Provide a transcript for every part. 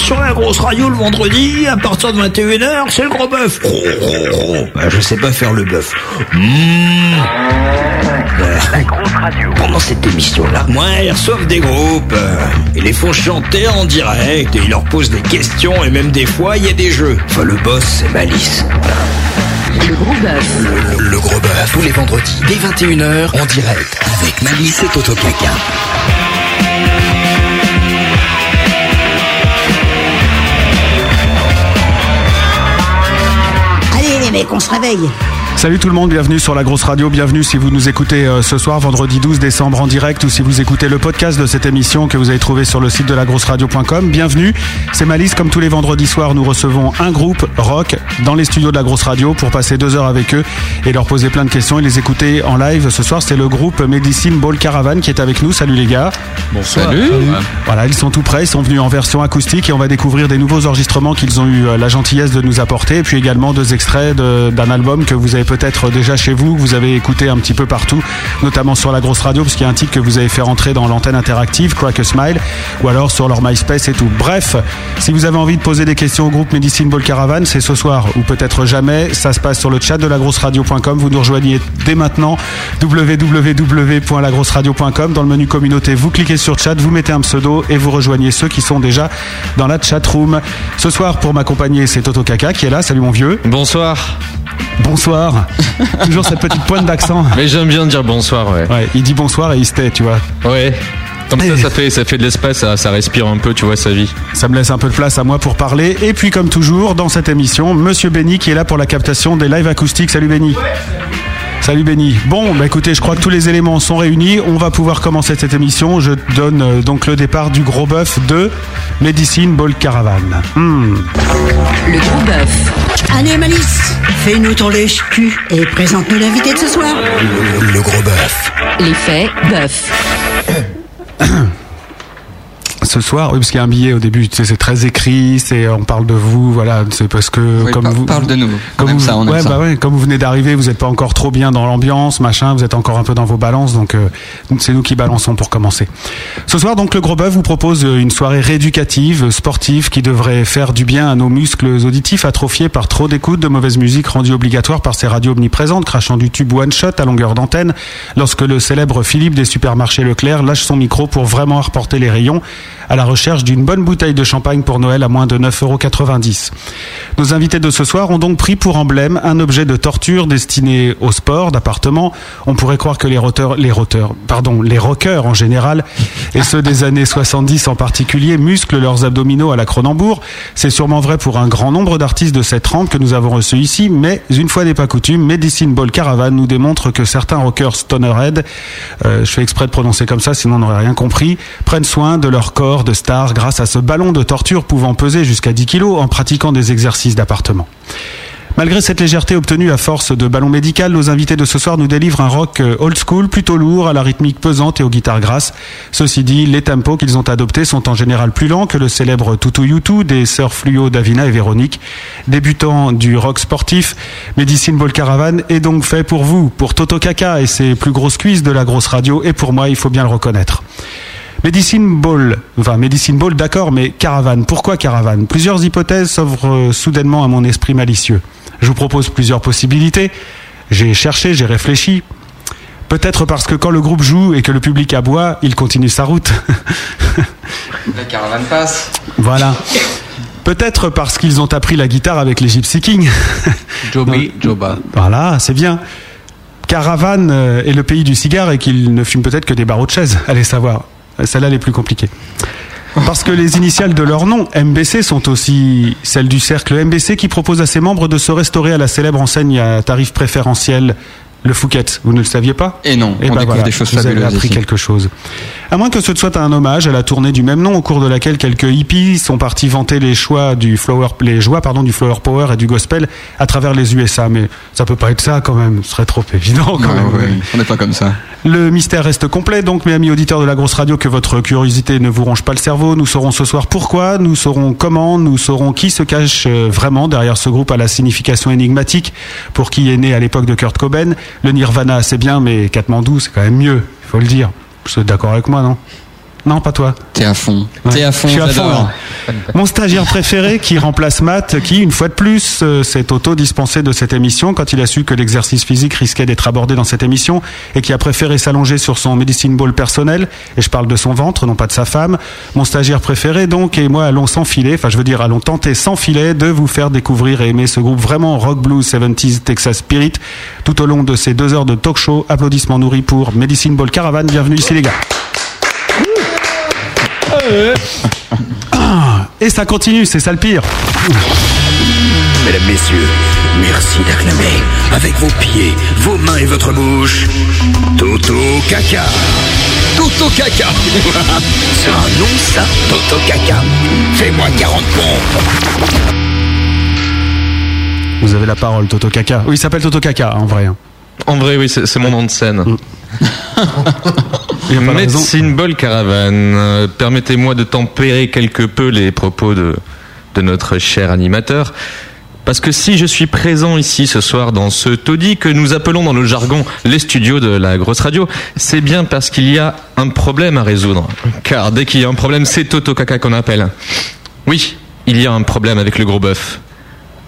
sur la grosse radio le vendredi, à partir de 21h, c'est le gros bœuf. Bah, je sais pas faire le bœuf. La grosse radio. Pendant cette émission-là, moi, ils reçoivent des groupes. euh, Ils les font chanter en direct et ils leur posent des questions et même des fois, il y a des jeux. Enfin, le boss, c'est Malice. Le gros bœuf. Le, le gros bœuf, tous les vendredis, dès 21h, en direct, avec Malice et Toto Kaka. Allez les mecs, on se réveille. Salut tout le monde, bienvenue sur la grosse radio, bienvenue si vous nous écoutez euh, ce soir, vendredi 12 décembre en direct, ou si vous écoutez le podcast de cette émission que vous avez trouvé sur le site de lagrosseradio.com. Bienvenue, c'est Malice, comme tous les vendredis soirs, nous recevons un groupe rock dans les studios de la grosse radio pour passer deux heures avec eux et leur poser plein de questions et les écouter en live. Ce soir, c'est le groupe Medicine Ball Caravan qui est avec nous. Salut les gars. Salut. Voilà, ils sont tout prêts, ils sont venus en version acoustique et on va découvrir des nouveaux enregistrements qu'ils ont eu euh, la gentillesse de nous apporter et puis également deux extraits de- d'un album que vous avez peut-être déjà chez vous, que vous avez écouté un petit peu partout, notamment sur la grosse radio parce qu'il y a un titre que vous avez fait rentrer dans l'antenne interactive, Crack a Smile, ou alors sur leur MySpace et tout. Bref, si vous avez envie de poser des questions au groupe Medicine Ball Caravan, c'est ce soir ou peut-être jamais, ça se passe sur le chat de lagrosseradio.com, vous nous rejoignez dès maintenant www.lagrosseradio.com dans le menu communauté, vous cliquez sur chat, vous mettez un pseudo et vous rejoignez ceux qui sont déjà dans la chat room. Ce soir pour m'accompagner, c'est Toto Kaka qui est là, salut mon vieux. Bonsoir. Bonsoir. Toujours cette petite pointe d'accent. Mais j'aime bien dire bonsoir, ouais. Ouais, il dit bonsoir et il se tait, tu vois. Ouais. Comme ça, ça fait, ça fait de l'espace, ça, ça respire un peu, tu vois, sa vie. Ça me laisse un peu de place à moi pour parler. Et puis, comme toujours, dans cette émission, Monsieur Benny qui est là pour la captation des lives acoustiques. Salut Benny. Salut Benny. Bon, bah écoutez, je crois que tous les éléments sont réunis. On va pouvoir commencer cette émission. Je donne euh, donc le départ du gros bœuf de Medicine Ball Caravan. Hmm. Le gros bœuf. Allez Malice, fais-nous ton lèche-cul et présente-nous l'invité de ce soir. Le, le gros bœuf. L'effet bœuf. Ce soir, oui, parce qu'il y a un billet au début, tu sais, c'est très écrit, c'est on parle de vous, voilà, c'est parce que Oui, comme par- vous parle de nous. Comme On aime vous, ça, on aime ouais, ça. bah ouais, comme vous venez d'arriver, vous n'êtes pas encore trop bien dans l'ambiance, machin, vous êtes encore un peu dans vos balances, donc euh, c'est nous qui balançons pour commencer. Ce soir, donc, le Gros Bœuf vous propose euh, une soirée rééducative, sportive, qui devrait faire du bien à nos muscles auditifs atrophiés par trop d'écoute de mauvaise musique rendue obligatoire par ces radios omniprésentes, crachant du tube one shot à longueur d'antenne, lorsque le célèbre Philippe des supermarchés Leclerc lâche son micro pour vraiment reporter les rayons à la recherche d'une bonne bouteille de champagne pour Noël à moins de 9,90 euros. Nos invités de ce soir ont donc pris pour emblème un objet de torture destiné au sport d'appartement. On pourrait croire que les roteurs, les roteurs, pardon, les rockers en général, et ceux des années 70 en particulier, musclent leurs abdominaux à la Cronenbourg. C'est sûrement vrai pour un grand nombre d'artistes de cette trempe que nous avons reçus ici, mais une fois n'est pas coutume, Medicine Ball Caravan nous démontre que certains rockers stonerhead, euh, je fais exprès de prononcer comme ça, sinon on n'aurait rien compris, prennent soin de leur corps de star grâce à ce ballon de torture pouvant peser jusqu'à 10 kilos en pratiquant des exercices d'appartement. Malgré cette légèreté obtenue à force de ballon médical, nos invités de ce soir nous délivrent un rock euh, old school, plutôt lourd, à la rythmique pesante et aux guitares grasses. Ceci dit, les tempos qu'ils ont adoptés sont en général plus lents que le célèbre Tutu Yutu des sœurs Fluo, Davina et Véronique. Débutant du rock sportif, Medicine Ball Caravan est donc fait pour vous, pour Toto Kaka et ses plus grosses cuisses de la grosse radio, et pour moi, il faut bien le reconnaître. Medicine Ball, enfin Medicine Ball, d'accord, mais caravane. Pourquoi caravane? Plusieurs hypothèses s'ouvrent euh, soudainement à mon esprit malicieux. Je vous propose plusieurs possibilités. J'ai cherché, j'ai réfléchi. Peut-être parce que quand le groupe joue et que le public aboie, il continue sa route. La caravane passe. voilà. Peut-être parce qu'ils ont appris la guitare avec les Gypsy Kings. Joby, Joba. Voilà, c'est bien. Caravane euh, est le pays du cigare et qu'ils ne fument peut-être que des barreaux de chaise. Allez savoir. Celle-là, elle est plus compliquée. Parce que les initiales de leur nom, MBC, sont aussi celles du cercle MBC qui propose à ses membres de se restaurer à la célèbre enseigne à tarif préférentiel Le Fouquet. Vous ne le saviez pas? Et non, Eh on ben découvre voilà, des choses vous avez appris ici. quelque chose. À moins que ce soit un hommage à la tournée du même nom au cours de laquelle quelques hippies sont partis vanter les choix du flower, les joies pardon du flower power et du gospel à travers les USA. Mais ça peut pas être ça quand même. Ce serait trop évident quand même. ouais, on n'est pas comme ça. Le mystère reste complet, donc mes amis auditeurs de la grosse radio, que votre curiosité ne vous ronge pas le cerveau. Nous saurons ce soir pourquoi, nous saurons comment, nous saurons qui se cache euh, vraiment derrière ce groupe à la signification énigmatique, pour qui est né à l'époque de Kurt Cobain. Le Nirvana, c'est bien, mais Katmandou, c'est quand même mieux, il faut le dire. Vous êtes d'accord avec moi, non? Non, pas toi. T'es à fond. Ouais. T'es à fond, Je suis à fond, là. Mon stagiaire préféré qui remplace Matt, qui, une fois de plus, euh, s'est auto-dispensé de cette émission quand il a su que l'exercice physique risquait d'être abordé dans cette émission et qui a préféré s'allonger sur son medicine ball personnel. Et je parle de son ventre, non pas de sa femme. Mon stagiaire préféré, donc, et moi allons s'enfiler, enfin je veux dire allons tenter sans filet de vous faire découvrir et aimer ce groupe vraiment rock blues 70s Texas Spirit tout au long de ces deux heures de talk show. Applaudissements nourris pour Medicine Ball Caravan. Bienvenue ici les gars. Ah, Et ça continue, c'est ça le pire. Mesdames, messieurs, merci d'acclamer avec vos pieds, vos mains et votre bouche. Toto Caca. Toto Caca. C'est un nom ça, Toto Caca. Fais-moi 40 pompes. Vous avez la parole, Toto Caca. Oui, il s'appelle Toto Caca, en vrai. En vrai, oui, c'est mon nom de scène. Raison. Medicine Ball Caravan. Euh, Permettez-moi de tempérer quelque peu les propos de, de notre cher animateur. Parce que si je suis présent ici ce soir dans ce taudis que nous appelons dans le jargon les studios de la grosse radio, c'est bien parce qu'il y a un problème à résoudre. Car dès qu'il y a un problème, c'est Toto Caca qu'on appelle. Oui, il y a un problème avec le gros bœuf.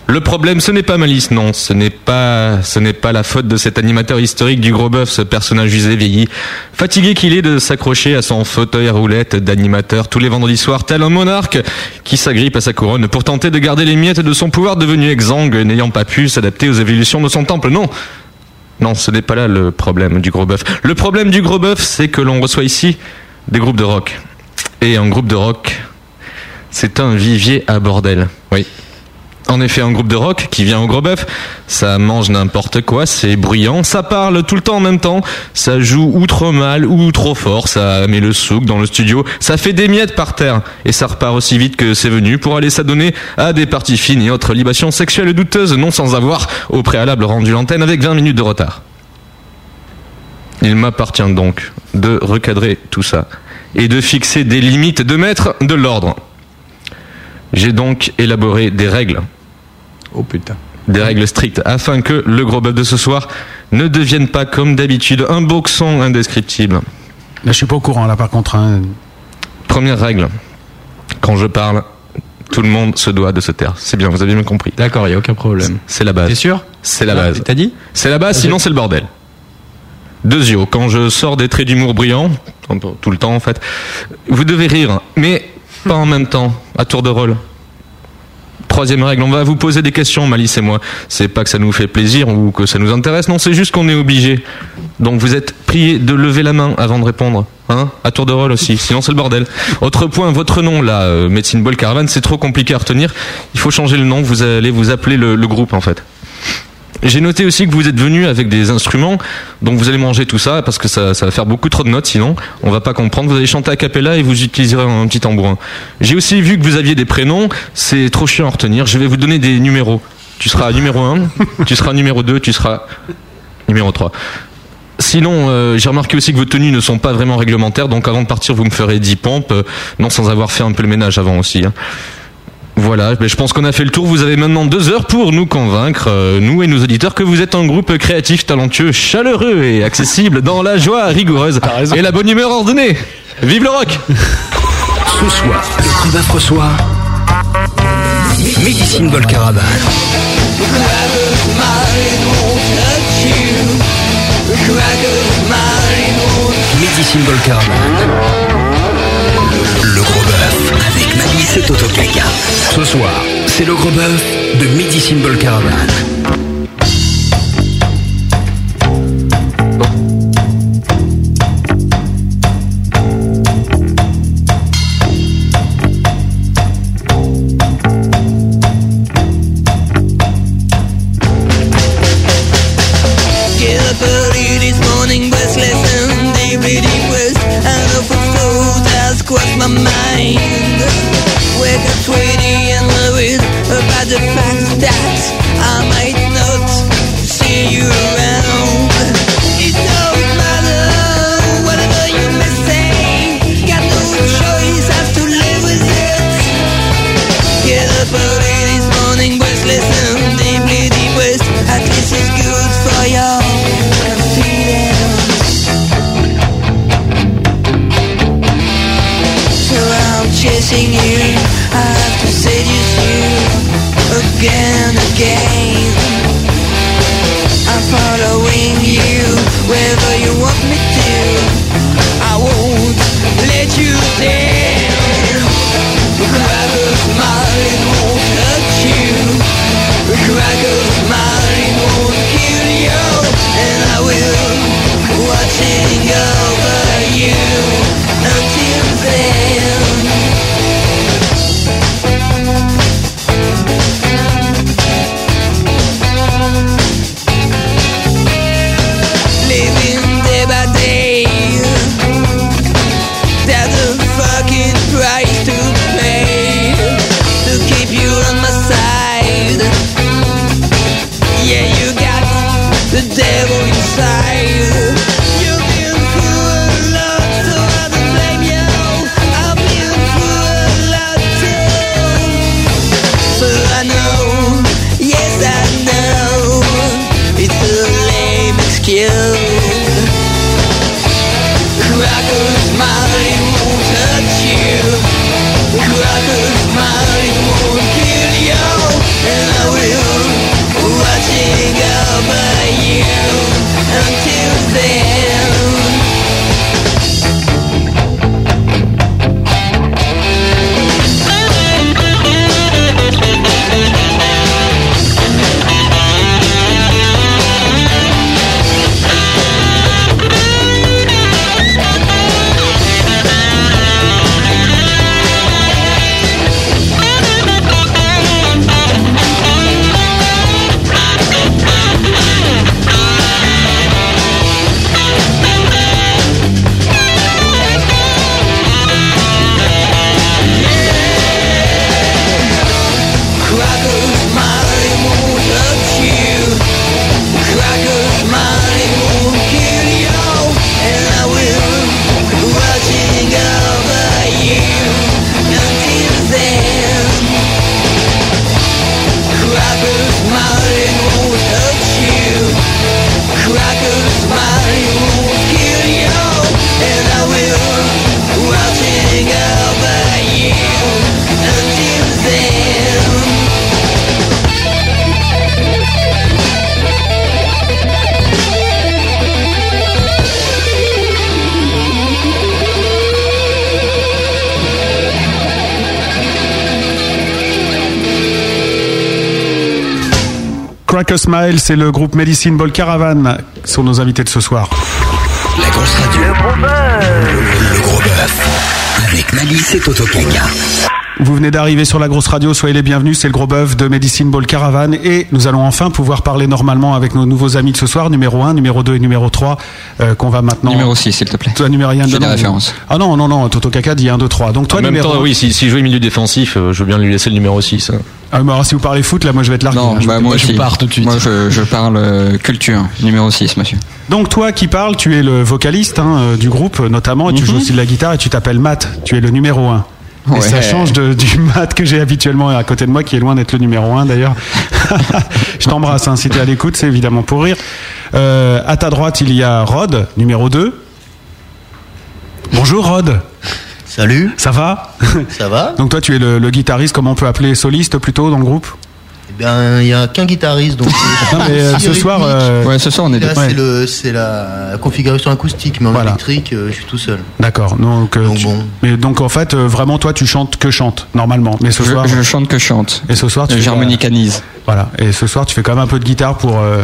Le problème, ce n'est pas Malice, non, ce n'est pas, ce n'est pas la faute de cet animateur historique du gros bœuf, ce personnage usé, vieilli, fatigué qu'il est de s'accrocher à son fauteuil roulette d'animateur tous les vendredis soirs, tel un monarque qui s'agrippe à sa couronne pour tenter de garder les miettes de son pouvoir devenu exsangue, n'ayant pas pu s'adapter aux évolutions de son temple. Non, non, ce n'est pas là le problème du gros bœuf. Le problème du gros bœuf, c'est que l'on reçoit ici des groupes de rock. Et un groupe de rock, c'est un vivier à bordel. Oui. En effet, un groupe de rock qui vient au gros bœuf, ça mange n'importe quoi, c'est bruyant, ça parle tout le temps en même temps, ça joue ou trop mal ou trop fort, ça met le souk dans le studio, ça fait des miettes par terre et ça repart aussi vite que c'est venu pour aller s'adonner à des parties fines et autres libations sexuelles douteuses, non sans avoir au préalable rendu l'antenne avec 20 minutes de retard. Il m'appartient donc de recadrer tout ça et de fixer des limites, de mettre de l'ordre. J'ai donc élaboré des règles, Oh putain. des règles strictes, afin que le gros bœuf de ce soir ne devienne pas comme d'habitude un boxon indescriptible. Là, je suis pas au courant, là, par contre. hein. Première règle, quand je parle, tout le monde se doit de se taire. C'est bien, vous avez bien compris. D'accord, il y a aucun problème. C'est la T'es base. sûr? C'est la Ah, base. T'as dit? C'est la base, sinon c'est le bordel. Deuxièmement, quand je sors des traits d'humour brillants, tout le temps en fait, vous devez rire, mais pas en même temps, à tour de rôle. Troisième règle, on va vous poser des questions, Malice et moi. C'est pas que ça nous fait plaisir ou que ça nous intéresse, non, c'est juste qu'on est obligé. Donc vous êtes prié de lever la main avant de répondre, hein, à tour de rôle aussi, sinon c'est le bordel. Autre point, votre nom là, euh, Medicine Ball Caravan, c'est trop compliqué à retenir. Il faut changer le nom, vous allez vous appeler le- le groupe en fait. J'ai noté aussi que vous êtes venu avec des instruments, donc vous allez manger tout ça parce que ça, ça va faire beaucoup trop de notes sinon on va pas comprendre. Vous allez chanter a cappella et vous utiliserez un petit tambourin. J'ai aussi vu que vous aviez des prénoms, c'est trop chiant à retenir. Je vais vous donner des numéros. Tu seras numéro 1, tu seras numéro 2, tu seras numéro 3. Sinon, euh, j'ai remarqué aussi que vos tenues ne sont pas vraiment réglementaires, donc avant de partir, vous me ferez 10 pompes, euh, non sans avoir fait un peu le ménage avant aussi. hein. Voilà, ben, je pense qu'on a fait le tour. Vous avez maintenant deux heures pour nous convaincre, euh, nous et nos auditeurs, que vous êtes un groupe créatif, talentueux, chaleureux et accessible dans la joie rigoureuse et la bonne humeur ordonnée. Vive le rock Ce soir, le Ball Caravan. Avec Malice et Toto Caca. Ce soir, c'est le Gros Bœuf de Medicine Ball Caravan. C'est le groupe Medicine Ball Caravan, sont nos invités de ce soir. La grosse radio. Le gros bœuf. Le gros bœuf. Avec Malice et Toto Kaka. Vous venez d'arriver sur la grosse radio, soyez les bienvenus, c'est le gros bœuf de Medicine Ball Caravan et nous allons enfin pouvoir parler normalement avec nos nouveaux amis de ce soir, numéro 1, numéro 2 et numéro 3, euh, qu'on va maintenant... Numéro 6, s'il te plaît. Toi, numéro 1, J'ai des références. Ah non, non, non, Toto Kaka dit 1, 2, 3. Donc toi, en même numéro temps, 1. oui, si, si je joue milieu défensif, euh, je veux bien lui laisser le numéro 6. hein. Ah, mais alors, si vous parlez foot, là, moi, je vais être largué. Non, hein, je bah, moi je aussi. pars tout de suite. Moi, je, je parle euh, culture, numéro 6, monsieur. Donc toi qui parles, tu es le vocaliste hein, euh, du groupe notamment, et tu joues aussi de la guitare et tu t'appelles Matt, tu es le numéro 1. Et Ouais. ça change de, du Matt que j'ai habituellement à côté de moi, qui est loin d'être le numéro 1 d'ailleurs. Je t'embrasse, hein, si tu es à l'écoute, c'est évidemment pour rire. Euh, à ta droite, il y a Rod, numéro 2. Bonjour Rod. Salut. Ça va Ça va Donc toi tu es le, le guitariste, comment on peut appeler soliste plutôt dans le groupe Eh bien, il n'y a qu'un guitariste, donc. Non, mais, euh, ce soir, euh, Ouais, ce soir, on est Là, c'est le- c'est la configuration acoustique, mais en Voilà. électrique, euh, je suis tout seul. D'accord. Donc, euh, Donc tu- bon. mais donc en fait, euh, vraiment toi tu chantes que chante normalement. Mais ce Je, soir, je chante que chante. et ce soir tu fais- J'harmonicanise. Voilà. Et ce soir tu fais quand même un peu de guitare pour. euh,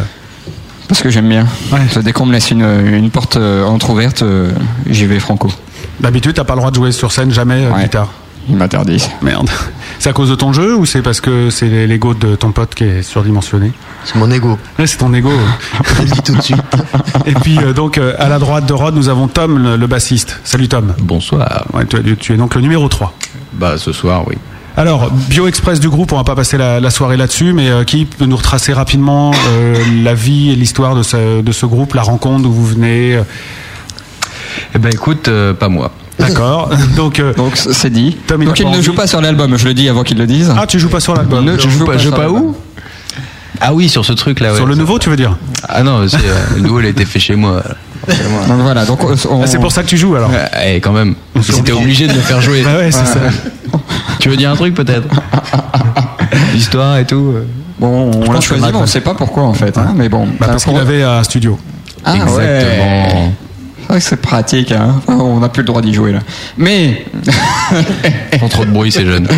Parce que j'aime bien. Ouais. Ça, Dès qu'on me laisse une, une porte euh, entrouverte, euh, j'y vais franco. D'habitude t'as pas le droit de jouer sur scène jamais euh, Ouais. guitare. Ils m'interdisent. Merde. C'est à cause de ton jeu ou c'est parce que c'est l'ego de ton pote qui est surdimensionné C'est mon ego. Ouais, c'est ton ego. Je le dis tout de suite. Et puis euh, donc euh, à la droite de Rod nous avons Tom le, le bassiste. Salut Tom. Bonsoir. Ouais, tu, tu es donc le numéro 3. Bah ce soir, oui. Alors, Bio Express du groupe, on va pas passer la, la soirée là-dessus, mais euh, qui peut nous retracer rapidement euh, la vie et l'histoire de ce, de ce groupe, la rencontre d'où vous venez euh, Eh ben écoute, euh, pas moi. D'accord. Donc, euh, Donc c'est dit. Tom, il Donc a il pas ne envie. joue pas sur l'album, je le dis avant qu'il le dise. ah, tu joues pas sur l'album Ne- Je joue pas, je sur joue pas l'album. où? Ah oui, sur ce truc-là. Sur ouais. le nouveau, tu veux dire? Ah non, c'est, euh, le nouveau, il a été fait chez moi. Donc voilà, donc on- on- Ah, C'est pour ça que tu joues alors. Ouais, eh, quand même. C'était obligé de me faire jouer. Bah ouais, c'est ça. Tu veux dire un truc peut-être? L'histoire et tout. euh. Bon, on l'a choisi, mais on ouais. sait pas pourquoi en fait. hein, mais bon. Bah, parce qu'il avait un studio. Ah Exactement. ouais. C'est c'est pratique. Hein. On n'a plus le droit d'y jouer là. Mais Sans trop de bruit, c'est jeune.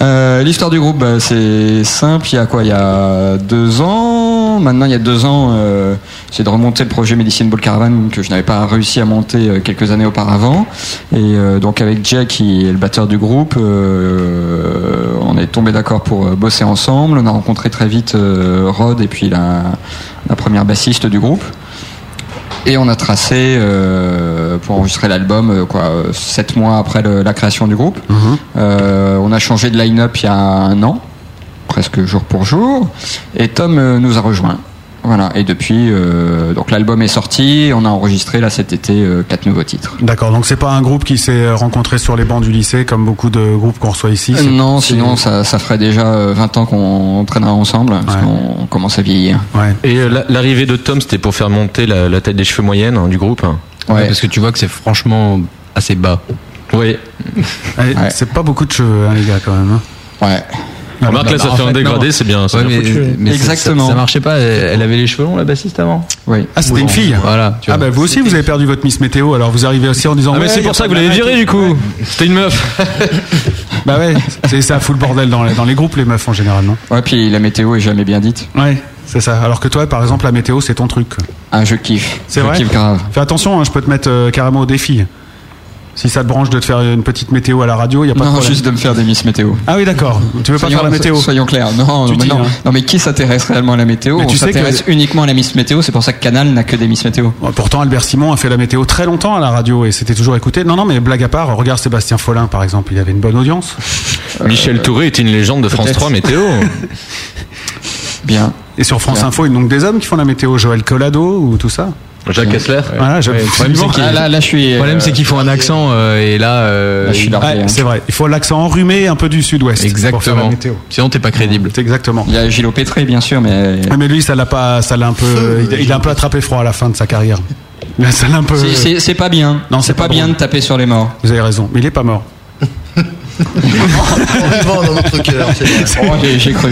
Euh, L'histoire du groupe, bah, c'est simple. Il y a quoi? Il y a deux ans. Maintenant, il y a deux ans, euh, j'ai de remonter le projet Medicine Ball Caravan que je n'avais pas réussi à monter euh, quelques années auparavant. Et euh, donc avec Jack, qui est le batteur du groupe, euh, on est tombé d'accord pour bosser ensemble. On a rencontré très vite Rod et puis la, la première bassiste du groupe. Et on a tracé euh, pour enregistrer l'album euh, quoi euh, sept mois après le- la création du groupe. Euh, on a changé de line-up il y a un an, presque jour pour jour, et Tom nous a rejoints. Voilà. Et depuis, euh, donc l'album est sorti. On a enregistré là cet été euh, quatre nouveaux titres. D'accord, donc c'est pas un groupe qui s'est rencontré sur les bancs du lycée comme beaucoup de groupes qu'on reçoit ici. Euh, c'est- non, sinon ça, ça ferait déjà euh, 20 ans qu'on traînera ensemble, parce Ouais. qu'on commence à vieillir. Ouais. Et euh, la- l'arrivée de Tom, c'était pour faire monter la, la tête des cheveux moyenne hein, du groupe. hein. Ouais, parce que tu vois que c'est franchement assez bas. Oui. Ouais, Ouais. C'est pas beaucoup de cheveux, hein, les gars, quand même. hein. Ouais. Remarque, là, ça en fait un dégradé, non. c'est bien. c'est Ouais, bien mais, Exactement. Ça, ça marchait pas. Elle, avait les cheveux longs, la bassiste avant. Oui. Ah, c'était Oui. une fille Voilà. Tu Ah bah vous aussi vous avez perdu votre Miss Météo alors vous arrivez aussi en disant Ah, mais ouais, c'est pour ça que vous l'avez nana viré qui- du coup. C'était une meuf. Bah ouais c'est ça fout le bordel dans les, dans les groupes les meufs en général non Ouais, puis la météo est jamais bien dite. Ouais c'est ça alors que toi par exemple la météo c'est ton truc. Ah, je kiffe. C'est je vrai kiffe grave. Fais attention hein, je peux te mettre euh, carrément au défi si ça te branche de te faire une petite météo à la radio y a pas de Non, problème juste de me faire des Miss Météo. Ah oui d'accord tu veux pas Soyons- faire la météo Soyons clairs. Non, non, dis, non. hein. non, mais qui s'intéresse réellement à la météo Mais On tu sais s'intéresse que- uniquement à la Miss Météo. C'est pour ça que Canal n'a que des Miss Météo. Bon, Pourtant, Albert Simon a fait la météo très longtemps à la radio et c'était toujours écouté. Non, non, mais blague à part, regarde Sébastien Follin, par exemple, il avait une bonne audience. Michel Touré est une légende de France peut-être. 3 météo. Bien. Et sur France Bien. Info, il y a donc des hommes qui font la météo, Joël Collado ou tout ça. Jacques Kessler. Voilà, j'aime le problème, c'est qu'il- Ah, là, là, je suis. Le problème, euh, c'est qu'ils font un accent euh, et là. euh, Là, je suis largué, Ouais, hein. c'est vrai. Il faut l'accent enrhumé un peu du sud-ouest. Pour faire la Exactement. météo. Sinon, t'es pas crédible. C'est exactement. Il y a Gilles Pétré, bien sûr, mais. Ouais, Mais lui, ça l'a pas, ça l'a un peu, il, il a un peu attrapé froid à la fin de sa carrière. Ça l'a un peu. C'est- C'est c'est pas bien. Non, c'est pas, pas bien de taper sur les morts. Vous avez raison. Mais il est pas mort. Vivant dans notre cœur. Oh, j'ai- cru.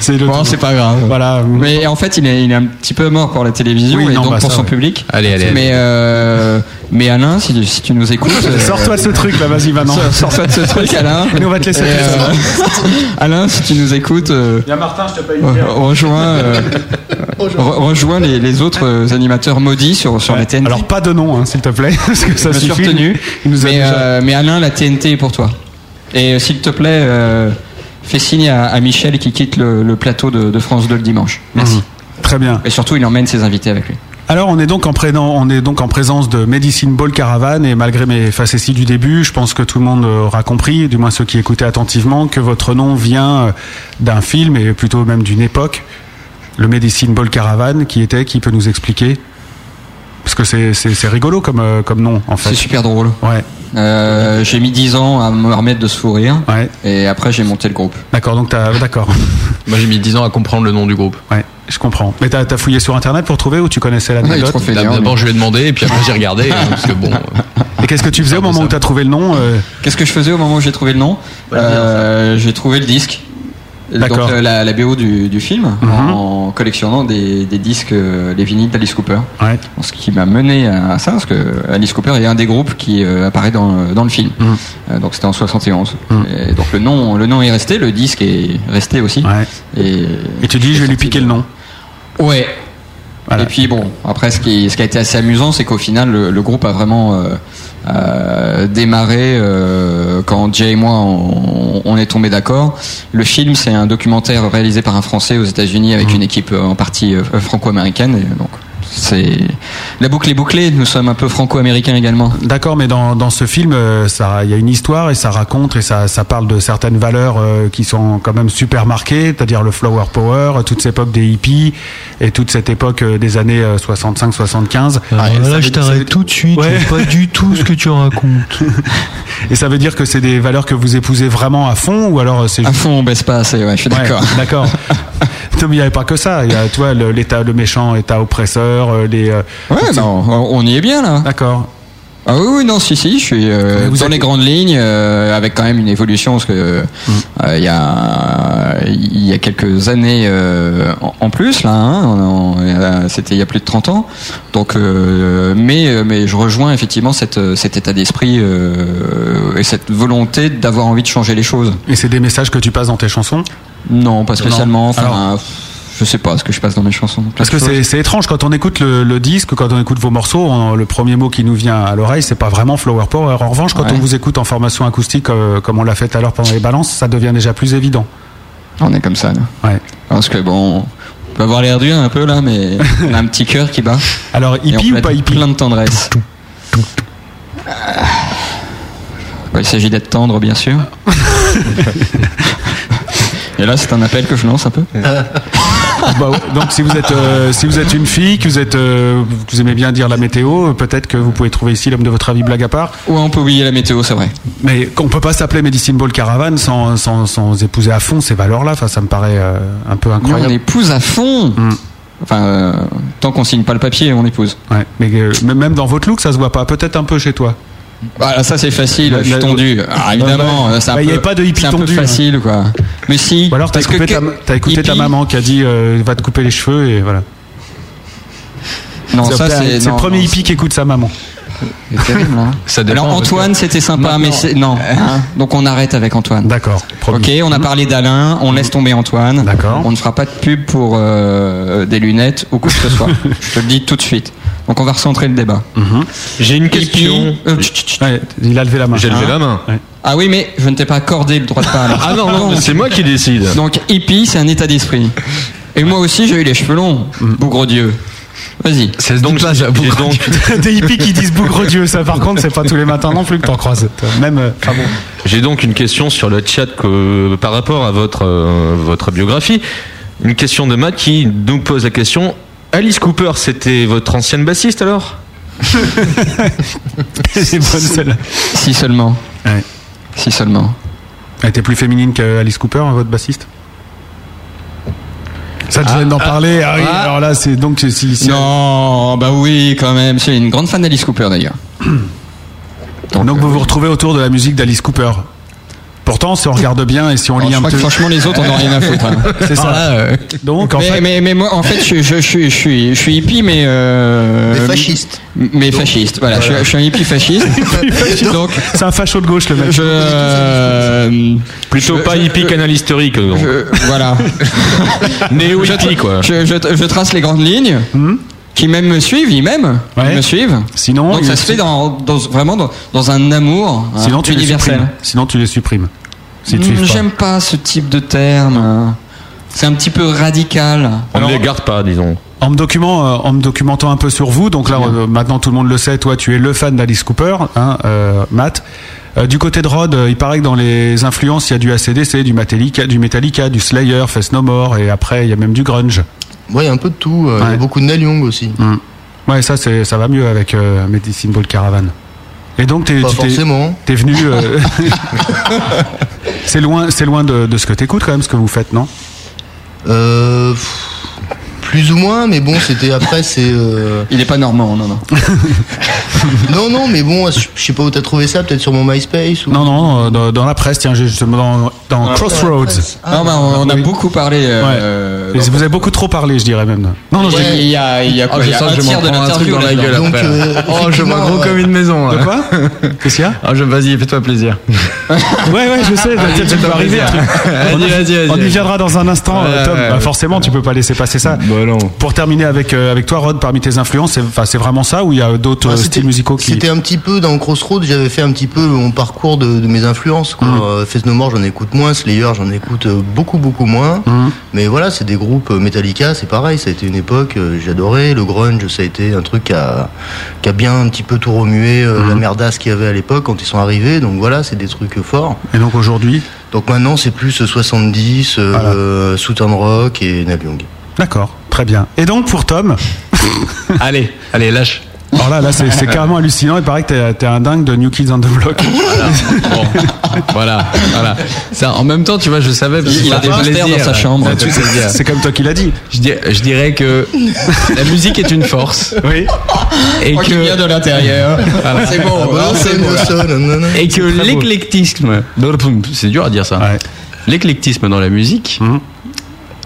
C'est le. Bon, c'est pas grave. Voilà. Mais en fait, il est, il est un petit peu mort pour la télévision Oui, et non, donc bah, pour ça, son ouais. public. Allez, allez. Mais, euh, mais Alain, si, si tu nous écoutes. euh, Sors-toi de ce truc là, vas-y maintenant. sors- Sors-toi de ce truc, Alain. Et nous, on va te laisser euh, Alain, si tu nous écoutes, euh, Il y a Martin, je te paye re- rejoins, euh, re- rejoins les, les autres animateurs maudits sur, sur la TNT. Alors pas de nom, hein, s'il te plaît, parce que ça je me suis suffit. retenu. Il nous a mais, déjà- euh, mais Alain, la TNT est pour toi. Et euh, s'il te plaît, euh, fais signe à, à Michel qui quitte le, le plateau de, de France 2 le dimanche. Merci. Mhm. Très bien. Et surtout, il emmène ses invités avec lui. Alors on est donc en prénom, on est donc en présence de Medicine Ball Caravan et malgré mes facéties du début, je pense que tout le monde aura compris, du moins ceux qui écoutaient attentivement, que votre nom vient euh, d'un film et plutôt même d'une époque, le Medicine Ball Caravan, qui était, qui peut nous expliquer Parce que c'est c'est c'est rigolo comme euh, comme nom en fait. C'est super drôle. Ouais. Euh, j'ai mis 10 ans à me remettre de ce fou rire. Ouais. Et après, j'ai monté le groupe. D'accord, donc t'as d'accord. Moi, j'ai mis 10 ans à comprendre le nom du groupe. Ouais, je comprends. Mais t'as as fouillé sur internet pour trouver ou tu connaissais trop fainéant, D'abord, je lui ai demandé, et puis après, j'ai regardé. hein, parce que bon. Et qu'est-ce que tu faisais au moment où t'as trouvé le nom euh, Qu'est-ce que je faisais au moment où j'ai trouvé le nom? Euh, J'ai trouvé le disque. Donc euh, la, la BO du, du film Mhm. en collectionnant des, des disques, euh, les vinyles d'Alice Cooper. Ouais. Ce qui m'a mené à ça, parce que Alice Cooper est un des groupes qui euh, apparaît dans, le- dans le film. Mhm. Donc c'était en 71. Mhm. Et donc le nom, le nom est resté, le disque est resté aussi. Ouais. Et, Et tu dis je vais lui piquer le nom. Ouais. Voilà. Et puis bon, après ce qui, ce qui a été assez amusant, c'est qu'au final, le, le groupe a vraiment euh, euh, démarré euh, quand Jay et moi on, on est tombé d'accord. Le film, c'est un documentaire réalisé par un Français aux États-Unis avec une équipe euh, en partie euh, franco-américaine. Donc c'est la boucle est bouclée. Nous sommes un peu franco-américains également. D'accord, mais dans, dans ce film, euh, ça, il y a une histoire et ça raconte et ça, ça parle de certaines valeurs euh, qui sont quand même super marquées, c'est-à-dire le flower power, toute cette époque des hippies et toute cette époque euh, des années 65-75. Alors Et ça là, veut- je t'arrête veut- tout de suite. Ouais. Pas du tout ce que tu racontes. Et ça veut dire que c'est des valeurs que vous épousez vraiment à fond ou alors euh, c'est À juste... fond, on baisse pas assez. Ouais, je suis Ouais, d'accord. D'accord. Non, mais il n'y avait pas que ça. Il y a, tu vois, le- l'état, le méchant état oppresseur, euh, les. euh, Ouais, non, on y est bien là. D'accord. Ah oui, oui, non, si, si, je suis euh, vous dans êtes- les grandes lignes, euh, avec quand même une évolution, parce que euh, euh, il y a il y a quelques années euh, en, en plus là, hein, euh, c'était il y a plus de 30 ans. Donc, euh, mais euh, mais je rejoins effectivement cette, euh, cet état d'esprit euh, et cette volonté d'avoir envie de changer les choses. Et c'est des messages que tu passes dans tes chansons? Non, pas spécialement. Enfin, Alors- je sais pas ce que je passe dans mes chansons. Parce que c'est étrange quand on écoute le, le disque, quand on écoute vos morceaux, on- le premier mot qui nous vient à l'oreille, c'est pas vraiment Flower Power. En revanche, quand Ouais. on vous écoute en formation acoustique, euh, comme on l'a fait tout à l'heure pendant les balances, ça devient déjà plus évident. On est comme ça. nous. Ouais. Parce que bon, on peut avoir l'air dur un peu là, mais on a un petit cœur qui bat. Alors, hippie ou pas hippie Plein de tendresse. Ah. Bah, il s'agit d'être tendre, bien sûr. Et là, c'est un appel que je lance un peu. Bah, ouais. Donc si vous êtes euh, si vous êtes une fille, que vous êtes euh, vous aimez bien dire la météo, euh, peut-être que vous pouvez trouver ici l'homme de votre avis blague à part. Ou on peut oublier la météo, c'est vrai. Mais on peut pas s'appeler Medicine Ball Caravan sans, sans, sans épouser à fond ces valeurs-là. Enfin, ça me paraît euh, un peu Nous, on incroyable. épouse à fond. Mm. Enfin, euh, tant qu'on signe pas le papier, on épouse. Ouais. Mais euh, même- même dans votre look, ça se voit pas. Peut-être un peu chez toi. Bah, ça c'est facile, je suis tendu. Ah, évidemment, bah, c'est un bah, pas de hippie c'est un peu tendu, hein. facile quoi. Mais si. Ou alors t'as que écouté, ta, écouté ta maman qui a dit euh, va te couper les cheveux et voilà. Non, ça c'est. c'est le premier non, hippie qui écoute sa maman. C'est terrible, hein. Ça dépend, Alors que- Antoine, c'était sympa, mais c'est non. hein. Donc on arrête avec Antoine. D'accord. Ok, on a parlé d'Alain, on laisse tomber Antoine. D'accord. On ne fera pas de pub pour euh, des lunettes ou quoi que ce soit. Je te le dis tout de suite. Donc on va recentrer le débat. J'ai une question. euh, tch, tch, tch. Ouais, il a levé la main. J'ai levé Hein la main. Ah oui, mais je ne t'ai pas accordé le droit de parler. Ah non, non, c'est moi qui décide. Donc hippie, c'est un état d'esprit. Et moi aussi, j'ai eu les cheveux longs. Bougre Dieu. Vas-y. C'est Donc, donc, j'ai donc, Des hippies qui disent bougre Dieu, ça par contre, c'est pas tous les matins non plus que t'en croises. Même, euh, enfin bon. j'ai donc une question sur le chat que- par rapport à votre, euh, votre biographie. Une question de Matt qui nous pose la question Alice Cooper, c'était votre ancienne bassiste alors C'est bonne celle-là. Si seulement. Ouais. Si seulement. Elle était plus féminine qu'Alice Cooper, hein, votre bassiste? Ça te gêne d'en parler ah, oui, ah. Alors là, c'est donc si, si- Non, bah oui, quand même. C'est une grande fan d'Alice Cooper d'ailleurs. donc, vous vous retrouvez autour de la musique d'Alice Cooper. Pourtant, si on regarde bien et si on Alors, lit je un crois peu, que franchement, les autres, on n'a rien à foutre. hein. c'est ça. là, euh, Donc en mais, fait, mais, mais moi, en fait, je, je, je, suis- je suis, je suis hippie, mais. Euh, Mais fasciste. Mais fasciste, voilà. Je, suis, je suis un hippie fasciste. Donc, c'est un facho de gauche le mec. je. euh, Plutôt Je- pas je- hippie qu'analyse historique. voilà. Néo-hippie, quoi. Je, je, je trace les grandes lignes. Qui même me suivent, ils m'aiment, Ouais. ils me suivent. Sinon, Donc ça se fait dans, dans- vraiment dans, dans un amour hein, sinon tu universel. Sinon tu les supprimes. Si pas. J'aime pas ce type de terme. C'est un petit peu radical. On ne les garde pas, disons. En me, document, euh, en me documentant un peu sur vous, donc là euh, maintenant tout le monde le sait, toi tu es le fan d'Alice Cooper, hein, euh, Matt. Euh, du côté de Rod, euh, il paraît que dans les influences, il y a du ACDC, du Metallica, du Metallica, du Slayer, Face No More, et après il y a même du grunge. Ouais, il y a un peu de tout. euh, Il y a beaucoup de Neil Young aussi. Hmm. Ouais, ça c'est ça va mieux avec euh, Medicine Ball Caravan. Et donc t'es t'es- venu. euh, c'est loin, c'est loin de, de ce que t'écoutes quand même, ce que vous faites, non? Euh, pff, plus ou moins, mais bon, c'était après, c'est. euh, Il est pas normand, non, non. Non, non, mais bon, je sais pas où t'as trouvé ça, peut-être sur mon MySpace ou. Non, non, dans, dans la presse, tiens, j'ai justement dans, dans Crossroads. non, bah, on, on a oui. beaucoup parlé. euh, vous avez beaucoup trop parlé, je dirais même. Non, non, je il y a, il y a quoi Oh, y a un tiers m'en de truc l'interview dans la gueule Donc, après. euh, oh, je vois effectivement, gros euh, comme une maison. De là. quoi Qu'est-ce qu'il y a Ah, je, vas-y, fais-toi plaisir. Ouais, ouais, je sais, ça peut arriver. On y- Vas-y, vas-y, On y vas-y. viendra dans un instant, Tom. Bah, forcément, tu peux pas laisser passer ça. Pour terminer avec, euh, avec toi, Rod, parmi tes influences, c'est vraiment ça ou il y a d'autres euh, styles musicaux qui. C'était un petit peu dans Crossroads, j'avais fait un petit peu mon parcours de, de mes influences. Quoi. Face No More, j'en écoute moins, Slayer, j'en écoute beaucoup, beaucoup moins. Mhm. Mais voilà, c'est des groupes Metallica, c'est pareil, ça a été une époque, euh, j'adorais. Le grunge, ça a été un truc qui a, qui a bien un petit peu tout remué, euh, Mhm. la merdasse qu'il y avait à l'époque quand ils sont arrivés. Donc voilà, c'est des trucs forts. Et donc aujourd'hui Donc maintenant, c'est plus euh, 70, euh, Southern Rock et Neil Young. D'accord, très bien. Et donc pour Tom, Allez, allez, lâche. Alors là, là c'est carrément hallucinant. Il paraît que t'es- un dingue de New Kids on the Block. Bon, voilà, voilà. Ça, en même temps, tu vois, je savais parce Il qu'il a des posters dans sa chambre. C'est comme toi qui l'as dit. Je dirais, je dirais que la musique est une force. Oui. Et Moi qui viens de l'intérieur. Voilà. C'est bon, hein, c'est bon. Et que l'éclectisme, c'est dur à dire ça. Ouais. L'éclectisme dans la musique Mhm.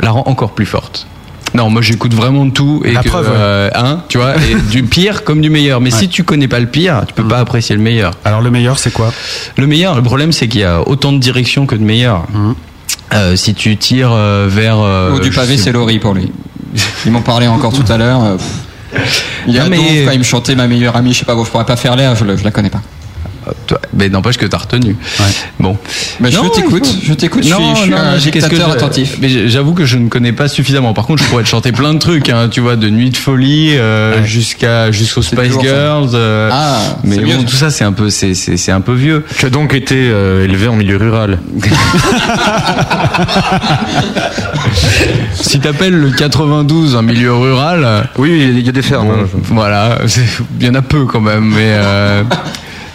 la rend encore plus forte. Non, moi j'écoute vraiment de tout et La que, preuve, ouais. euh, hein, tu vois, et du pire comme du meilleur. Mais si tu connais pas le pire, tu peux pas apprécier le meilleur. Alors le meilleur, c'est quoi? Le meilleur, le problème c'est qu'il y a autant de directions que de meilleurs. Mhm. Euh, si tu tires euh, vers euh, Ou du je pavé, sais- c'est Laurie pour lui. Ils m'ont parlé encore tout à l'heure. euh, pff. Il y a Non, mais- mais... quand il me chantait ma meilleure amie, je sais pas, bon, je pourrais pas faire l'air, je, le- je la connais pas. Mais n'empêche que t'as retenu. Bon. Mais je t'écoute, je t'écoute, je suis- je suis un que dictateur attentif. Mais j'avoue que je ne connais pas suffisamment. Par contre, je pourrais te chanter plein de trucs, hein, tu vois, de Nuit de folie euh, jusqu'à jusqu'aux Spice. Girls. euh, Ah, mais bon, tout ça, c'est un peu, c'est c'est c'est un peu vieux. Tu as donc été euh, élevé en milieu rural. Si t'appelles le 92 un milieu rural, Oui, il y a des fermes. hein. voilà, il y en a peu quand même, mais.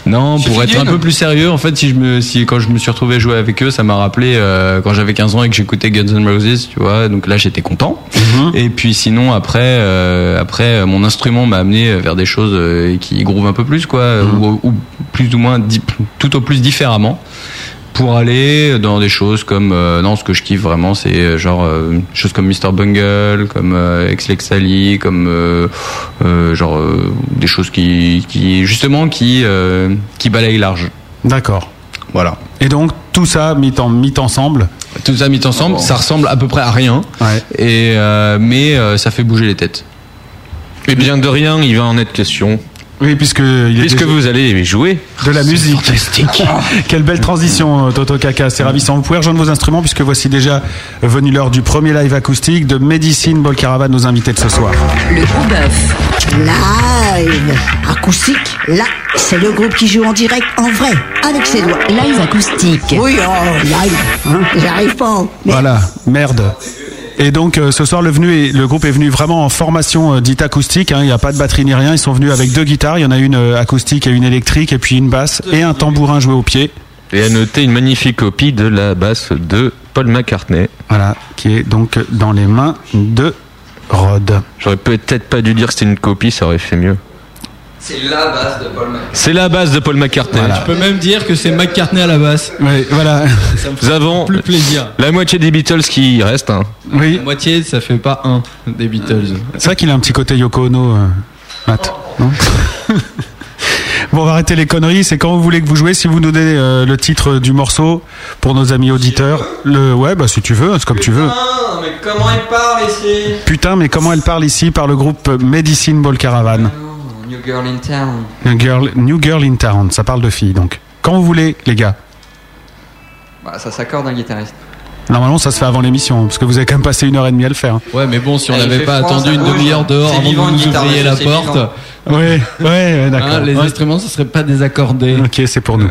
Non, pour être un peu plus sérieux, en fait, si je me, si quand je me suis retrouvé jouer avec eux, ça m'a rappelé euh, quand j'avais 15 ans et que j'écoutais Guns N' Roses, tu vois. Donc là, j'étais content. Et puis sinon, après, euh, après, mon instrument m'a amené vers des choses euh, qui groovent un peu plus, quoi, ou, ou plus ou moins, tout au plus différemment. Pour aller dans des choses comme euh, non ce que je kiffe vraiment c'est euh, genre euh, choses comme Mr Bungle comme euh, Ex Lex Ali comme euh, euh, genre euh, des choses qui qui justement qui euh, qui balayent large D'accord. voilà Et donc tout ça mis, en, mis ensemble? tout ça mis ensemble ça ressemble à peu près à rien Ouais. et euh, mais euh, ça fait bouger les têtes Eh bien, de rien, il va en être question. Oui, puisque il est Puisque déjà- vous allez jouer. de la musique. Quelle belle transition, euh, Toto Kaka, c'est ravissant. Vous pouvez rejoindre vos instruments puisque voici déjà venu l'heure du premier live acoustique de Medicine Ball Caravan, nos invités de ce soir. Le gros bœuf. Live acoustique, là, c'est le groupe qui joue en direct, en vrai, avec ses doigts. Live acoustique. Oui, oh, live, hein, j'arrive pas. Mais Voilà, merde. Et donc euh, ce soir le, venu est- le groupe est venu vraiment en formation euh, dite acoustique, hein. il n'y a pas de batterie ni rien, ils sont venus avec deux guitares, il y en a une euh, acoustique et une électrique et puis une basse et un tambourin joué au pied. Et à noter une magnifique copie de la basse de Paul McCartney. Voilà, qui est donc dans les mains de Rod. J'aurais peut-être pas dû dire que c'était une copie, ça aurait fait mieux. C'est la base de Paul McCartney. C'est la base de Paul McCartney. tu peux même dire que c'est McCartney à la basse Oui, voilà. Nous avons plus plaisir la moitié des Beatles qui restent. hein. Oui, moitié ça fait pas un des Beatles c'est vrai qu'il a un petit côté Yoko Ono, euh, Matt. Non bon, on va arrêter les conneries. C'est quand vous voulez que vous jouez. Si vous nous donnez euh, le titre du morceau pour nos amis auditeurs, le ouais, bah si tu veux, c'est comme tu veux. mais comment il parle ici? Putain, mais comment elle parle ici par le groupe Medicine Ball Caravan New Girl in Town. New Girl, New Girl in Town, ça parle de filles donc. Quand vous voulez, les gars. Bah, ça s'accorde un guitariste. Normalement, ça se fait avant l'émission, parce que vous avez quand même passé une heure et demie à le faire. ouais mais bon si on n'avait pas attendu une demi-heure dehors avant vivant, que vous guitare, ouvriez la porte vivant. Ouais, ouais, d'accord. hein, les Ouais. instruments ce serait pas désaccordé Ok, c'est pour nous. Y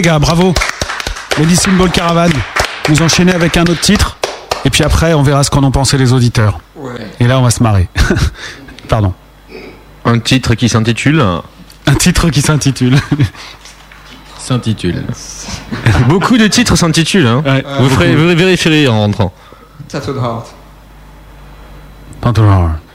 bravo. Lady Symbol Caravan. Vous enchaînez avec un autre titre. Et puis après, on verra ce qu'en ont pensé les auditeurs. Et là, on va se marrer. Pardon. Un titre qui s'intitule. Un titre qui s'intitule. s'intitule. Beaucoup de titres s'intitulent. Hein. Vous, ferez, vous vérifierez en rentrant. Tattoo Heart. Tattoo Heart.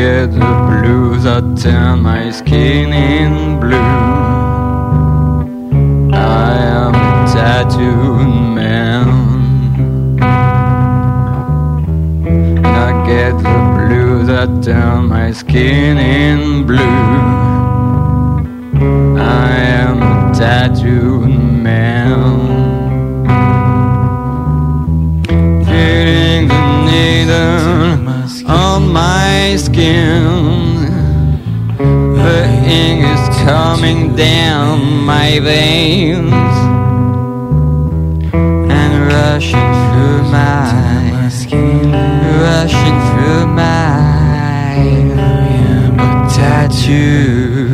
Get the blues, I turn my skin in blue. I am a tattooed man. And I get the blues, I turn my skin in blue. I am a tattooed man. Feeling the needle on my skin. The ink is coming down my veins and rushing through my skin, rushing through my tattoo.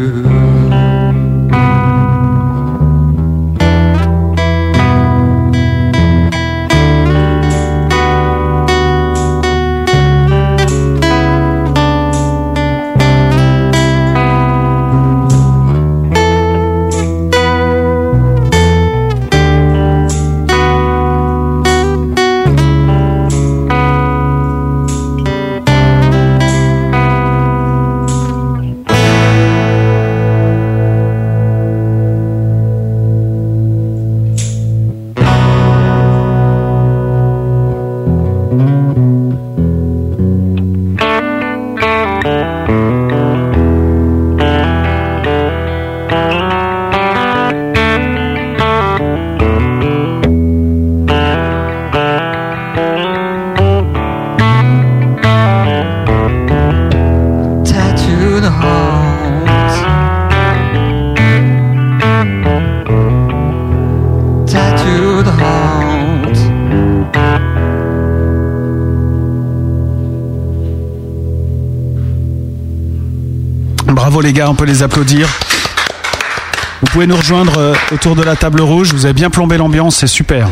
On peut les applaudir. Vous pouvez nous rejoindre euh, autour de la table rouge. Vous avez bien plombé l'ambiance, c'est super.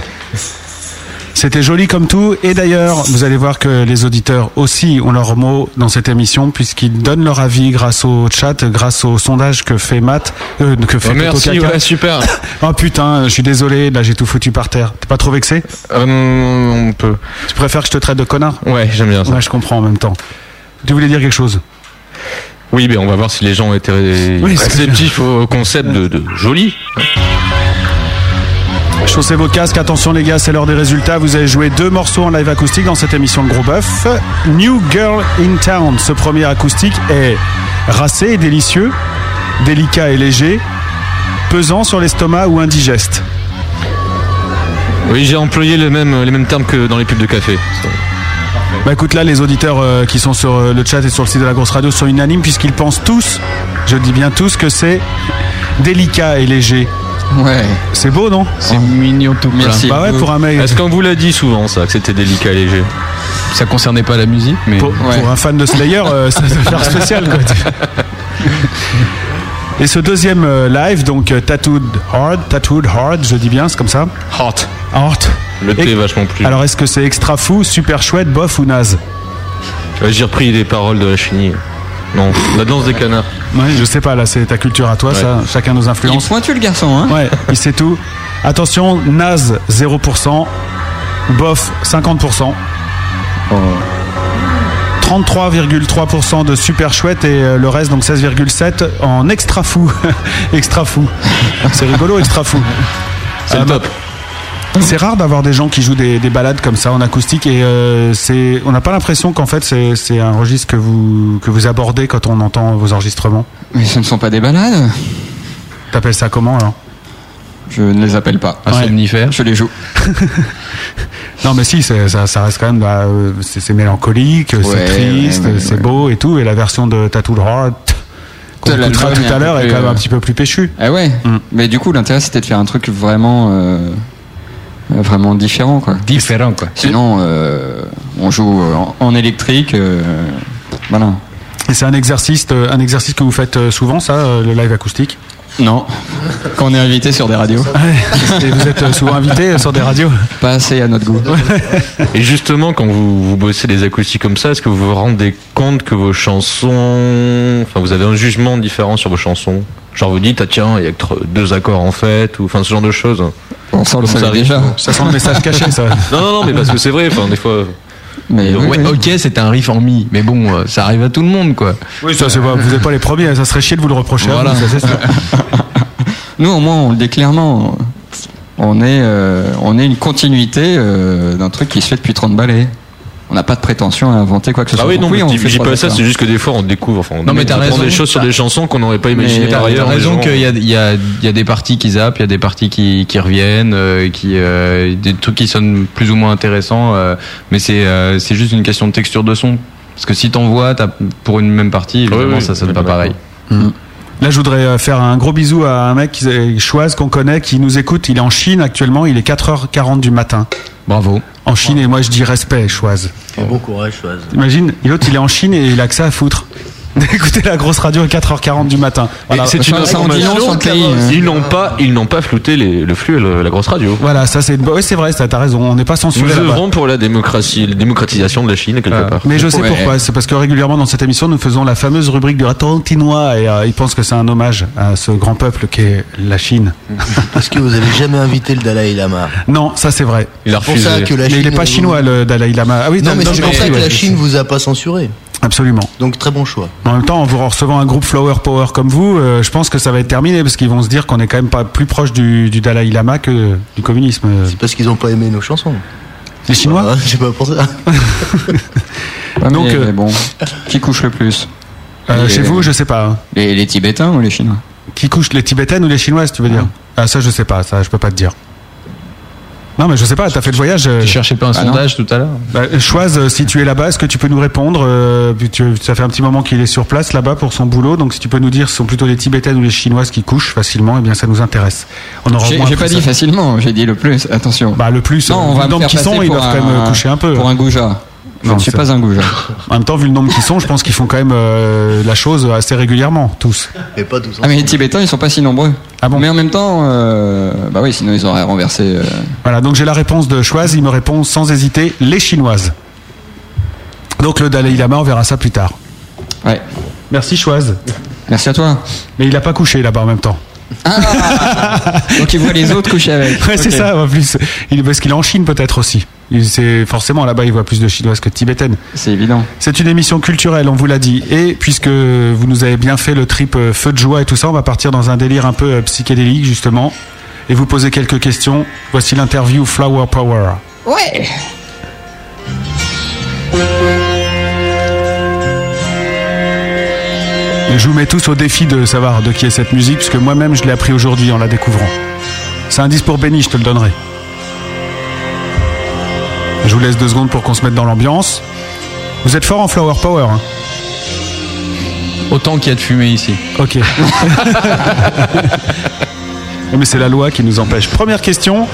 C'était joli comme tout. Et d'ailleurs, vous allez voir que les auditeurs aussi ont leur mot dans cette émission puisqu'ils donnent leur avis grâce au chat, grâce au sondage que fait Matt, euh, que fait Oh, merci, ouais, super. oh putain, je suis désolé, là j'ai tout foutu par terre. T'es pas trop vexé Euh, On peut. Tu préfères que je te traite de connard? Ouais, j'aime bien ça. Ouais, je comprends en même temps. Tu voulais dire quelque chose? Oui, mais on va voir si les gens ont été Oui, réceptifs au concept de, de joli. Chaussez vos casques, attention les gars, c'est l'heure des résultats. Vous avez joué deux morceaux en live acoustique dans cette émission de Gros Bœuf. New Girl in Town, ce premier acoustique est racé et délicieux, délicat et léger, pesant sur l'estomac ou indigeste. Oui, j'ai employé le même, les mêmes termes que dans les pubs de café. Bah écoute là, les auditeurs euh, qui sont sur euh, le chat et sur le site de la grosse radio sont unanimes puisqu'ils pensent tous, je dis bien tous, que c'est délicat et léger. Ouais. C'est beau, non C'est mignon tout plein. Bah ouais, pour un mec. Est-ce qu'on vous l'a dit souvent ça, que c'était délicat et léger? Ça concernait pas la musique, mais. Pour, pour un fan de Slayer, euh, ça doit faire spécial. Quoi. Et ce deuxième euh, live, donc Tattooed Hard, Tattooed Hard, je dis bien, c'est comme ça Hot. Hard. Le thé Et- vachement plus. Alors est-ce que c'est extra fou, super chouette, bof ou naze Ouais, j'ai repris les paroles de la chenille. Non, la danse des canards. Ouais, je sais pas, là c'est ta culture à toi, Ouais. ça, chacun nos Il est influences. pointu le garçon, hein Ouais, il sait tout. Attention, naze 0%, bof 50%. 33,3% de super chouette et euh, le reste donc 16,7 en extra fou. extra fou. C'est rigolo, extra fou. C'est Euh, le top. C'est rare d'avoir des gens qui jouent des, des balades comme ça en acoustique et euh, c'est, on n'a pas l'impression qu'en fait c'est, un registre que vous, que vous abordez quand on entend vos enregistrements. Mais ce ne sont pas des balades. T'appelles ça comment alors? Je ne les appelle pas. Un somnifère. Je les joue. Non mais si, ça, ça reste quand même, bah, euh, c'est, mélancolique, c'est Ouais, triste, ouais, ouais, c'est ouais. beau et tout. Et la version de Tattoo Heart qu'on tout à l'heure est quand même un petit peu plus péchu. Ah ouais. Mm. Mais du coup, l'intérêt c'était de faire un truc vraiment, euh, vraiment différent, quoi. Différent, quoi. Sinon, euh, on joue en, en électrique. euh, voilà. Et c'est un exercice, euh, un exercice que vous faites euh, souvent, ça, le live acoustique. Non. Quand on est invité sur des radios. Et vous êtes souvent invité sur des radios. Pas assez à notre goût. Et justement, quand vous, vous bossez des acoustiques comme ça, est-ce que vous vous rendez compte que vos chansons, enfin, vous avez un jugement différent sur vos chansons? Genre vous dites, ah tiens, il y a que deux accords en fait, ou enfin ce genre de choses. On sent le ça savait arrive. déjà. Ça sent le message caché, ça. Non, non, non, mais parce que c'est vrai, enfin des fois. Mais Donc, oui, ouais, oui. ok, c'est un riff en mi, mais bon, euh, ça arrive à tout le monde, quoi. Oui, ça c'est pas, vous n'êtes pas les premiers, ça serait chier de vous le reprocher. à Voilà. vous, ça. Nous, au moins, on le dit clairement. On est, euh, on est une continuité euh, d'un truc qui se fait depuis 30 balais. On n'a pas de prétention à inventer quoi que ce Ah soit. oui, non, fait dis pas ça, c'est juste que des fois on découvre, enfin, on Non, mais t'as on apprend raison. des choses sur des chansons qu'on n'aurait pas imaginé Mais par T'as ailleurs. t'as raison qu'il y a, il y, a, il y a des parties qui zappent, il y a des parties qui, qui reviennent, euh, qui, euh, des trucs qui sonnent plus ou moins intéressants, euh, mais c'est euh, c'est juste une question de texture de son. Parce que si t'envoies pour une même partie, évidemment, oui, ça sonne oui, pas pareil. Là, je voudrais euh, faire un gros bisou à un mec, qui- Choise, qu'on connaît, qui nous écoute. Il est en Chine actuellement, il est 4h40 du matin. Bravo. En Chine, et moi je dis respect, Choise. Et bon courage, Choise. Imagine, l'autre il est en Chine et il a que ça à foutre. D'écouter la grosse radio à 4h40 du matin. Et Voilà, c'est une hein. Ils n'ont pas, ils n'ont pas flouté les- le flux, et le- la grosse radio. voilà ça c'est une... ouais, c'est vrai, ça t'as raison, on n'est pas Nous censuré là-bas. œuvrons pour la démocratie, la démocratisation de la Chine quelque Ah. part. Mais je sais Ouais. pourquoi, c'est parce que régulièrement dans cette émission nous faisons la fameuse rubrique du Ratantinois et euh, ils pensent que c'est un hommage à ce grand peuple qu'est la Chine. Parce que vous avez jamais invité le Dalai Lama? Non, ça c'est vrai. Il a pour ça refusé. que la Mais Chine. il n'est pas vous- chinois le Dalai Lama. Ah oui, Non, mais c'est pour ça que la. Chine vous a pas censuré. Absolument. Donc très bon choix. En même temps, en vous recevant un groupe Flower Power comme vous, euh, je pense que ça va être terminé parce qu'ils vont se dire qu'on est quand même pas plus proche du, du Dalai Lama que du communisme. C'est parce qu'ils ont pas aimé nos chansons. Les Chinois Ah, J'ai pas pensé. Ouais, Donc, mais euh, bon, qui couche le plus Euh, les- Chez vous, je sais pas. hein. les, les Tibétains ou les Chinois? Qui couche les Tibétaines ou les Chinoises, tu veux dire? Ah ça, je sais pas. Ça, je peux pas te dire. Non, mais je sais pas. T'as fait le voyage. euh, Tu cherchais pas un Ah non. sondage tout à l'heure bah, Choise, euh, si tu es là-bas, est-ce que tu peux nous répondre euh, Ça fait un petit moment qu'il est sur place là-bas pour son boulot, donc si tu peux nous dire ce sont plutôt les Tibétaines ou les Chinoises qui couchent facilement, eh bien ça nous intéresse. On aura au J'ai pas dit ça. facilement, j'ai dit le plus. Attention. Bah le plus. non, on va me faire qui sont, ils doivent un, quand même coucher un peu. Pour un goujat. Je ne suis pas un goujat. En même temps, vu le nombre qui sont, je pense qu'ils font quand même euh, la chose assez régulièrement, tous. Mais pas tous. Ah mais les Tibétains ils sont pas si nombreux. Ah bon Mais en même temps, euh, bah oui, sinon ils auraient renversé. euh, Voilà, donc j'ai la réponse de Choise, il me répond sans hésiter, les Chinoises. Donc le Dalai Lama, on verra ça plus tard. Ouais. Merci Choise. Merci à toi. Mais il a pas couché là-bas en même temps. Donc il voit les autres coucher avec. Ouais, c'est ça, en plus. Il, parce qu'il est en Chine peut-être aussi. Il- forcément là-bas, il voit plus de chinoises que de tibétaines. C'est évident. C'est une émission culturelle, on vous l'a dit. Et puisque vous nous avez bien fait le trip euh, feu de joie et tout ça, on va partir dans un délire un peu euh, psychédélique justement et vous poser quelques questions. Voici l'interview Flower Power. Ouais. Et je vous mets tous au défi de savoir de qui est cette musique, puisque moi-même je l'ai appris aujourd'hui en la découvrant. C'est un disque pour Benny, je te le donnerai. Je vous laisse deux secondes pour qu'on se mette dans l'ambiance. Vous êtes fort en Flower Power, hein Autant qu'il y a de fumée ici. Ok. Mais c'est la loi qui nous empêche. Première question.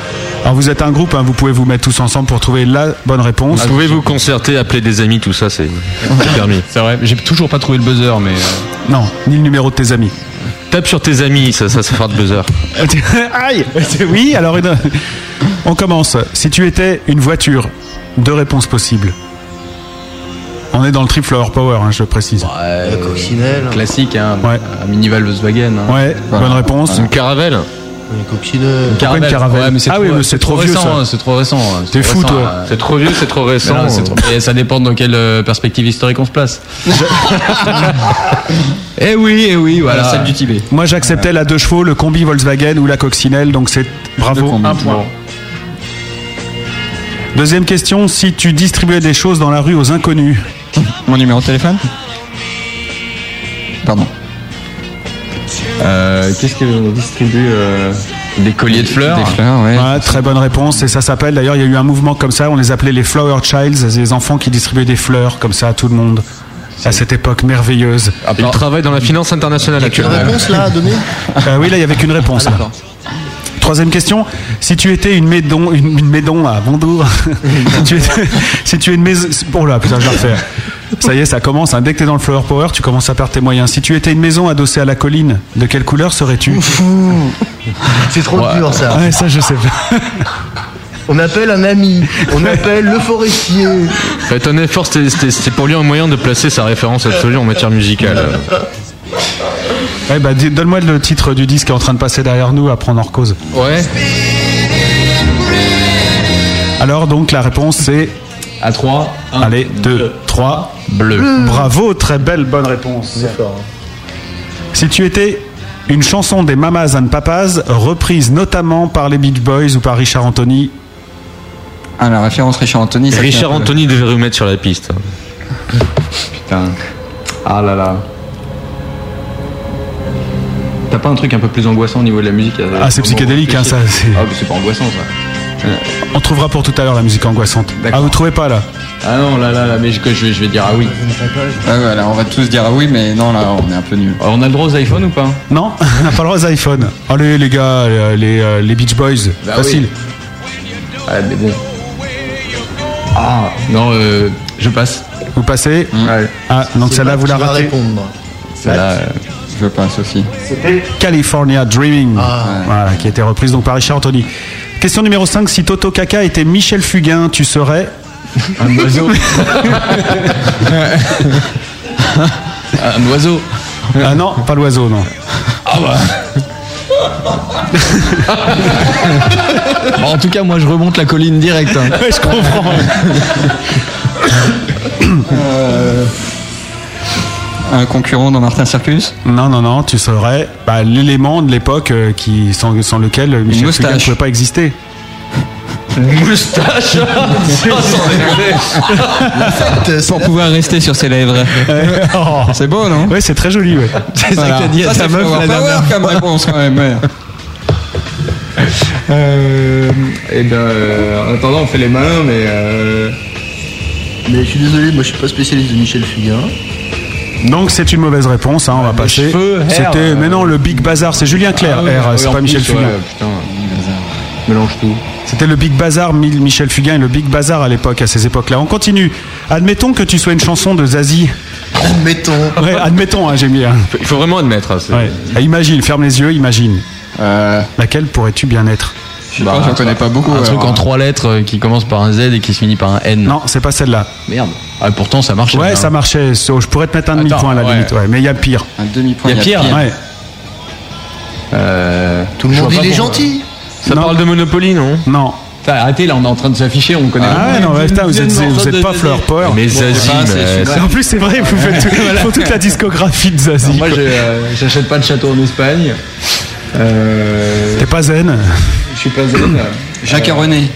Alors vous êtes un groupe, hein, vous pouvez vous mettre tous ensemble pour trouver la bonne réponse. Vous pouvez vous concerter, appeler des amis, tout ça, c'est c'est permis. C'est vrai, j'ai toujours pas trouvé le buzzer, mais. euh, Non, ni le numéro de tes amis. Tape sur tes amis, ça, ça, ça fera de buzzer. Aïe Oui, alors une- on commence. Si tu étais une voiture, deux réponses possibles. On est dans le trip Flower Power, hein, je précise. La coccinelle. Classique, hein. Ouais. Un minival Volkswagen. Hein. Ouais, Voilà. bonne réponse. Une caravelle Une coccinelle. Une caravelle Ouais, mais c'est Ah trop, oui, mais c'est trop vieux, récent, ça. C'est trop récent. hein, c'est T'es trop fou, récent, toi. hein. C'est trop vieux, c'est trop récent. non, c'est trop- Et ça dépend dans quelle euh, perspective historique on se place. eh oui, eh oui, voilà. Celle du Tibet. Moi j'acceptais la deux chevaux, le combi Volkswagen ou la coccinelle, donc c'est bravo, un point. Deuxième question, si tu distribuais des choses dans la rue aux inconnus, Mon numéro de téléphone? Pardon. Euh, Qu'est-ce qu'on distribue euh, Des colliers de fleurs. Des fleurs, ouais. Ouais, très bonne réponse. Et ça s'appelle, d'ailleurs, il y a eu un mouvement comme ça, on les appelait les Flower Childs, les enfants qui distribuaient des fleurs comme ça à tout le monde. À cette époque merveilleuse. Il travaille dans la finance internationale Une actuellement. réponse là à donner Euh, oui, là, il n'y avait qu'une réponse. là. Troisième question. Si tu étais une maison, une, une maison à Bondour, si, tu étais, si tu es une maison, oh là, putain, je vais refaire. Ça y est, ça commence. hein. Dès que t'es dans le Flower Power, tu commences à perdre tes moyens. Si tu étais une maison adossée à la colline, de quelle couleur serais-tu C'est trop dur ça. Ouais, ça, je sais pas. On appelle un ami. On appelle le forestier. Faites un effort, c'était- pour lui un moyen de placer sa référence absolue en matière musicale. Ouais, bah, donne-moi le titre du disque qui est en train de passer derrière nous à prendre hors cause. Ouais. Alors, donc, la réponse c'est À 3. Allez, 2, 3. Bleu. Bravo, très belle bonne réponse. C'est fort. hein. Si tu étais une chanson des Mamas and Papas, reprise notamment par les Beach Boys ou par Richard Anthony, Ah, la référence Richard Anthony. ça fait Richard Anthony devait remettre sur la piste. Putain. Ah là là. T'as pas un truc un peu plus angoissant au niveau de la musique euh, Ah, c'est psychédélique, hein, ça, c'est- Ah, mais c'est pas angoissant ça. On trouvera pour tout à l'heure la musique angoissante. Ah, vous trouvez pas là Ah non, là, là, là, mais je, je vais, je vais dire ah oui. Là, on va tous dire ah oui, mais non, là, on est un peu nul. on a le droit aux iPhones ou pas? Non, on n'a pas le droit aux iPhones. Allez les gars, euh, les, euh, les Beach Boys, Bah facile. Mais bon. Ah, non, euh, je passe. Vous passez? Ah, donc C'est celle-là vous la ratez. répondre. Celle-là, euh, Je passe aussi. C'était California Dreaming, voilà, qui a été reprise donc par Richard Anthony. Question numéro 5, si Toto Kaka était Michel Fugain, tu serais un oiseau. un oiseau. Ah non, pas l'oiseau, non. Ah bah. Bon, en tout cas, moi, je remonte la colline direct. hein. Ouais, je comprends. Euh, Un concurrent dans Martin Circus Non, non, non, tu serais bah, l'élément de l'époque euh, qui, sans, sans lequel Michel Fugain ne pouvait pas exister. Moustache Pour pouvoir rester sur ses lèvres. Oh. C'est beau, non Ouais, c'est très joli, ouais. C'est ça que t'as dit à ta meuf la dernière comme réponse quand même. ouais. Euh, et ben, euh, en attendant, on fait les malins, mais. Euh... Mais je suis désolé, moi je suis pas spécialiste de Michel Fugain. Donc c'est une mauvaise réponse, hein, on va passer. cheveux, hair, C'était, euh, mais non, le Big Bazar, c'est Julien Clerc, Ah R, c'est pas Michel Fugain. putain, mélange tout. C'était le Big Bazar, Mi- Michel Fugain et le Big Bazar à l'époque, à ces époques-là. On continue. Admettons que tu sois une chanson de Zazie. Admettons. Ouais, admettons, hein, j'ai mis. hein. Il faut vraiment admettre. hein, Ouais. Ah, imagine, ferme les yeux, imagine. Euh, Laquelle pourrais-tu bien être? Je j'en connais pas beaucoup. Un truc en trois lettres euh, qui commence par un Z et qui se finit par un N. Non, c'est pas celle-là. Merde. Ah, pourtant, ça marche. Ouais, ça marchait. So, je pourrais te mettre un demi-point à la ouais. limite, ouais. Mais il y a pire. Un demi-point. Il y a pire. Ouais. Euh, Tout le je monde il est gentil. Ça Non. parle de Monopoly, non Non. Putain, arrêtez, là, on est en train de s'afficher, on connaît. Ah ouais, non, ouais, putain, vous êtes, vous êtes pas Power. Mais Zazie, ça- En plus, c'est vrai, vous faites tout- il faut toute la discographie de Zazie. Moi, euh, j'achète pas de château en Espagne. Euh, T'es pas zen je suis pas zen. Jacques et René.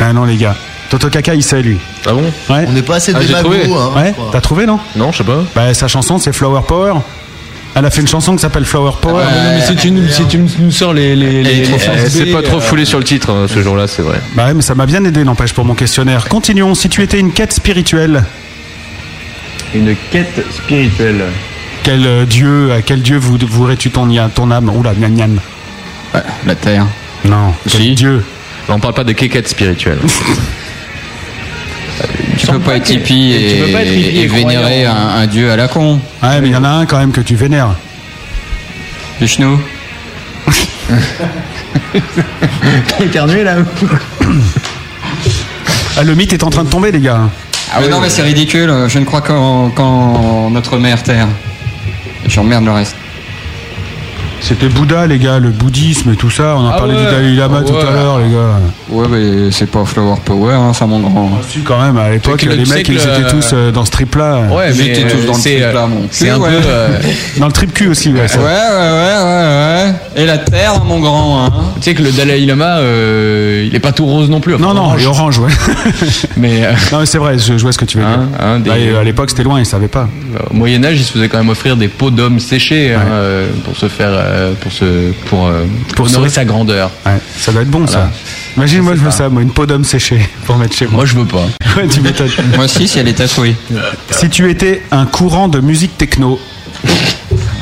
Ah non, les gars. Toto Kaka, il sait, lui. Ah bon Ouais. On n'est pas assez Ah, j'ai démago, trouvé. hein. Ouais, t'as trouvé, non Non, je sais pas. Bah, sa chanson, c'est Flower Power. Elle a fait une chanson qui s'appelle Flower Power. Non, mais si tu, nous- si tu nous sors les. les, les, Eh, c'est pas trop euh, foulé sur le titre hein, ce jour-là, c'est vrai. Bah ouais, mais ça m'a bien aidé, n'empêche, pour mon questionnaire. Continuons. Si tu étais une quête spirituelle, Une quête spirituelle. Quel euh, dieu, à quel dieu vou- vouerais-tu ton, ton âme? Oula, miam miam. Ouais, la Terre. Non, quel Si. dieu? Là, on parle pas de quéquette spirituelle. Tu peux pas être hippie et, tu peux pas être hippie et et vénérer un, un dieu à la con. Ouais, mais il y en a un quand même que tu vénères. Vishnu. T'as éternué là Ah, le mythe est en train de tomber, les gars. Ah mais non, mais c'est ridicule. Je ne crois qu'en qu'en notre mère Terre. J'emmerde le reste. C'était Bouddha, les gars, le bouddhisme et tout ça. On en Ah parlait ouais. du Dalai Lama Ah tout à l'heure, les gars. Ouais, mais c'est pas Flower Power, hein, ça mon grand. Si, quand même, à l'époque, les mecs, ils étaient tous euh, dans ce trip-là. Ouais, Ils mais étaient tous dans le c'est, truc, là, euh, mon C'est un ouais. peu. euh, Dans le trip cul aussi, ouais. ça. Ouais, ouais, ouais, ouais, ouais. Et la Terre, mon grand, hein. tu sais que le Dalai Lama, euh, il est pas tout rose non plus. enfin, Non, non, orange. et orange, ouais. Mais euh, non, mais c'est vrai, je, vois ce que tu veux dire. Hein, hein, des- Bah, à l'époque, c'était loin, ils savaient pas. au Moyen Âge, il se faisait quand même offrir des pots d'hommes séchés hein, pour se faire, euh, pour se, pour, euh, Pour honorer sa grandeur. Ouais, ça doit être bon, ça. Imagine, moi, je veux pas. ça, moi, une peau d'homme séchée pour mettre chez moi. Moi, je veux pas. Ouais, tu m'étonnes. Moi aussi, si elle est tatouée. si tu étais un courant de musique techno,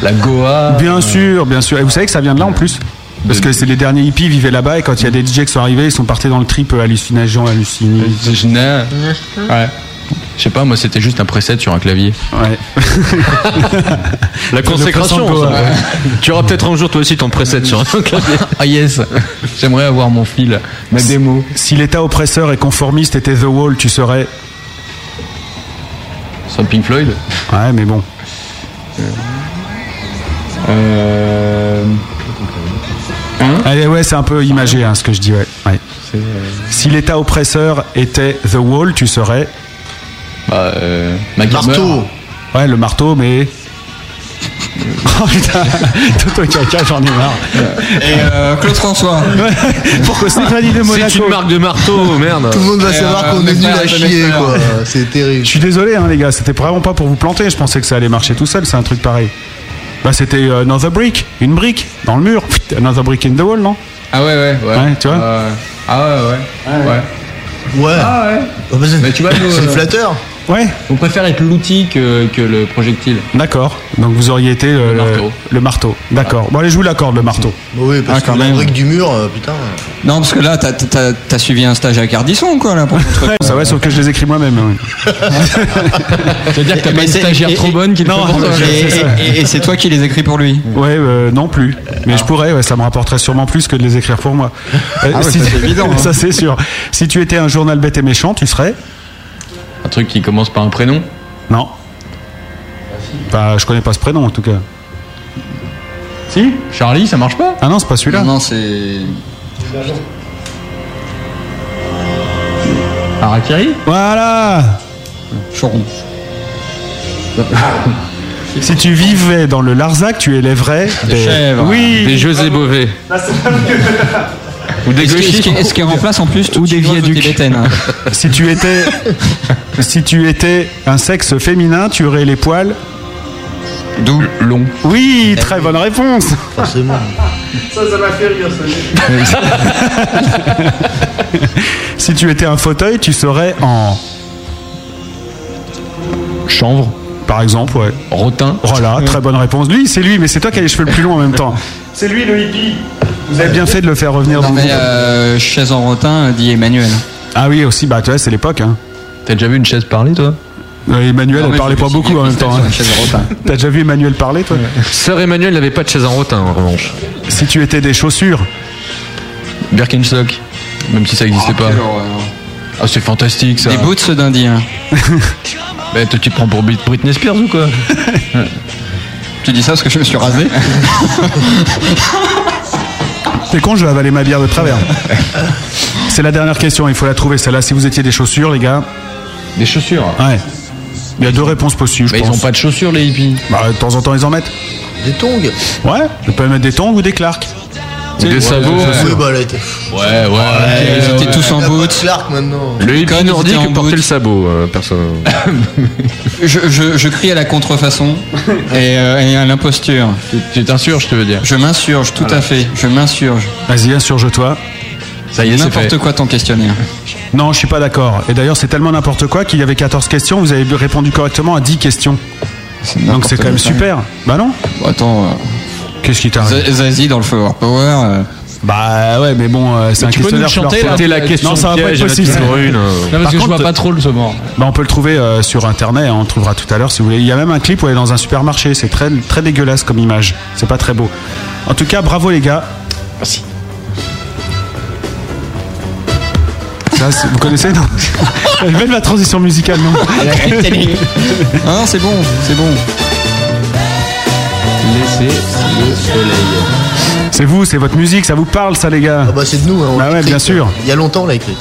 La Goa. bien sûr, bien sûr. Et vous savez que ça vient de là en plus parce que c'est les derniers hippies vivaient là-bas et quand il y a des DJ qui sont arrivés, ils sont partis dans le trip euh, hallucination, halluciné. Ouais. Je sais pas, moi c'était juste un preset sur un clavier. Ouais. La consécration. Ça. ouais. Tu auras peut-être un jour toi aussi ton preset sur un clavier. Ah yes J'aimerais avoir mon fil, ma démo. Si l'État oppresseur et conformiste était The Wall, tu serais? Sur Pink Floyd? Ouais, mais bon. Euh... Hein? Allez, ouais, c'est un peu imagé hein, ce que je dis. Ouais. Ouais. Si l'état oppresseur était The Wall, tu serais? Bah, euh. Marteau. Ouais, le marteau, mais. Oh putain, Toto caca, j'en ai marre. Et euh, Claude François. Pourquoi Stéphanie de Monaco C'est une marque de marteau, merde. Tout le monde va Et, savoir euh, qu'on est nul à chier, quoi. C'est terrible. Je suis désolé, hein, les gars, c'était vraiment pas pour vous planter. Je pensais que ça allait marcher tout seul, c'est un truc pareil. Bah, c'était euh, Another Brick, une brique dans le mur. Another Brick in the wall, non? Ah ouais, ouais, ouais. Ouais, tu vois Euh, Ah ouais, ouais. ouais. Ouais. Ah ouais. Bah, c'est- Mais tu vois, c'est flatteur. Ouais, On préfère être l'outil que, que le projectile. d'accord. Donc vous auriez été euh, Le marteau. le marteau. D'accord. Bon, allez, je vous l'accorde, le marteau. Bah oui, parce Ah, que la même. brique du mur, euh, putain. Non, parce que là, t'as- suivi un stage à Cardisson, quoi, là, pour ton truc. Ouais, ça va, sauf que je les écris moi-même. ouais. C'est-à-dire que t'as pas une stagiaire et- trop et- bonne qui non, mais Et, et- c'est toi qui les écris pour lui? Ouais, euh, non plus. Mais je pourrais, ouais, ça me rapporterait sûrement plus que de les écrire pour moi. Euh, Ah ouais, ça, c'est évident, hein. ça c'est sûr. Si tu étais un journal bête et méchant, tu serais Un truc qui commence par un prénom. Non. Bah, je connais pas ce prénom en tout cas. Si Charlie, ça marche pas Ah non, c'est pas celui-là. Non, non, c'est. Harakiri Voilà Choron. Si tu vivais dans le Larzac, tu élèverais des, chèvres. Oui. Des José Bové. Ou des Est-ce qui- est-ce gauchistes. est-ce qui remplace en plus Ou des viaducs. tibétaines hein Si tu étais, si tu étais un sexe féminin, tu aurais les poils. D'où Long. Oui, très bonne réponse. Forcément. Si tu étais un fauteuil, tu serais en, Chanvre. par exemple, ouais. Rotin. Voilà, très bonne réponse. Lui, c'est lui, mais c'est toi qui as les cheveux le plus longs en même temps. C'est lui le hippie. Vous avez bien fait de le faire revenir Non, dans le mais euh, chaise en rotin, dit Emmanuel. Ah oui, aussi, bah tu vois, c'est l'époque. Hein. T'as déjà vu une chaise parler, toi? Euh, Emmanuel, Non, elle parlait pas beaucoup en même temps. hein. T'as déjà vu Emmanuel parler, toi? Sœur Emmanuel n'avait pas de chaise en rotin, en revanche. Si tu étais des chaussures, Birkenstock. Même si ça n'existait pas. Quelle horreur. Ah, c'est fantastique ça. Des boots d'Indien. Bah, toi, tu te prends pour Brit- Britney Spears ou quoi? Tu dis ça parce que je me suis rasé t'es con, je vais avaler ma bière de travers. C'est la dernière question, il faut la trouver. Celle-là, si vous étiez des chaussures, les gars. Des chaussures. Ouais. Il y a deux réponses possibles, je Bah, ils pense. ont pas de chaussures, les hippies. Bah, de temps en temps, ils en mettent. Des tongs. Ouais, ils peuvent mettre des tongs ou des clarks. Ou des sabots. Bah t'es- Ouais, ouais. Ils étaient tous en boots. Clark maintenant. Le hippie nordique portait boot. le sabot, euh, perso. Je, je, je crie à la contrefaçon et, euh, et à l'imposture. Tu- t'insurges, je veux dire. Je m'insurge, tout à fait. Je m'insurge. Vas-y, insurge-toi. Ça y est, c'est N'importe quoi ton questionnaire. Non, je suis pas d'accord. Et d'ailleurs, c'est tellement n'importe quoi qu'il y avait 14 questions, vous avez répondu correctement à 10 questions. Donc c'est quand même super. Bah non Bon, attends, Qu'est-ce qui t'arrive Zazie dans le Flower Power. euh, Bah ouais, mais bon, euh, c'est un tu peux nous questionnaire. chanter, Fleur là C'était la question Non, ça va pas être possible. euh. Non, parce Par que je contre, vois pas trop le saumon. Bah, on peut le trouver euh, sur internet, hein, on le trouvera tout à l'heure si vous voulez. Il y a même un clip où elle est dans un supermarché, c'est très, très dégueulasse comme image. C'est pas très beau. En tout cas, bravo les gars. Merci. Ça, c'est- vous connaissez non Même la transition musicale, non Ah non, c'est bon, c'est bon. Laissez le soleil. C'est vous, c'est votre musique, ça vous parle ça les gars Ah bah c'est de nous. hein, on Bah l'a ouais, écrite, bien sûr. Il y a longtemps, on l'a écrite.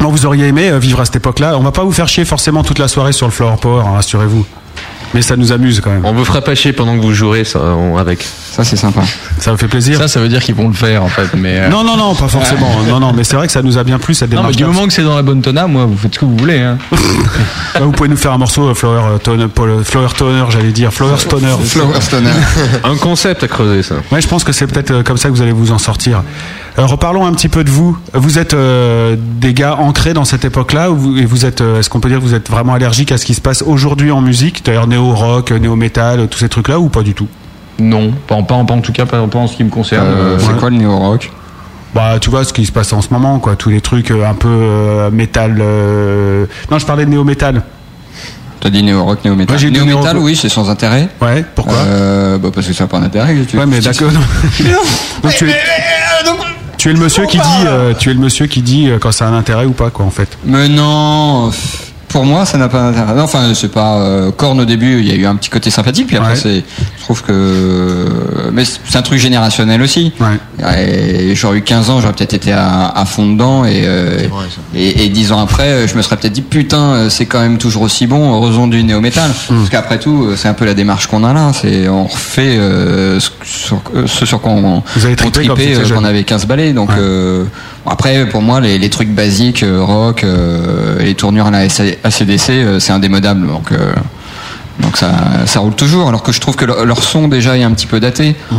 Non, vous auriez aimé euh, vivre à cette époque-là. On va pas vous faire chier forcément toute la soirée sur le Flower Power, hein, rassurez-vous. Mais ça nous amuse quand même. On vous fera pas chier pendant que vous jouerez ça, on- avec. Ça, c'est sympa. Ça vous fait plaisir Ça, ça veut dire qu'ils vont le faire en fait. Mais euh, Non, non, non, pas forcément. Non, non, mais c'est vrai que ça nous a bien plu cette Non, mais démarche. du moment que c'est dans la bonne tona, moi, vous faites ce que vous voulez. Hein. Bah, vous pouvez nous faire un morceau euh, Flower euh, Toner, Paul, Flower Toner, j'allais dire Flower Stoner. Flower Stoner. Un concept à creuser, ça. Ouais, je pense que c'est peut-être comme ça que vous allez vous en sortir. Euh, reparlons un petit peu de vous. Vous êtes euh, des gars ancrés dans cette époque-là, ou vous, et vous êtes, euh, est-ce qu'on peut dire que vous êtes vraiment allergique à ce qui se passe aujourd'hui en musique, d'ailleurs néo-rock, néo-metal, tous ces trucs-là, ou pas du tout? Non, pas, en- pas, en- pas en tout cas, pas, pas en ce qui me concerne. Euh, Euh, c'est quoi le néo-rock Bah, tu vois ce qui se passe en ce moment, quoi. Tous les trucs euh, un peu euh, métal. euh, Non, je parlais de néo-metal. T'as dit néo-rock, néo-metal. Ouais, néo-metal, oui, c'est sans intérêt. Ouais, pourquoi? Euh, bah parce que ça n'a pas d'intérêt. tu- Ouais, mais tu- d'accord. Donc, tu, es, tu es le monsieur qui dit, euh, tu es le monsieur qui dit quand ça a un intérêt ou pas, quoi, en fait. Mais non pour moi, ça n'a pas d'intérêt. Enfin, c'est pas euh, Korn au début. Il y a eu un petit côté sympathique, puis après, Ouais. c'est. Je trouve que, mais c'est un truc générationnel aussi. Et j'aurais eu 15 ans, j'aurais peut-être été à, à fond dedans, et, euh, et, et 10 ans après, je me serais peut-être dit putain, euh, c'est quand même toujours aussi bon. Heureusement du néo métal, Hmm. parce qu'après tout, euh, c'est un peu la démarche qu'on a là. C'est on refait euh, ce, sur, euh, ce sur quoi on, Vous avez on euh, quand on avait 15 balais. Donc euh, bon, après, pour moi, les, trucs basiques, euh, rock, euh, les tournures à la ACDC, euh, c'est indémodable. Donc donc ça, ça roule toujours, alors que je trouve que leur, leur son déjà est un petit peu daté. Mmh.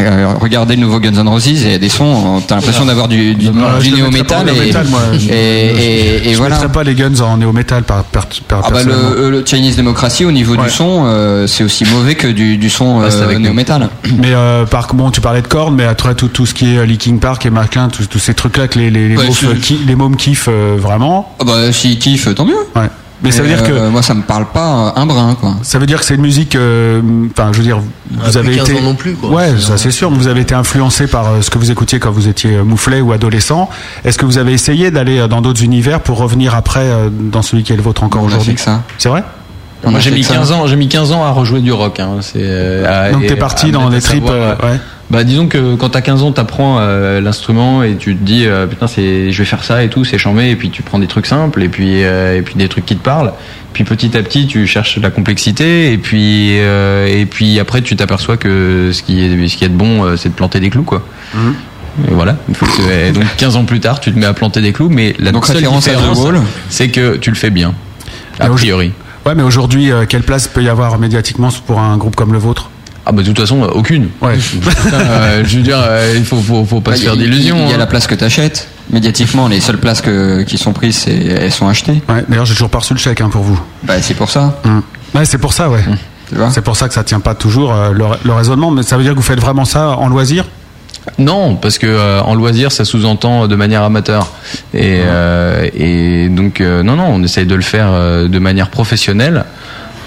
Euh, regarder le nouveau Guns N' Roses et il y a des sons, t'as l'impression d'avoir du, du, Ouais, du néo-métal et, néo-métal, moi. Je- et, et, et je voilà. pas les Guns en néo-métal par, par, par Ah bah le, euh, le Chinese Democracy au niveau Ouais. du son, euh, c'est aussi mauvais que du, du son Reste euh, néo-métal. Mais euh, par bon, tu parlais de Korn, mais après tout, tout ce qui est euh, Linkin Park et machin, tous ces trucs-là que les les les, Ouais, euh, mômes kiffent euh, vraiment. Ah bah s'ils kiffent, tant mieux. Ouais. Mais ça veut dire que euh, moi ça me parle pas un brin quoi. ça veut dire que c'est une musique. euh, Enfin, je veux dire, vous plus avez 15 été. ans non plus, quoi. Ouais, ça c'est sûr. Vous avez été influencé par euh, ce que vous écoutiez quand vous étiez euh, mouflé ou adolescent. Est-ce que vous avez essayé d'aller euh, dans d'autres univers pour revenir après euh, dans celui qui est le vôtre encore aujourd'hui ça. C'est vrai On Moi j'ai mis que ça. 15 ans, j'ai mis 15 ans à rejouer du rock. Hein. C'est, euh, à- Donc t'es parti dans les tripes. savoir, euh, ouais. Bah disons que quand t'as 15 ans, t'apprends euh, l'instrument et tu te dis euh, putain c'est je vais faire ça et tout, c'est chambé et puis tu prends des trucs simples et puis euh, et puis des trucs qui te parlent. Puis petit à petit tu cherches la complexité et puis euh, et puis après tu t'aperçois que ce qui est ce qui est de bon euh, c'est de planter des clous quoi. Mhm. Et voilà. Il faut que- et donc 15 ans plus tard, tu te mets à planter des clous, mais la Donc, seule référence différence, c'est que tu le fais bien. A priori. Ouais, mais aujourd'hui, euh, quelle place peut y avoir médiatiquement pour un groupe comme le vôtre? Ah bah de toute façon, euh, aucune. Ouais. Putain, euh, je veux dire, euh, il faut, faut, faut pas Bah, se faire d'illusions. Il y a hein. la place que t'achètes. Médiatiquement, les seules places que, qui sont prises, c'est, elles sont achetées. Ouais. D'ailleurs, j'ai toujours pas reçu le chèque hein, pour vous. Bah, c'est pour ça. Mm. Ouais, c'est pour ça, ouais. Tu vois C'est pour ça que ça tient pas toujours euh, le, le raisonnement. Mais ça veut dire que vous faites vraiment ça en loisir? Non, parce que euh, en loisir, ça sous-entend de manière amateur. Et, euh, et donc, euh, non, non, on essaye de le faire euh, de manière professionnelle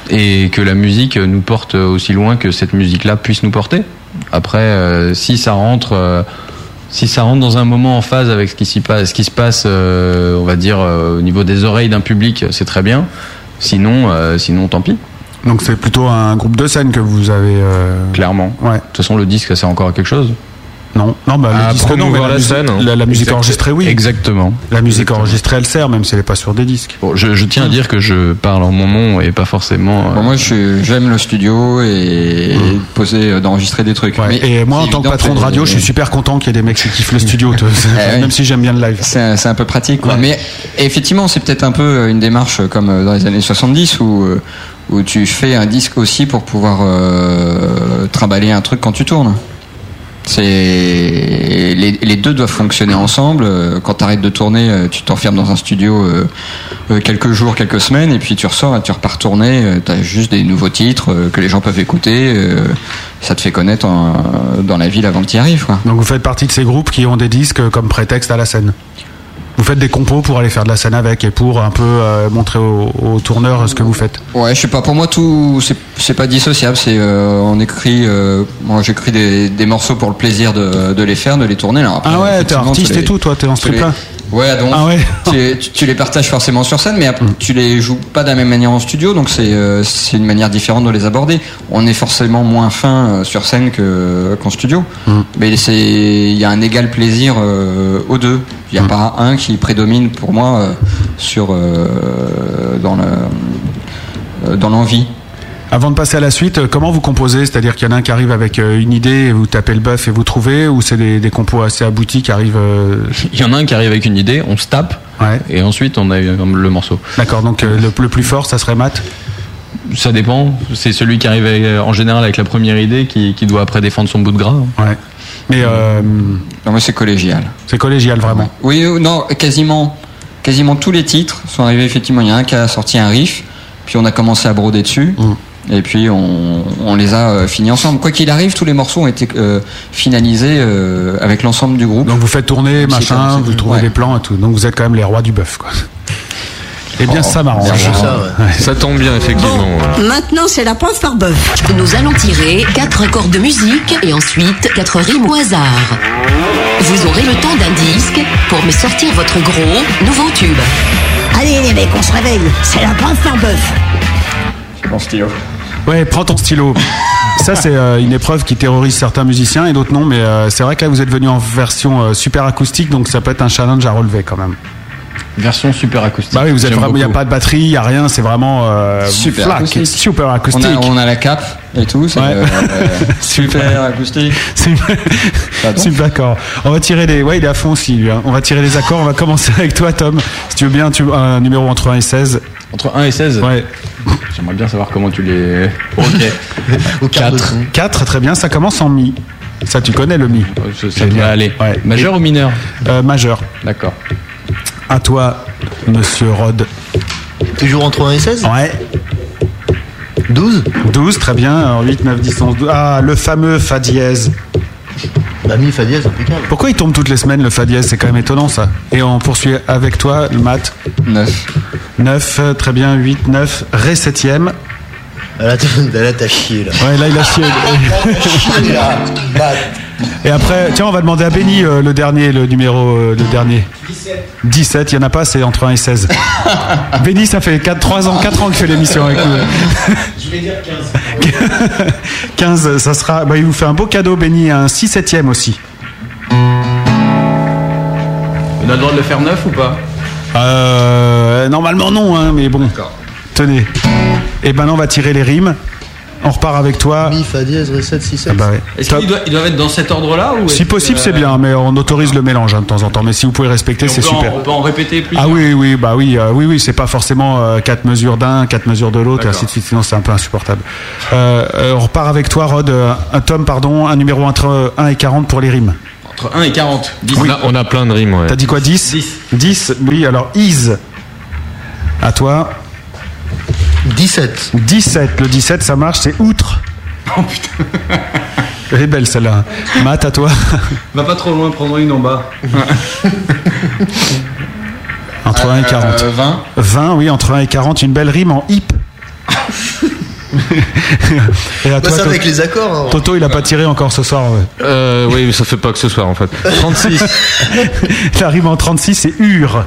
et que la musique nous porte aussi loin que cette musique-là puisse nous porter. Après, euh, si ça rentre, euh, si ça rentre dans un moment en phase avec ce qui s'y passe, ce qui se passe, euh, on va dire au niveau des oreilles d'un public, c'est très bien. Sinon, sinon, tant pis. Donc c'est plutôt un groupe de scène que vous avez. Clairement. Ouais. De toute façon, le disque, ça sert encore à quelque chose. Non, non, bah, À le disque, non, mais la, la musique- scène, hein. la, la musique enregistrée, oui. Exactement. La musique enregistrée, elle sert, même si elle n'est pas sur des disques. Bon, je, je tiens à dire que je parle en mon nom et pas forcément. euh, Bon, moi, je- j'aime le studio et, et poser, euh, d'enregistrer des trucs. Ouais. Mais Et moi, en tant que patron de radio, je suis super content qu'il y ait des mecs qui kiffent le studio. Eh oui. même si j'aime bien le live. C'est un, peu pratique, quoi. Mais effectivement, c'est peut-être un peu une démarche comme euh, dans les années 70 où, euh, où tu fais un disque aussi pour pouvoir euh, trimballer un truc quand tu tournes. C'est les, deux doivent fonctionner ensemble. Euh, Quand tu de tourner, euh, tu t'enfermes dans un studio euh, quelques jours, quelques semaines, et puis tu ressors et tu repars tourner. Tu juste des nouveaux titres que les gens peuvent écouter. ça te fait connaître dans la ville avant que tu y arrives. Quoi. Donc vous faites partie de ces groupes qui ont des disques comme prétexte à la scène. Vous faites des compos pour aller faire de la scène avec et pour un peu euh, montrer aux, aux tourneurs ce que vous faites. Ouais, je sais pas. Pour moi, tout c'est pas dissociable. C'est euh, on écrit. euh, moi, j'écris des, des morceaux pour le plaisir de, de les faire, de les tourner. Après, Ah ouais, t'es artiste les- et tout, toi, t'es en strip là. Ouais, donc Ah ouais. tu, les- tu- tu les partages forcément sur scène, mais après, tu les joues pas de la même manière en studio, donc c'est euh, une manière différente de les aborder. On est forcément moins fin euh, sur scène que qu'en studio, mais c'est il y a un égal plaisir euh, aux deux. Il n'y a pas un qui prédomine pour moi euh, sur euh, dans le euh, dans l'envie. Avant de passer à la suite, comment vous composez? C'est-à-dire qu'il y en a un qui arrive avec une idée, et vous tapez le bœuf et vous trouvez, ou c'est des, des compos assez aboutis qui arrivent Il y en a un qui arrive avec une idée, on se tape, Ouais. et ensuite on a le morceau. D'accord, donc le, le plus fort, ça serait Matt? Ça dépend. C'est celui qui arrive en général avec la première idée qui, qui doit après défendre son bout de gras. Ouais. Mais euh, Non, moi c'est collégial. c'est collégial vraiment. Oui, euh, non, quasiment, quasiment tous les titres sont arrivés effectivement. Il y en a un qui a sorti un riff, puis on a commencé à broder dessus. Et puis on, on les a euh, finis ensemble. Quoi qu'il arrive, tous les morceaux ont été euh, finalisés avec l'ensemble du groupe. Donc vous faites tourner, machin, vous trouvez ouais. des plans et tout. Donc vous êtes quand même les rois du bœuf, quoi. Eh bien, ça m'arrange. Ça, ouais. Ça tombe bien, effectivement. Maintenant, c'est la preuve par bœuf. Nous allons tirer quatre accords de musique et ensuite quatre rimes au hasard. Vous aurez le temps d'un disque pour me sortir votre gros nouveau tube. Allez, les mecs, on se réveille. C'est la preuve par bœuf. Mon stylo. Ouais, prends ton stylo. Ça, c'est euh, une épreuve qui terrorise certains musiciens et d'autres non, mais euh, c'est vrai que là, vous êtes venu en version euh, super acoustique, donc ça peut être un challenge à relever quand même. Version super acoustique. Bah oui, vous êtes il n'y a pas de batterie, il n'y a rien, c'est vraiment euh, Super flac, acoustique. super On acoustique. a, on a la cape et tout. c'est, Ouais. euh, super acoustique. Super. D'accord. On va tirer les. Ouais, il est à fond aussi. lui, hein. On va tirer les accords. On va commencer avec toi, Tom. Si tu veux bien, tu un numéro entre 1 et 16. Entre 1 et 16 Ouais. J'aimerais bien savoir comment tu les. Ok. Au quart de 4. ton. 4, très bien. Ça commence en mi. Ça, tu connais le mi. Ça devrait aller. Ouais. Majeur ou mineur Euh, majeur. D'accord. À toi, Monsieur Rod. Toujours entre 1 et 16 Ouais. 12 12, très bien. Alors 8, 9, 10, 11, 12. Ah, le fameux Fa dièse. Bah, mi, fa dièse, impeccable. Pourquoi il tombe toutes les semaines le Fa dièse? C'est quand même étonnant ça. Et on poursuit avec toi, le mat. 9. 9, très bien. 8, 9, Ré septième. Ah, Là, t'as- là, t'as chié, là. Ouais, là il a chié. Chié, là. Et après, tiens, on va demander à Benny euh, le dernier, le numéro, euh, le dernier. 17. 17, il n'y en a pas, c'est entre 1 et 16. Benny, ça fait 4, 3 ans, 4 ans qu'il fait l'émission avec nous. Je vais dire 15. 15, ça sera. Bah, il vous fait un beau cadeau, Benny, un 6 septième aussi. On a le droit de le faire neuf ou pas? Euh, normalement, non, hein, mais bon. Tenez. Et maintenant, on va tirer les rimes. On repart avec toi. mi, fa dièse, ré 7, 6, 7. Ah bah ouais. Est-ce qu'ils doivent, ils doivent être dans cet ordre-là ou Si possible, que, c'est euh, bien, mais on autorise le mélange hein, de temps en temps. Mais si vous pouvez respecter, c'est peut en- super. on peut en répéter plus Ah oui, oui, bah oui, euh, oui, oui, c'est pas forcément euh, quatre mesures d'un, quatre mesures de l'autre, et ainsi de suite. Sinon, c'est un peu insupportable. Euh, euh, on repart avec toi, Rod. euh, un tome, pardon, un numéro entre 1 et 40 pour les rimes. Entre 1 et 40. 10. On, a, on a plein de rimes, ouais. T'as dit quoi, 10 10. 10, oui, alors is. À toi. 17. 17, le 17, ça marche, c'est outre. Oh putain. Elle est belle celle-là. Matt, à toi. Va pas trop loin, prendre une en bas. Entre 1 et 40. Euh, 20. 20, oui, entre 1 et 40, une belle rime en hip. et à Bah, toi, ça Toto- avec les accords. hein. Toto, il a pas tiré encore ce soir. ouais. Euh, oui, mais ça fait pas que ce soir, en fait. 36. La rime en 36, c'est ur.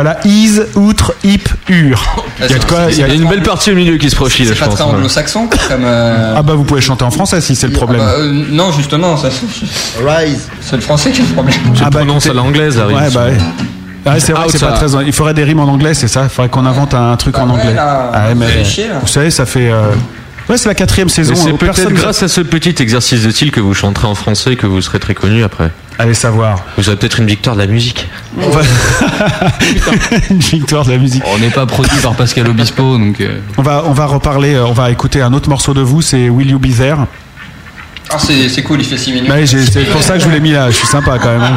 Voilà, is, outre, hip, ur. Il y a de quoi il y a- Il y a une belle partie au milieu qui se profile, C'est pas très anglo-saxon comme. euh, Ah bah vous pouvez chanter en français si c'est le problème. bah, euh, non, justement, ça- Rise. c'est le français qui a le problème. Je Ah bah, prononce à l'anglaise, la rime. Ouais, bah ouais. Ouais, c'est vrai, Ah, que c'est pas très. Il faudrait des rimes en anglais, c'est ça? Il faudrait qu'on invente un truc Bah en ouais, anglais. là, Ah ouais, vous mais faites chier, là. vous savez, ça fait. euh, Ouais, c'est la quatrième saison. C'est euh, peut-être grâce à ce petit exercice de style que vous chanterez en français que vous serez très connu après. Allez savoir. Vous aurez peut-être une victoire de la musique. Va- une victoire de la musique. On n'est pas produit par Pascal Obispo, donc. euh, On va, on va reparler. euh, On va écouter un autre morceau de vous. C'est Will You Be There. Ah, c'est c'est cool, il fait 6 minutes. Bah c'est pour ça que je vous l'ai mis là. Je suis sympa quand même. hein.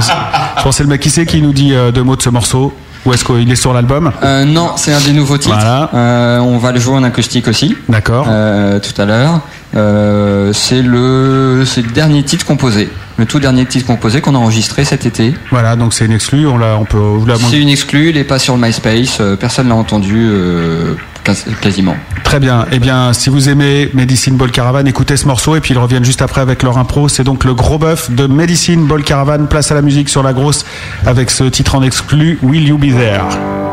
Je pensais le mec qui sait qui nous dit euh, deux mots de ce morceau. Ou est-ce qu'il est sur l'album? Euh, non, c'est un des nouveaux titres. Voilà. Euh, on va le jouer en acoustique aussi. D'accord. euh, tout à l'heure. Euh, c'est le, c'est le dernier titre composé, le tout dernier titre composé qu'on a enregistré cet été. Voilà, donc c'est une exclue. On l'a, on peut vous la C'est une exclue, il est pas sur le MySpace, euh, personne l'a entendu euh, quas- quasiment. Très bien. Eh bien, si vous aimez Medicine Ball Caravan, écoutez ce morceau et puis ils reviennent juste après avec leur impro. C'est donc le gros bœuf de Medicine Ball Caravan. Place à la musique sur la grosse avec ce titre en exclu Will You Be There?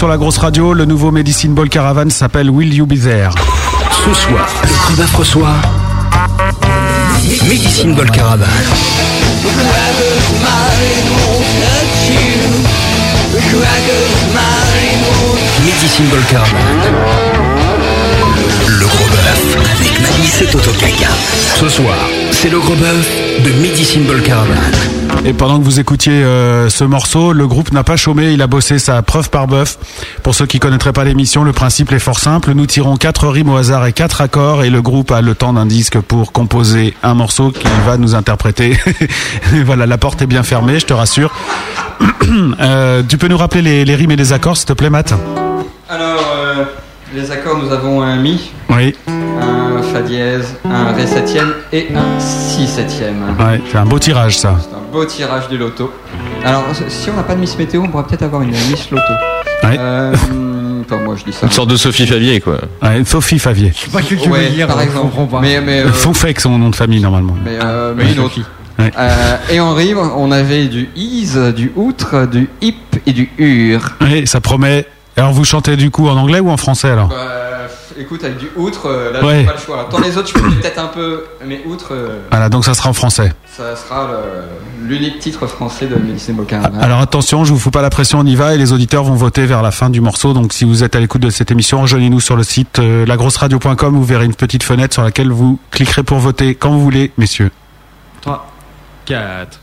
sur la grosse radio. Le nouveau Medicine Ball Caravan s'appelle Will You Be There. Ce soir, le combat François. Medicine Ball Caravan. Medicine Ball Caravan gros bœuf avec Malice et Toto Kaka. Ce soir, c'est le gros bœuf de Medicine Ball Caravan. Et pendant que vous écoutiez euh, ce morceau, le groupe n'a pas chômé, il a bossé sa preuve par bœuf. Pour ceux qui connaîtraient pas l'émission, le principe est fort simple. Nous tirons quatre rimes au hasard et quatre accords et le groupe a le temps d'un disque pour composer un morceau qu'il va nous interpréter. Voilà, la porte est bien fermée, je te rassure. Euh, tu peux nous rappeler les, rimes et les accords, s'il te plaît, Matt? Les accords, nous avons un Mi, Oui. un Fa dièse, un Ré septième et un Si septième. Ouais, c'est un beau tirage, ça. C'est un beau tirage du loto. Alors, si on n'a pas de Miss Météo, on pourrait peut-être avoir une Miss Loto. Ouais. Euh, enfin, moi, je dis ça. Une sorte de Sophie Favier, quoi. Ouais, Sophie Favier. Je sais pas ce que tu Ouais, veux dire, par je exemple. comprends pas. Mais, mais, euh, son nom de famille, normalement. mais, euh, mais une autre. Ouais. Euh, et en rime, on avait du is, du outre, du hip et du ur. Oui, ça promet. Alors, vous chantez du coup en anglais ou en français, alors Bah, écoute, avec du outre, euh, là, Ouais. j'ai pas le choix. Tant les autres, je peux peut-être un peu, mais outre, euh, Voilà, donc ça sera en français. ça sera le- l'unique titre français de Médecine Bocarana. Alors attention, je vous fous pas la pression, on y va et les auditeurs vont voter vers la fin du morceau. Donc si vous êtes à l'écoute de cette émission, rejoignez-nous sur le site euh, lagrosseradio.com. Vous verrez une petite fenêtre sur laquelle vous cliquerez pour voter quand vous voulez, messieurs. 3, 4.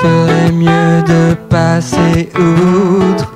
Tu ferais mieux de passer outre.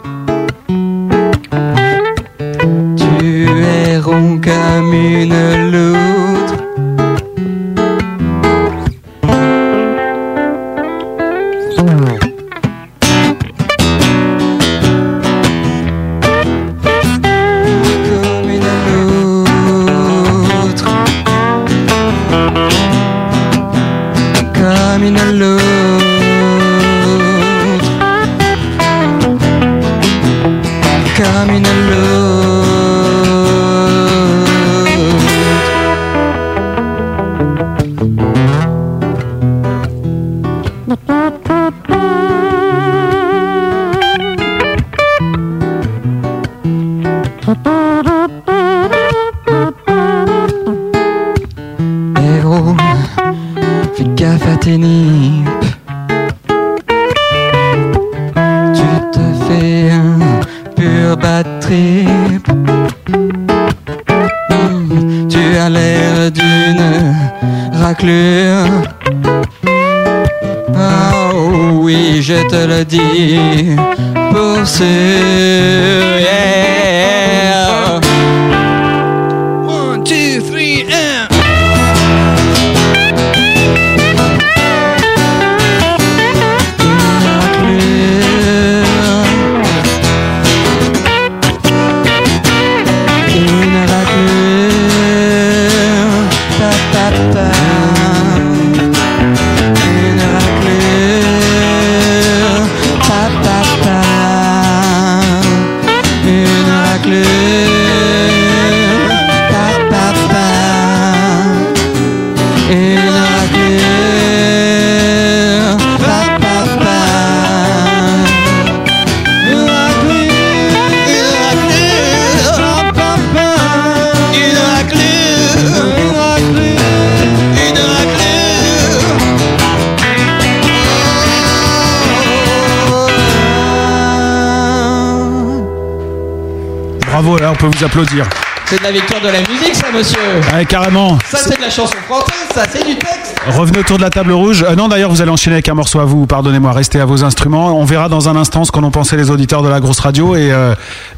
C'est de la victoire de la musique, ça, monsieur. Ouais, carrément. Ça, c'est de la chanson française, ça, c'est du texte. Revenez autour de la table rouge. Euh, non, d'ailleurs, vous allez enchaîner avec un morceau à vous. Pardonnez-moi, restez à vos instruments. On verra dans un instant ce qu'en ont pensé les auditeurs de la grosse radio. Et euh,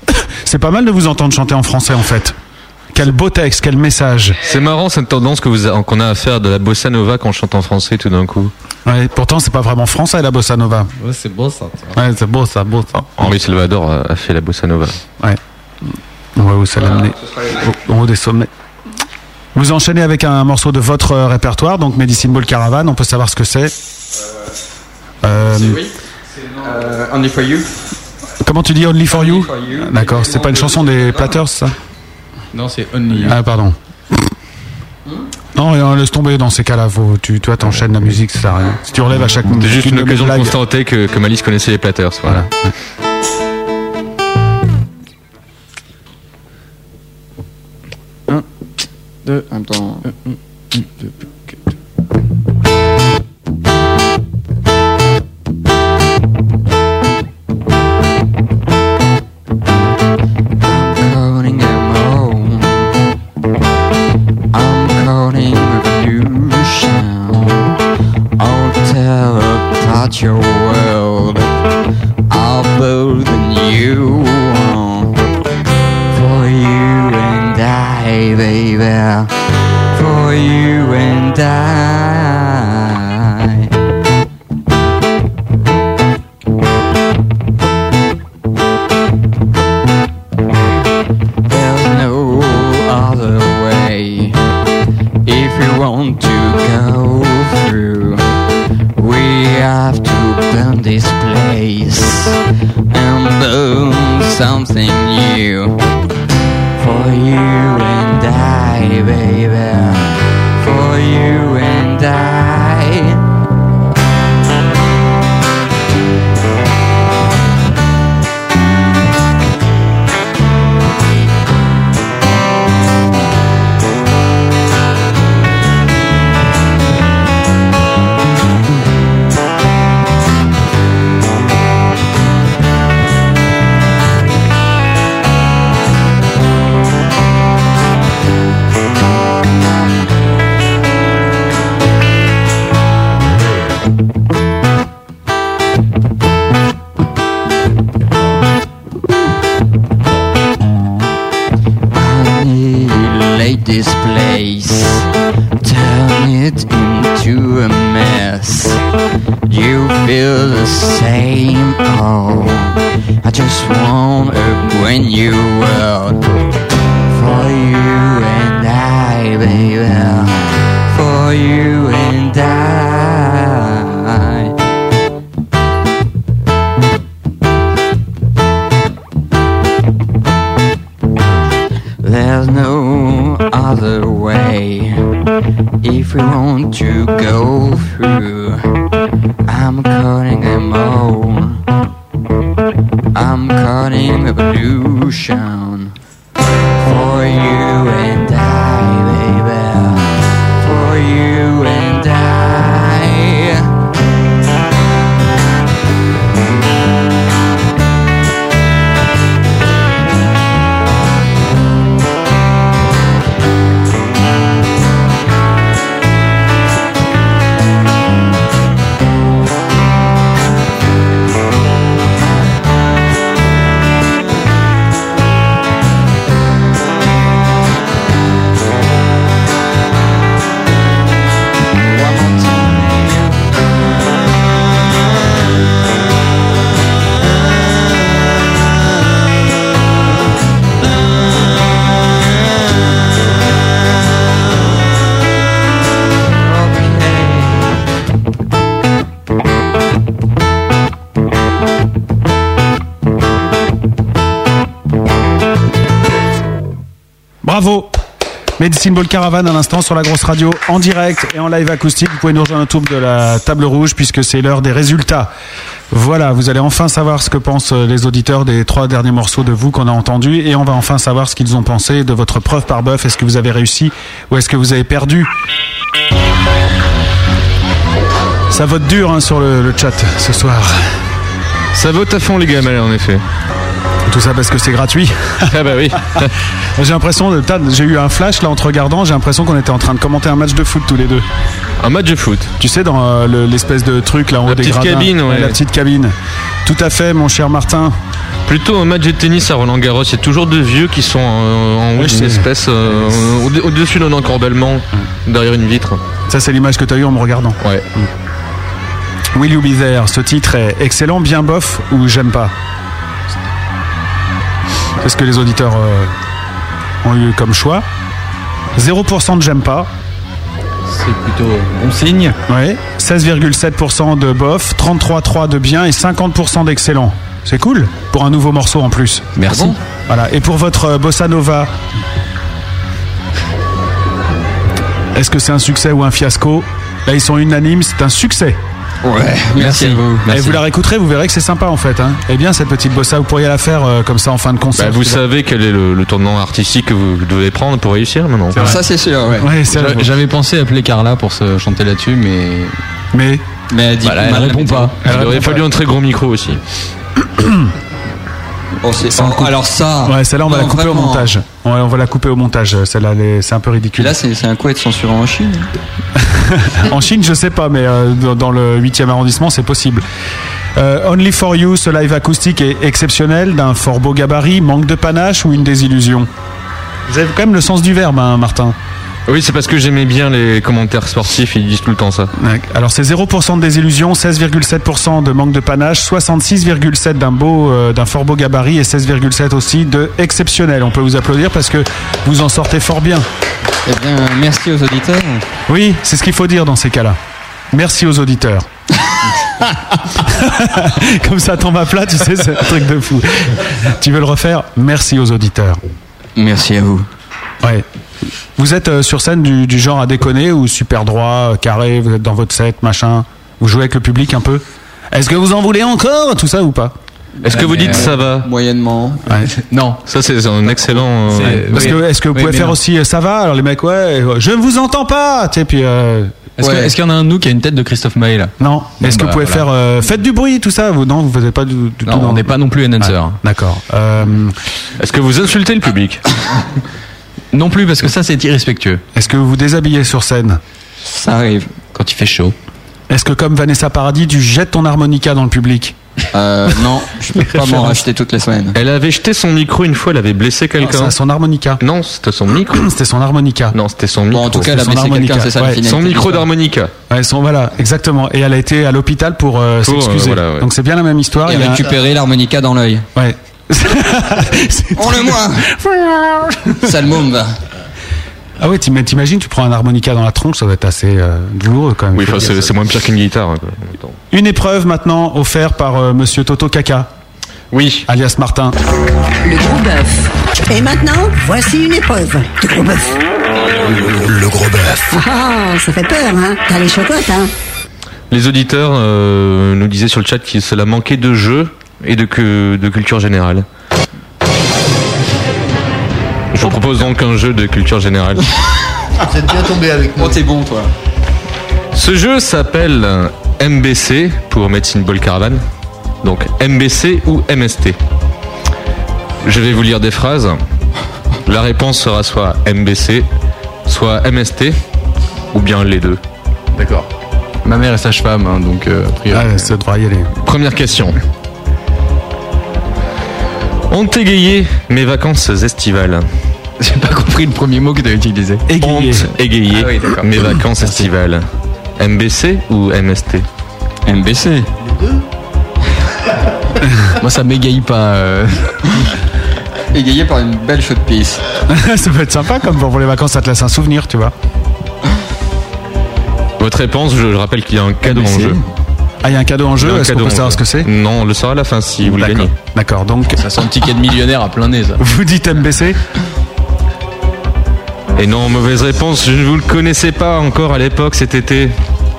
c'est pas mal de vous entendre chanter en français, en fait. Quel beau texte, quel message. C'est marrant cette tendance que vous a- qu'on a à faire de la bossa nova quand on chante en français tout d'un coup. Ouais, pourtant, c'est pas vraiment français, la bossa nova. Ouais, c'est beau ça. Ouais, c'est beau, ça, beau, ça. Henri Salvador a, a fait la bossa nova. Ouais. Où ça l'a amené au, au haut des sommets. Vous enchaînez avec un morceau de votre euh, répertoire, donc Medicine Ball Caravan. On peut savoir ce que c'est. Euh, Euh, Only for you. comment tu dis Only for You. D'accord, c'est pas une chanson des Platters, ça Non, c'est Only. Ah, pardon. Non, rien, laisse tomber dans ces cas-là. Faut, tu, toi, t'enchaînes la musique, ça sert à rien. Si tu relèves à chaque C'était juste une occasion de constater que, que Malice connaissait les Platters. Voilà. Deux. En temps. calling Ball Caravan à l'instant sur la grosse radio en direct et en live acoustique. Vous pouvez nous rejoindre autour de la table rouge puisque c'est l'heure des résultats. Voilà, vous allez enfin savoir ce que pensent les auditeurs des trois derniers morceaux de vous qu'on a entendus et on va enfin savoir ce qu'ils ont pensé de votre preuve par bœuf. Est-ce que vous avez réussi ou est-ce que vous avez perdu? Ça vote dur hein, sur le, chat ce soir. Ça vote à fond les gamins en effet. Tout ça parce que c'est gratuit. ah bah oui. j'ai l'impression j'ai eu un flash là en te regardant, j'ai l'impression qu'on était en train de commenter un match de foot tous les deux. Un match de foot. Tu sais dans euh, le- l'espèce de truc là en haut des petite gradins. cabine, ouais. la petite cabine. Tout à fait mon cher Martin. Plutôt un match de tennis à Roland Garros. Il y a toujours deux vieux qui sont euh, en haut d'une espèce, euh, au- au-dessus d'un encordellement, derrière une vitre. Ça c'est l'image que tu as eue en me regardant. Ouais. Will You Be There, ce titre est excellent, bien bof ou j'aime pas? Ce que les auditeurs euh, ont eu comme choix. 0% de j'aime pas. C'est plutôt bon signe. Ouais. 16,7% de bof, 33,3% de bien et 50% d'excellent. C'est cool pour un nouveau morceau en plus. Merci. Ah voilà. Et pour votre euh, bossa nova, est-ce que c'est un succès ou un fiasco? Là, ils sont unanimes, c'est un succès. Ouais, merci à vous. Et vous la réécouterez, vous verrez que c'est sympa en fait. Hein. Eh bien, cette petite bossa, vous pourriez la faire euh, comme ça en fin de concert. Bah, vous savez quel est le, le tournant artistique que vous devez prendre pour réussir maintenant Ça, c'est sûr, ouais. J'avais pensé appeler Carla pour se chanter là-dessus, mais. Mais Mais elle dit Voilà, elle mal la répond pas. Il aurait fallu un très gros micro aussi. Oh, c'est- alors ça. Ouais, celle-là, on va la couper vraiment. au montage. Ouais, on va la couper au montage. Celle-là, elle est- c'est un peu Et ridicule. là, c'est c'est un coup être censuré en Chine. en Chine, je sais pas, mais euh, dans, le 8e arrondissement, c'est possible. Euh, Only for You, ce live acoustique est exceptionnel, d'un fort beau gabarit, manque de panache ou une désillusion? Vous avez quand même le sens du verbe, hein, Martin. Oui, c'est parce que j'aimais bien les commentaires sportifs, ils disent tout le temps ça. Alors c'est 0% de désillusion, 16,7% de manque de panache, 66,7% d'un beau, euh, d'un fort beau gabarit et 16,7% aussi de exceptionnel. On peut vous applaudir parce que vous en sortez fort bien. Eh bien, merci aux auditeurs. Oui, c'est ce qu'il faut dire dans ces cas-là. Merci aux auditeurs. Comme ça tombe à plat, tu sais, c'est un truc de fou. Tu veux le refaire? Merci aux auditeurs. Merci à vous. Ouais. Vous êtes euh, sur scène du, du genre à déconner ou super droit, euh, carré, vous êtes dans votre set, machin? Vous jouez avec le public un peu? Est-ce que vous en voulez encore Tout ça ou pas? Est-ce que vous dites ça va Moyennement. Ouais. Non. Ça, c'est un excellent. euh, Parce Oui. que est-ce que vous Oui, pouvez faire non. aussi euh, ça va Alors les mecs ouais, euh, je ne vous entends pas. Tu sais puis euh, Est-ce Ouais. qu'il y en a un de nous qui a une tête de Christophe Maé là? Non. Est-ce que bah, vous pouvez voilà. faire euh, faites du bruit tout ça Vous non, vous faites pas du, du Non, tout. on n'est pas non plus announcer. Ouais, D'accord. Euh, Est-ce que vous insultez le public? Non plus parce que ça c'est irrespectueux. est-ce que vous vous déshabillez sur scène? Ça arrive. Quand il fait chaud. Est-ce que comme Vanessa Paradis, tu jettes ton harmonica dans le public? Euh, non, je peux pas m'en racheter toutes les semaines. Elle avait jeté son micro une fois, elle avait blessé quelqu'un. C'est son harmonica. Non, c'était son micro. C'était son harmonica. Non, c'était son micro. Bon, en tout cas, elle a son blessé harmonica. quelqu'un, c'est ça Ouais, la finalité son micro d'harmonica. Ouais, son, voilà, exactement. Et elle a été à l'hôpital pour euh, euh, s'excuser. voilà, ouais. Donc c'est bien la même histoire. Et Il y a récupérer l'harmonica dans l'œil. Ouais. On le moi Sale môme. Ah ouais, t'im- t'imagines, tu prends un harmonica dans la tronche, ça doit être assez euh, douloureux quand même. Oui, enfin, c'est moins pire qu'une guitare. hein, quoi. Une épreuve maintenant offerte par euh, Monsieur Toto Kaka, Oui. alias Martin. Le gros bœuf. Et maintenant, voici une épreuve de gros bœuf. Le gros bœuf. Ah, ça fait peur, hein T'as les chocottes, hein Les auditeurs euh, nous disaient sur le chat qu'il cela manquait de jeu et de, que, de culture générale. Je vous propose donc un jeu de culture générale. Vous êtes bien tombé avec nous. Oh, t'es bon, toi. Ce jeu s'appelle MBC pour Medicine Ball Caravan. Donc MBC ou MST. Je vais vous lire des phrases. La réponse sera soit MBC, soit MST, ou bien les deux. D'accord. Ma mère est sage-femme, hein, donc euh, a priori. Ah, ça devra y aller. Première question. Ont égayé mes vacances estivales? J'ai pas compris le premier mot que tu as utilisé. Égayé. Ont égayé Ah oui, mes vacances estivales MBC ou MST MBC. Moi ça m'égaye pas. euh. Égayé par une belle chaude pisse. ça peut être sympa comme pour les vacances, ça te laisse un souvenir, tu vois. Votre réponse, je, je rappelle qu'il y a un cadeau en jeu. Ah, il y a un cadeau en Il y a jeu, un est-ce qu'on cadeau peut en savoir jeu. ce que c'est? Non, on le saura à la fin si vous le D'accord. gagnez. D'accord, donc Ça sent le ticket de millionnaire à plein nez ça. vous dites MBC Et non, mauvaise réponse, je ne vous le connaissais pas encore à l'époque cet été.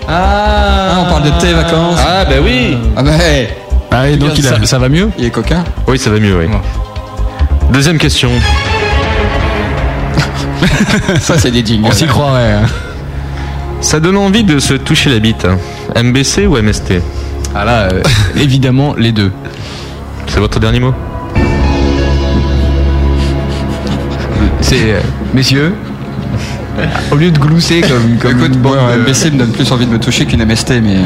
Ah, on parle de tes vacances. Ah bah oui Ah bah, hey, Ah, et donc il a. ça, ça va mieux il est coquin. Oui, ça va mieux, oui. Deuxième question. Ça, c'est des jingles. On s'y croirait. hein. Ça donne envie de se toucher la bite. MBC ou MST Ah là, euh, évidemment les deux. C'est votre dernier mot C'est euh, messieurs. Au lieu de glousser comme comme Écoute, bon, euh, me donne plus envie de me toucher qu'une MST, mais. euh,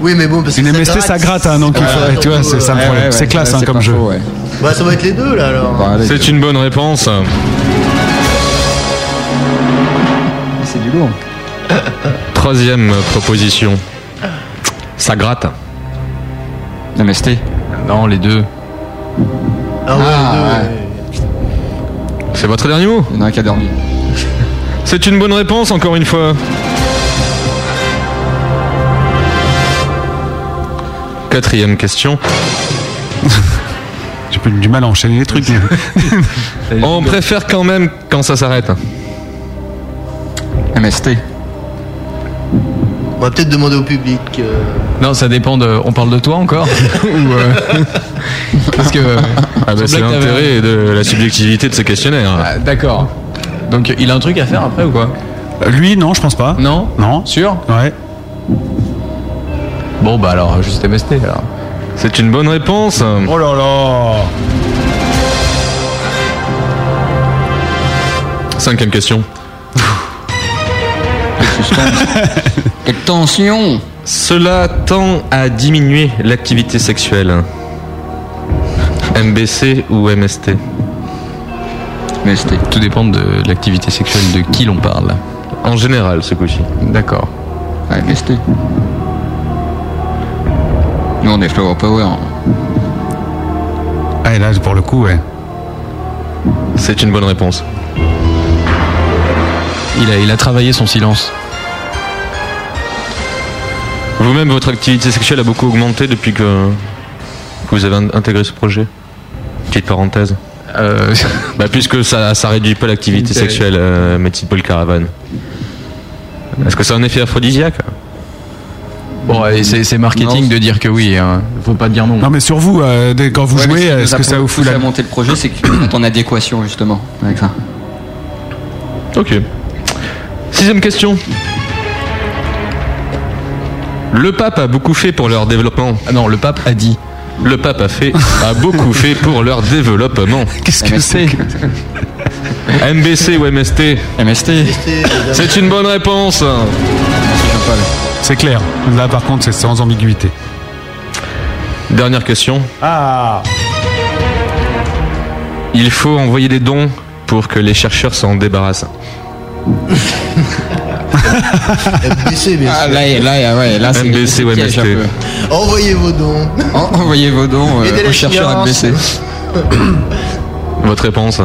Oui, mais bon, parce que Une MST, ça gratte, hein, donc il faut, tu vois, c'est ça le ouais, problème. c'est classe hein, comme jeu. ouais. Bah, ça va être les deux, là, alors. C'est une bonne réponse. c'est du lourd. Troisième proposition. Ça gratte. MST. Non, les deux. Ah ouais, Ah, les deux, ouais. ouais. C'est votre dernier mot? Il y en a un qui a dormi. C'est une bonne réponse, encore une fois. Quatrième question. J'ai plus du mal à enchaîner les trucs. On préfère quand même quand ça s'arrête. MST. On va peut-être demander au public. euh, Non, ça dépend de. On parle de toi encore Ou, euh, Parce que. Ah bah, c'est semblait que t'avais- l'intérêt de la subjectivité de ce questionnaire. Ah, D'accord. Donc il a un truc à faire après ou quoi Lui, non, je pense pas. Non Non. Sûr Ouais. Bon bah alors, juste MST alors. C'est une bonne réponse. Oh là là Cinquième question. Quelle tension Cela tend à diminuer l'activité sexuelle. MBC ou MST MST. Tout dépend de l'activité sexuelle de qui l'on parle. En général, ce coup-ci. D'accord. Ouais, MST. Nous, on est Flower Power. Ah, et là, pour le coup, ouais. C'est une bonne réponse. Il a, il a travaillé son silence. Vous-même, votre activité sexuelle a beaucoup augmenté depuis que vous avez in- intégré ce projet Petite parenthèse. Euh, Bah, puisque ça, ça réduit pas l'activité sexuelle, euh, Médecine Paul Caravan. Est-ce que c'est un effet aphrodisiaque Bon, c'est c'est marketing de dire que oui. Hein. Faut pas dire non. Non, mais sur vous, euh, quand vous Ouais, jouez, est-ce a que ça vous fout la. monter le projet, c'est qu'on est en adéquation justement avec ça. Ok. Sixième question. Le pape a beaucoup fait pour leur développement. Ah non, le pape a dit. Le pape a fait, a beaucoup fait pour leur développement. Qu'est-ce que c'est MBC ou MST MST. C'est une bonne réponse. C'est clair. Là, par contre, c'est sans ambiguïté. Dernière question. Ah Il faut envoyer des dons pour que les chercheurs s'en débarrassent. MBC, bien Ah, sûr. là, là, ouais, là, c'est MBC ou c'est piège un MST. peu. Envoyez vos dons. En- Envoyez vos dons euh, aux chercheurs. MBC. Votre réponse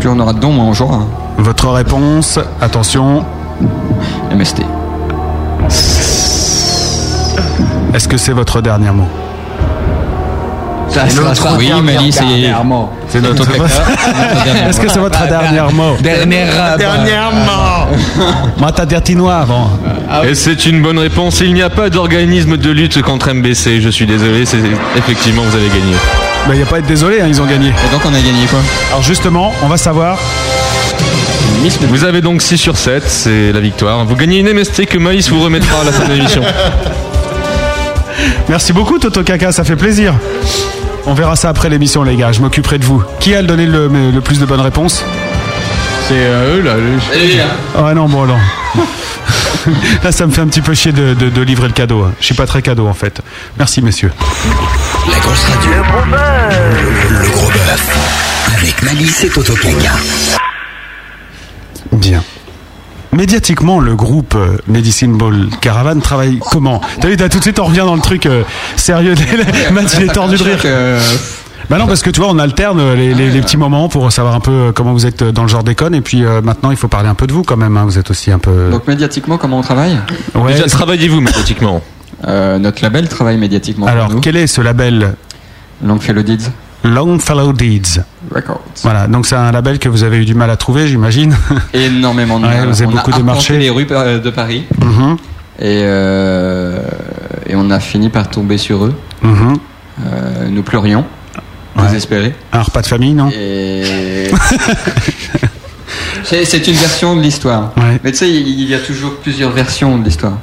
Plus on aura de dons, moins on jouera. Votre réponse, attention, MST. est-ce que c'est votre dernier mot? Ça sera ça. Oui, Mali, c'est. C'est notre. Est-ce que c'est votre dernier mot Dernière. Dernièrement dirti noir. Bon. Et c'est une bonne réponse. Il n'y a pas d'organisme de lutte contre MBC. Je suis désolé, c'est effectivement vous avez gagné. Bah, y a pas à être désolé, hein, ils ont gagné. Et donc on a gagné quoi? Alors, justement, on va savoir. Vous avez donc 6 sur 7, c'est la victoire. Vous gagnez une MST que Maïs vous remettra à la fin de l'émission. Merci beaucoup, Toto Kaka, ça fait plaisir. On verra ça après l'émission, les gars. Je m'occuperai de vous. Qui a donné le, le plus de bonnes réponses C'est euh, eux là. le- Ah non, bon, non. Là, ça me fait un petit peu chier de, de- de livrer le cadeau. hein. Je suis pas très cadeau, en fait. Merci, messieurs. La grosse radio. Le gros bœuf. Le, gros bœuf. Avec Malice et Toto. Bien. Médiatiquement, le groupe euh, Medicine Ball Caravan travaille comment? T'as vu, t'as tout de suite, on revient dans le truc euh, sérieux. Match, il est tordu de rire. Bah non, parce que tu vois, on alterne les, les- les petits moments pour savoir un peu euh, comment vous êtes dans le genre déconne. Et puis euh, maintenant, il faut parler un peu de vous quand même. hein. Vous êtes aussi un peu. Donc médiatiquement, comment on travaille? Ouais, Déjà, travaillez-vous médiatiquement Euh, Notre label travaille médiatiquement. pour Alors, nous. quel est ce label? Longfellow Deeds Longfellow Deeds. Records. Voilà, donc c'est un label que vous avez eu du mal à trouver, j'imagine. Énormément de Ouais, vous avez on beaucoup a démarché. les rues euh, de Paris Mhm, et, euh, et on a fini par tomber sur eux. mhm. Euh, nous pleurions, désespérés. Un repas de famille, non Et c'est c'est une version de l'histoire. Ouais. Mais tu sais, il y a toujours plusieurs versions de l'histoire.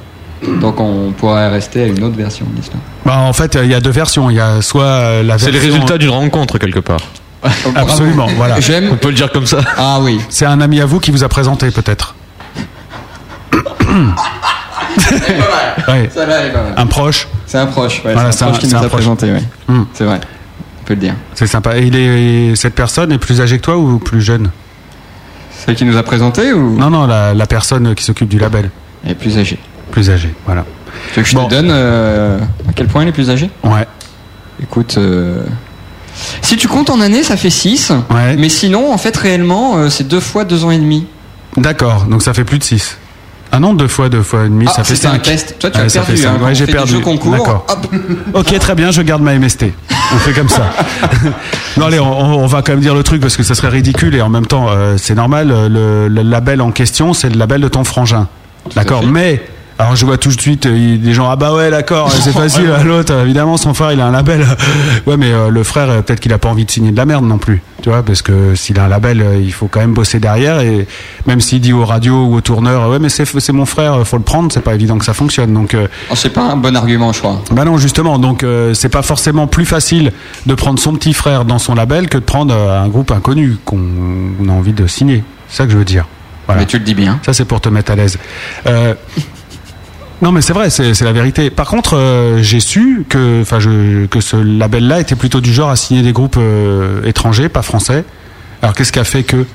Donc on pourrait rester à une autre version de l'histoire. Bah, en fait, il y a deux versions. Il y a soit euh, la C'est version. le résultat d'une rencontre quelque part. Absolument, voilà. J'aime. On peut le dire comme ça. Ah oui. C'est un ami à vous qui vous a présenté, peut-être. Ouais. Ça là est pas mal. Un proche, C'est un proche. Ouais, Voilà, c'est un c'est proche qui c'est nous un a proche. présenté. Ouais. Hmm. C'est vrai. On peut le dire. c'est sympa. Et il est, cette personne est plus âgée que toi ou plus jeune? Celle qui nous a présenté ou? Non, non, la, la personne qui s'occupe du label. Elle est plus âgée. Plus âgée, voilà. Tu veux que je Bon. te donne euh, à quel point elle est plus âgée Ouais. Écoute, euh, si tu comptes en années, ça fait 6. Ouais. Mais sinon, en fait, réellement, euh, c'est deux fois deux ans et demi. D'accord, donc ça fait plus de 6. Ah non, deux fois, deux fois et demi, Ah, ça fait c'était un 5. test. Toi, tu as perdu, hein, Ouais, j'ai perdu. jeux concours, D'accord. hop. Ok, très bien, je garde ma MST. On fait comme ça. non, allez, on, on va quand même dire le truc parce que ça serait ridicule et en même temps, euh, c'est normal. Le, le label en question, c'est le label de ton frangin. D'accord. Mais Alors je vois tout de suite euh, il- des gens ah bah ouais d'accord c'est facile à l'autre euh, évidemment son frère il a un label ouais mais euh, le frère euh, peut-être qu'il a pas envie de signer de la merde non plus tu vois parce que s'il a un label euh, il faut quand même bosser derrière et même s'il dit aux radios ou aux tourneurs ouais mais c'est c'est mon frère euh, faut le prendre c'est pas évident que ça fonctionne donc euh, Oh, c'est pas un bon argument, je crois. bah non justement donc euh, c'est pas forcément plus facile de prendre son petit frère dans son label que de prendre euh, un groupe inconnu qu'on on a envie de signer c'est ça que je veux dire voilà. Mais tu le dis bien. Ça, c'est pour te mettre à l'aise. Non, mais c'est vrai, c'est la vérité. Par contre, euh, j'ai su que, enfin, je- que ce label-là était plutôt du genre à signer des groupes euh, étrangers, pas français. Alors, qu'est-ce qui a fait que?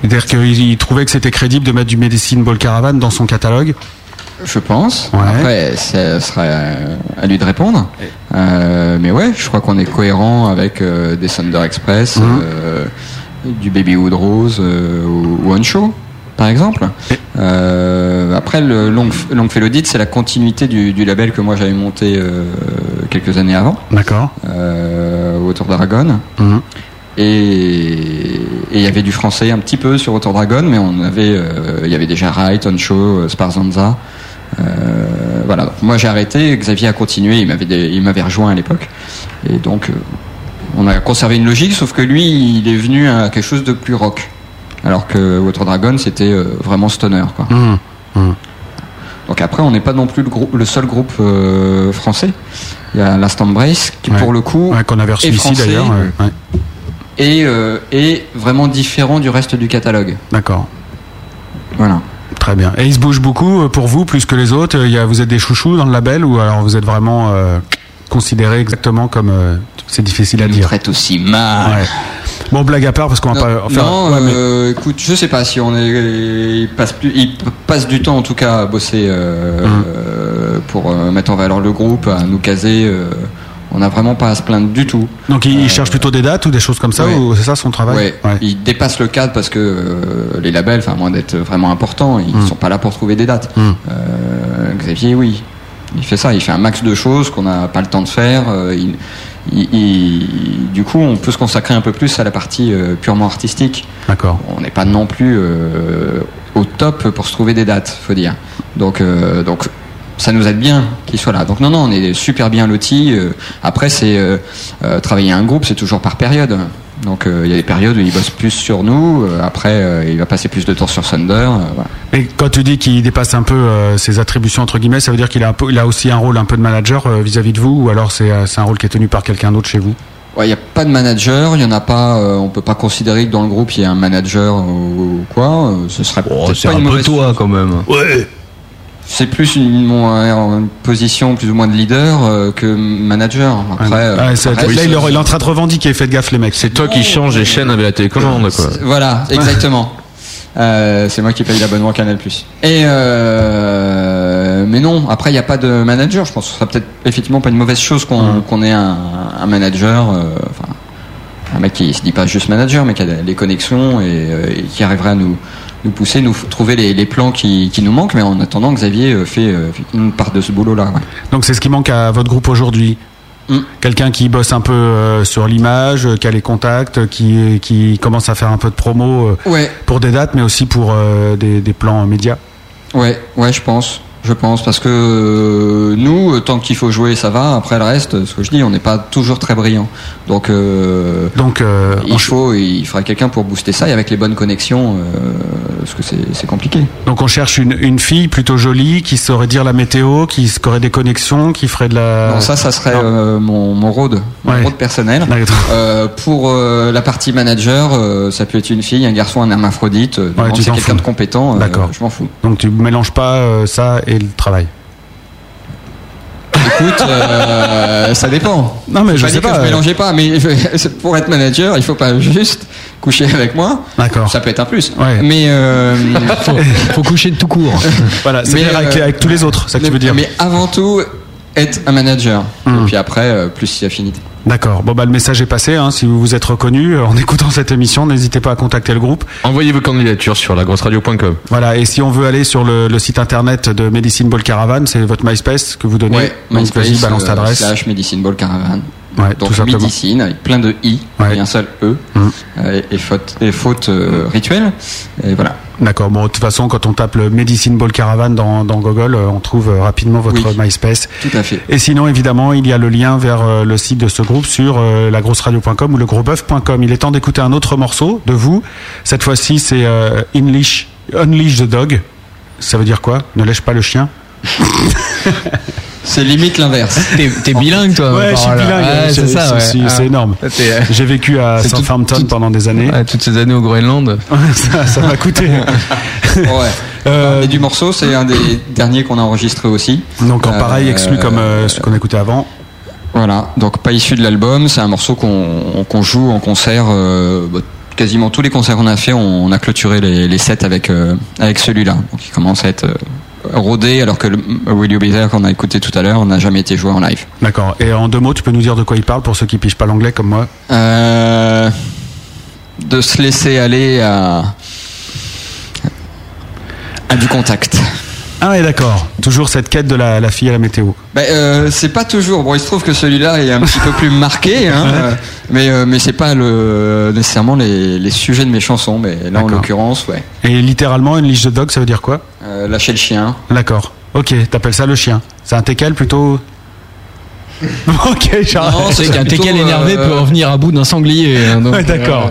C'est-à-dire qu'il il trouvait que c'était crédible de mettre du Medicine Ball Caravan dans son catalogue Je pense. Après, ce sera à lui de répondre. Euh, mais ouais, je crois qu'on est cohérent avec des Thunder Express, Mhm. du Baby Wood Rose ou One Show, par exemple. Euh, après, le Long, Longfellow c'est la continuité du, du label que moi j'avais monté euh, quelques années avant. D'accord. Euh, Water Dragon. Mhm. Et il y avait du français un petit peu sur Water Dragon, mais on avait, euh, il y avait déjà Wright, On Show, euh, Sparzanza. Voilà. Donc, moi j'ai arrêté, Xavier a continué, il m'avait, il m'avait rejoint à l'époque. Et donc on a conservé une logique, sauf que lui il est venu à quelque chose de plus rock. Alors que Water Dragon c'était euh, vraiment stoner. Quoi. Mhm. Mhm. Donc après, on n'est pas non plus le, groupe, le seul groupe euh, français. Il y a Last Embrace qui, Ouais. pour le coup, Ouais, qu'on avait reçu est ici français d'ailleurs. ouais, ouais. et euh, est vraiment différent du reste du catalogue. D'accord. Voilà. Très bien. Et il se bouge beaucoup pour vous, plus que les autres? Il y a, Vous êtes des chouchous dans le label ou alors vous êtes vraiment euh, considérés exactement comme. euh, c'est difficile à Ils nous dire? traitent aussi mal. Bon, blague à part, parce qu'on va pas faire. non, ouais, mais- euh, écoute, je sais pas si on est, il passe plus, il passe du temps en tout cas à bosser euh, Hum. euh, pour euh, mettre en valeur le groupe, à nous caser. on n'a vraiment pas à se plaindre du tout. Donc il, cherche plutôt des dates ou des choses comme ça ouais. ou c'est ça son travail Ouais. Il dépasse le cadre parce que les labels, enfin, à moins d'être vraiment importants, ils Mm. sont pas là pour trouver des dates. Mm. Euh, Xavier, oui. Il fait ça, il fait un max de choses qu'on n'a pas le temps de faire. il- il- il- du coup, on peut se consacrer un peu plus à la partie euh, purement artistique. D'accord. On n'est pas non plus euh, au top pour se trouver des dates, faut dire. Donc, euh, donc ça nous aide bien qu'il soit là. Donc non, non, on est super bien lotis. Après, c'est travailler un groupe, c'est toujours par période. Donc euh, il y a des périodes où il bosse plus sur nous. euh, après, euh, il va passer plus de temps sur Thunder. euh, voilà. Et quand tu dis qu'il dépasse un peu euh, ses attributions entre guillemets, ça veut dire qu'il a, un peu, il a aussi un rôle un peu de manager euh, vis-à-vis de vous ou alors c'est euh, c'est un rôle qui est tenu par quelqu'un d'autre chez vous? Ouais, il n'y a pas de manager, il y en a pas. euh, on peut pas considérer que dans le groupe il y a un manager ou, ou quoi. euh, ce serait peut-être c'est pas un une peu toi quand même. Ouais. C'est plus une, mon- une position plus ou moins de leader euh, que manager. Après, euh, c'est- après, là, il, est- il est en train de revendiquer, faites gaffe les mecs. C'est toi qui changes les chaînes avec la télécommande, quoi. Voilà, exactement. Euh, c'est moi qui paye l'abonnement Canal+. Et euh, mais non, après il n'y a pas de manager. Je pense que ce sera peut-être effectivement pas une mauvaise chose qu'on ait un, un manager, euh, enfin un mec qui se dit pas juste manager, mais qui a les connexions et, euh, et qui arriverait à nous nous pousser, nous trouver les, les plans qui, qui nous manquent. Mais en attendant, Xavier euh, fait euh, fait une part de ce boulot-là. ouais. Donc c'est ce qui manque à votre groupe aujourd'hui. Mm. Quelqu'un qui bosse un peu euh, sur l'image, qui a les contacts, qui, qui commence à faire un peu de promo euh, Ouais. pour des dates, mais aussi pour euh, des, des plans médias? Ouais, ouais, je pense. Je pense parce que euh, nous, euh, tant qu'il faut jouer, ça va. Après le reste, ce que je dis, on n'est pas toujours très brillant. Donc, euh, Donc euh, il faut, il faudrait quelqu'un pour booster ça et avec les bonnes connexions, parce que c'est compliqué. Donc on cherche une, une fille plutôt jolie qui saurait dire la météo, qui aurait des connexions, qui ferait de la. Non, ça, ça serait mon, mon road, mon Ouais. road personnel. Pour la partie manager, ça peut être une fille, un garçon, un hermaphrodite. Ouais, c'est quelqu'un de compétent. D'accord. Je m'en fous. Donc tu mélanges pas ça et le travail. Écoute, euh, ça dépend. Non, mais je pas sais que pas, je euh. mélangeais pas, mais pour être manager, il faut pas juste coucher avec moi. D'accord. Ça peut être un plus. Ouais. Mais euh, faut, faut coucher de tout court. Voilà, c'est avec, euh, avec tous les autres, ça que tu veux dire. Mais avant tout, être un manager. Et puis après, euh, plus si affinité. D'accord. Bon bah le message est passé. Hein. Si vous vous êtes reconnu euh, en écoutant cette émission, n'hésitez pas à contacter le groupe. Envoyez vos candidatures sur lagrosseradio.com. Voilà. Et si on veut aller sur le, le site internet de Medicine Ball Caravan, c'est votre MySpace que vous donnez. Ouais, Donc MySpace, vas-y, balance euh, l'adresse. slash Medicine Ball Caravan. Ouais, Donc. Medicine avec plein de i et un seul e euh, et, faute et faute euh, rituelle. Et voilà. D'accord. Bon, de toute façon, quand on tape le Medicine Ball Caravan dans, dans Google, euh, on trouve euh, rapidement votre Oui. MySpace. Tout à fait. Et sinon, évidemment, il y a le lien vers le site de ce groupe sur euh, lagrosseradio.com ou legrosboeuf.com. Il est temps d'écouter un autre morceau de vous. Cette fois-ci, c'est Unleash, Unleash the Dog. Ça veut dire quoi? Ne lèche pas le chien C'est limite l'inverse. T'es t'es bilingue, toi. Ouais, je suis bilingue. Ouais, c'est ça, ouais. c'est- c'est Ah. énorme. T'es, euh, J'ai vécu à tout- Southampton pendant des années. ouais, toutes ces années au Groenland. ça ça m'a coûté. ouais. Et du morceau, c'est un des derniers qu'on a enregistré aussi. Donc en pareil, Euh, exclu comme euh, celui qu'on écoutait avant. Voilà, donc pas issu de l'album, c'est un morceau qu'on qu'on joue en concert. euh, bah, quasiment tous les concerts qu'on a fait, on, on a clôturé les, les sets avec euh, avec celui-là. Donc il commence à être euh, rodé, alors que le Will You Be There qu'on a écouté tout à l'heure, on n'a jamais été joué en live. D'accord. Et en deux mots, tu peux nous dire de quoi il parle pour ceux qui pigent pas l'anglais comme moi? Euh, de se laisser aller à à du contact. Ah ouais, d'accord. Toujours cette quête de la, la fille à la météo. Ben, euh, c'est pas toujours. Bon, il se trouve que celui-là est un petit peu plus marqué, hein, euh, mais euh, mais c'est pas le nécessairement les, les sujets de mes chansons. Mais là, en l'occurrence, ouais. Et littéralement, une leash de dog, ça veut dire quoi? Euh, lâcher le chien. D'accord. Ok, t'appelles ça le chien. C'est un teckel plutôt? Ok, j'arrête. Non, C'est qu'un teckel énervé euh, peut revenir à bout d'un sanglier. hein, d'accord.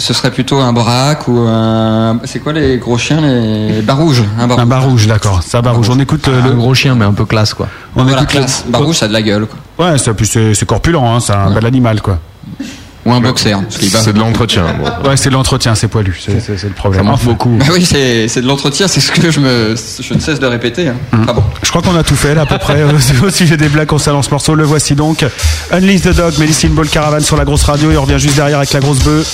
Ce serait plutôt un braque ou un. C'est quoi les gros chiens Les barouges. Un barouge. Un bar rouge, d'accord. Ça, bar rouge. On écoute euh, Un le. gros chien, mais un peu classe, quoi. On Voilà, écoute le- classe. Barouge, ça a de la gueule. Quoi. Ouais, c'est puis c'est c'est corpulent, hein, c'est un bel animal, quoi. Ou un boxer. parce qu'il va- C'est de l'entretien. bon. Ouais, c'est de l'entretien, c'est poilu, c'est c'est- c'est le problème. Ça beaucoup. Bah oui, c'est c'est de l'entretien, c'est ce que je me je ne cesse de répéter. Hein. Ah bon. Je crois qu'on a tout fait là à peu près euh, au sujet des blagues concernant ce morceau. Le voici donc. Unleash the Dog, Medicine Ball Caravan sur la grosse radio et on revient juste derrière avec la grosse bœuf.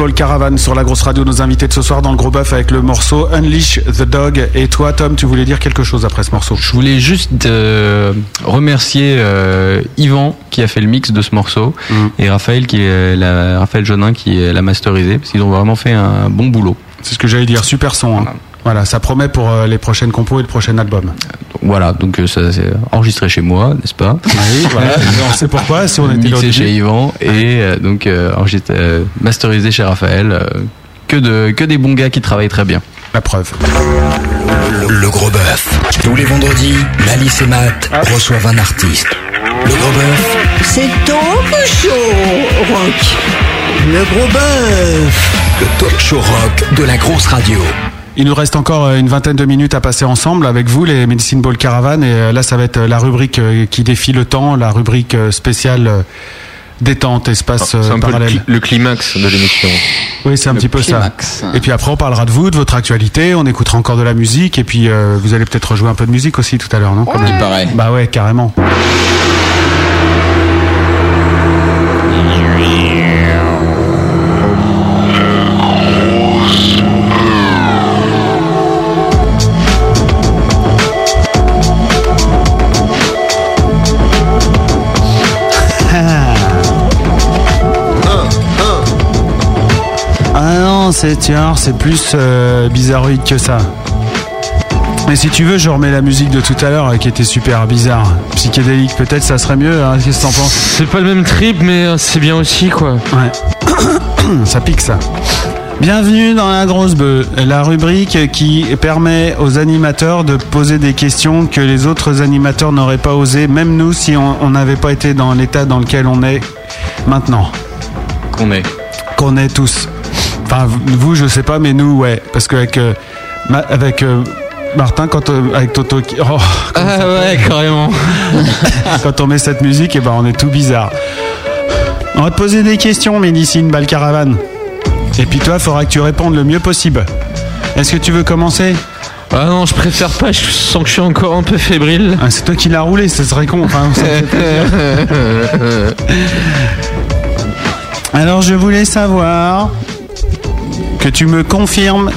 Médecine Ball Caravan sur la grosse radio, nos invités de ce soir dans le gros bœuf avec le morceau Unleash the Dog. Et toi, Tom, tu voulais dire quelque chose après ce morceau? Je voulais juste euh, remercier euh, Yvan qui a fait le mix de ce morceau et Raphaël qui est la, Raphaël Jonin qui l'a masterisé parce qu'ils ont vraiment fait un bon boulot. C'est ce que j'allais dire, super son. hein. Voilà, ça promet pour euh, les prochaines compos et le prochain album. Voilà, donc euh, ça c'est enregistré chez moi, n'est-ce pas Oui, voilà. on sait pourquoi, si on était mixé chez Yvan et euh, donc euh, enregistré, euh, masterisé chez Raphaël. euh, que de que des bons gars qui travaillent très bien. La preuve. Le gros bœuf. Tous les vendredis, Malice et Matt reçoivent un artiste. Le gros bœuf, C'est talk show, rock. Le gros bœuf. le talk show rock de la grosse radio. Il nous reste encore euh, une vingtaine de minutes à passer ensemble avec vous, les Medicine Ball Caravan. Et euh, là, ça va être euh, la rubrique qui défie le temps, la rubrique spéciale détente, espace C'est un peu le, parallèle. cli- le climax de l'émission. Oui, c'est un Le petit peu climax. ça. Et puis après, on parlera de vous, de votre actualité, on écoutera encore de la musique, et puis euh, vous allez peut-être rejouer un peu de musique aussi tout à l'heure, non Il paraît. Bah ouais, carrément. C'est tiens, c'est plus euh, bizarroïde que ça. Mais si tu veux, je remets la musique de tout à l'heure euh, qui était super bizarre. Psychédélique, peut-être ça serait mieux, hein, qu'est-ce que t'en penses? C'est pas le même trip, mais euh, c'est bien aussi, quoi. Ouais. ça pique ça. Bienvenue dans la grosse bœuf, la rubrique qui permet aux animateurs de poser des questions que les autres animateurs n'auraient pas osé, même nous si on on n'avait pas été dans l'état dans lequel on est maintenant. Qu'on est. Qu'on est tous. Enfin, vous, je sais pas, mais nous, ouais. Parce qu'avec euh, avec euh, Martin, quand euh, avec Toto, qui- oh, Ah ouais, carrément. quand on met cette musique, et ben on est tout bizarre. On va te poser des questions, Médicine Balcaravan. Et puis toi, il faudra que tu répondes le mieux possible. Est-ce que tu veux commencer? Ah non, je préfère pas, je sens que je suis encore un peu fébrile. Ah, c'est toi qui l'as roulé, ce serait con. Enfin, ça. Alors, je voulais savoir tu me confirmes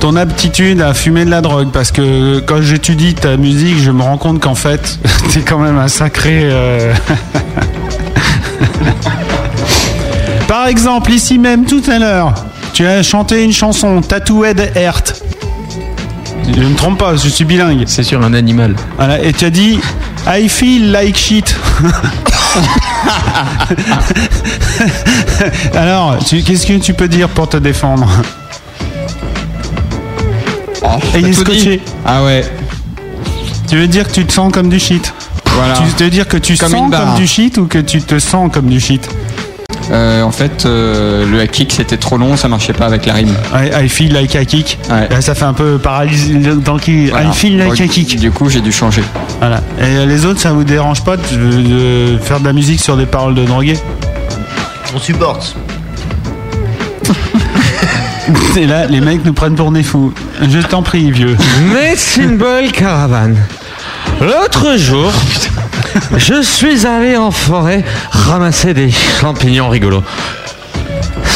ton aptitude à fumer de la drogue parce que quand j'étudie ta musique, je me rends compte qu'en fait, t'es quand même un sacré. euh, Par exemple, ici même tout à l'heure, tu as chanté une chanson Tattooed Earth. Je ne me trompe pas, je suis bilingue. C'est sur un animal. Voilà, et tu as dit I feel like shit. Alors, qu'est-ce que tu peux dire pour te défendre Et il est scotché. Ah ouais. Tu veux dire que tu te sens comme du shit Voilà. Tu veux dire que tu Comme sens comme du shit ou que tu te sens comme du shit Euh, en fait, euh, le hack kick c'était trop long, ça marchait pas avec la rime. I, I feel like a kick. Là, ça fait un peu paralysie dans le qui. Voilà. I feel like Donc, a kick. Du coup, j'ai dû changer. Voilà. Et les autres, ça vous dérange pas de, de faire de la musique sur des paroles de drogués? On supporte. Et là, les mecs nous prennent pour des fous. Je t'en prie, vieux. Medicine Ball Caravan. L'autre jour, je suis allé en forêt ramasser des champignons rigolos.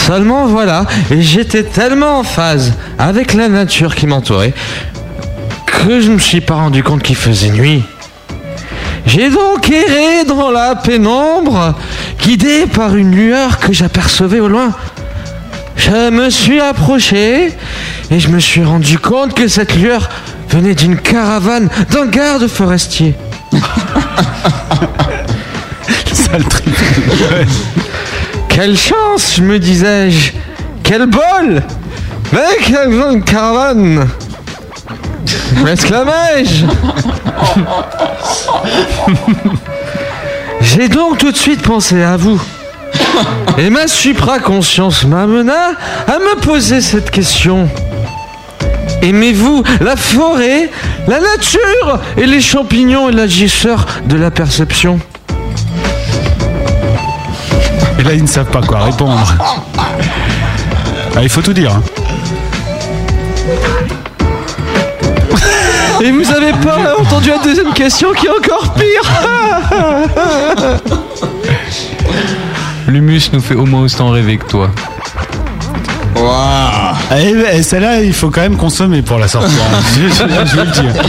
Seulement voilà, et j'étais tellement en phase avec la nature qui m'entourait que je ne me suis pas rendu compte qu'il faisait nuit. J'ai donc erré dans la pénombre, guidé par une lueur que j'apercevais au loin. Je me suis approché et je me suis rendu compte que cette lueur venait d'une caravane d'un garde forestier. Quelle chance, me disais-je. Quel bol Mais quelle caravane M'exclamai-je J'ai donc tout de suite pensé à vous. Et ma supraconscience m'amena à me poser cette question. Aimez-vous la forêt, la nature et les champignons et l'agisseur de la perception Et là, ils ne savent pas quoi répondre. Ah, il faut tout dire. hein. Et vous avez pas entendu la deuxième question qui est encore pire L'humus nous fait au moins autant rêver que toi. Eh, eh, Celle-là, il faut quand même consommer pour la sortir. je, je- je veux le dire.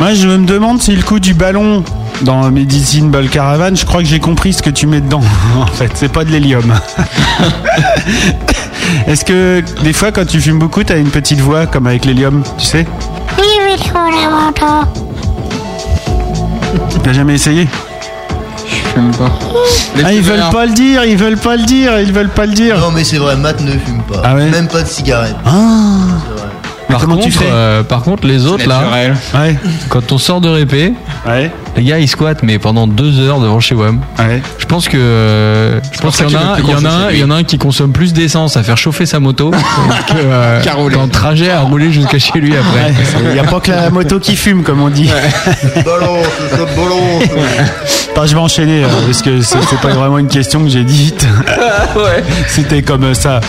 Moi, je me demande si le coup du ballon dans Medicine Ball Caravan, je crois que j'ai compris ce que tu mets dedans. En fait, c'est pas de l'hélium. Est-ce que des fois, quand tu fumes beaucoup, t'as une petite voix comme avec l'hélium, tu sais? Oui, oui, je. T'as jamais essayé? Fume pas. Ah, ils veulent pas le dire, ils veulent pas le dire, ils veulent pas le dire. Non, mais c'est vrai, Matt ne fume pas. Ah ouais Même pas de cigarette. Ah. Par comment contre, tu fais euh, par contre, les autres là. Ouais. quand on sort de répé, Ouais. Les gars ils squattent mais pendant deux heures devant chez WAM. Ouais. Je pense que euh, je pense qu'il y en a, y un, fasse il y en a un qui consomme plus d'essence à faire chauffer sa moto que euh, Qu'à rouler. qu'en trajet à rouler jusqu'à chez lui après. Il n'y a pas que la moto qui fume, comme on dit. Balance, ça balance. Attends, je vais enchaîner, euh, parce que c'est pas vraiment une question que j'ai dite. C'était comme ça.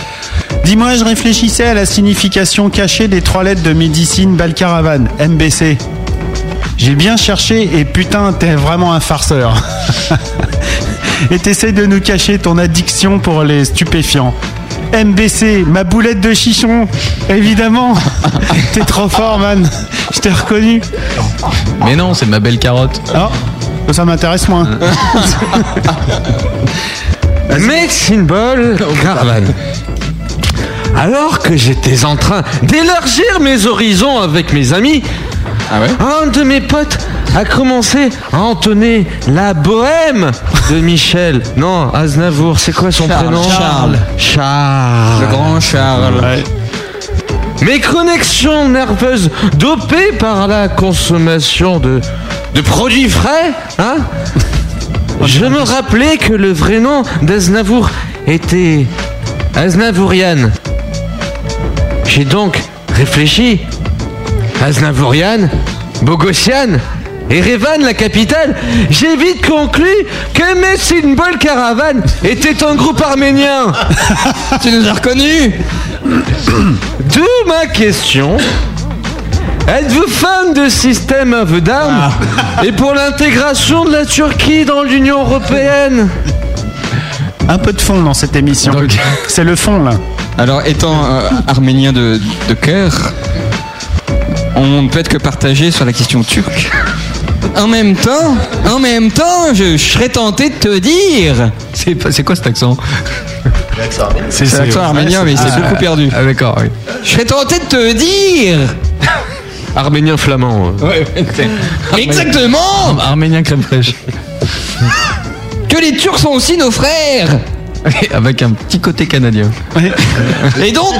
Dis-moi, je réfléchissais à la signification cachée des trois lettres de médecine Balcaravan, MBC. J'ai bien cherché et putain, t'es vraiment un farceur. et t'essayes de nous cacher ton addiction pour les stupéfiants. MBC, ma boulette de chichon, évidemment. T'es trop fort, man. Je t'ai reconnu. Mais non, c'est ma belle carotte. Ah, ça m'intéresse moins. Medicine Ball Caravan. Alors que j'étais en train d'élargir mes horizons avec mes amis, Ah ouais un de mes potes a commencé à entonner la bohème de Michel. Non, Aznavour, c'est quoi son Charles, prénom Charles. Charles. Le grand Charles. Mes connexions nerveuses dopées par la consommation de, de produits frais, hein Je me rappelais que le vrai nom d'Aznavour était Aznavourian. J'ai donc réfléchi. Aznavourian, Bogossian et Revan, la capitale, j'ai vite conclu que Messin Bol Caravan était un groupe arménien. Tu nous as reconnus D'où ma question. Êtes-vous fan de System of Down et pour l'intégration de la Turquie dans l'Union Européenne? Un peu de fond dans cette émission. C'est le fond, là. Alors, étant euh, arménien de, de cœur, on ne peut être que partagé sur la question turque. En même temps, en même temps, je, je serais tenté de te dire. C'est pas- c'est quoi cet accent? L'accent arménien. C'est l'accent arménien, mais c'est beaucoup perdu. Ah d'accord, oui. Je serais tenté de te dire. Arménien flamand. euh. Exactement Arménien crème fraîche. Que les Turcs sont aussi nos frères Avec un petit côté canadien. Et donc,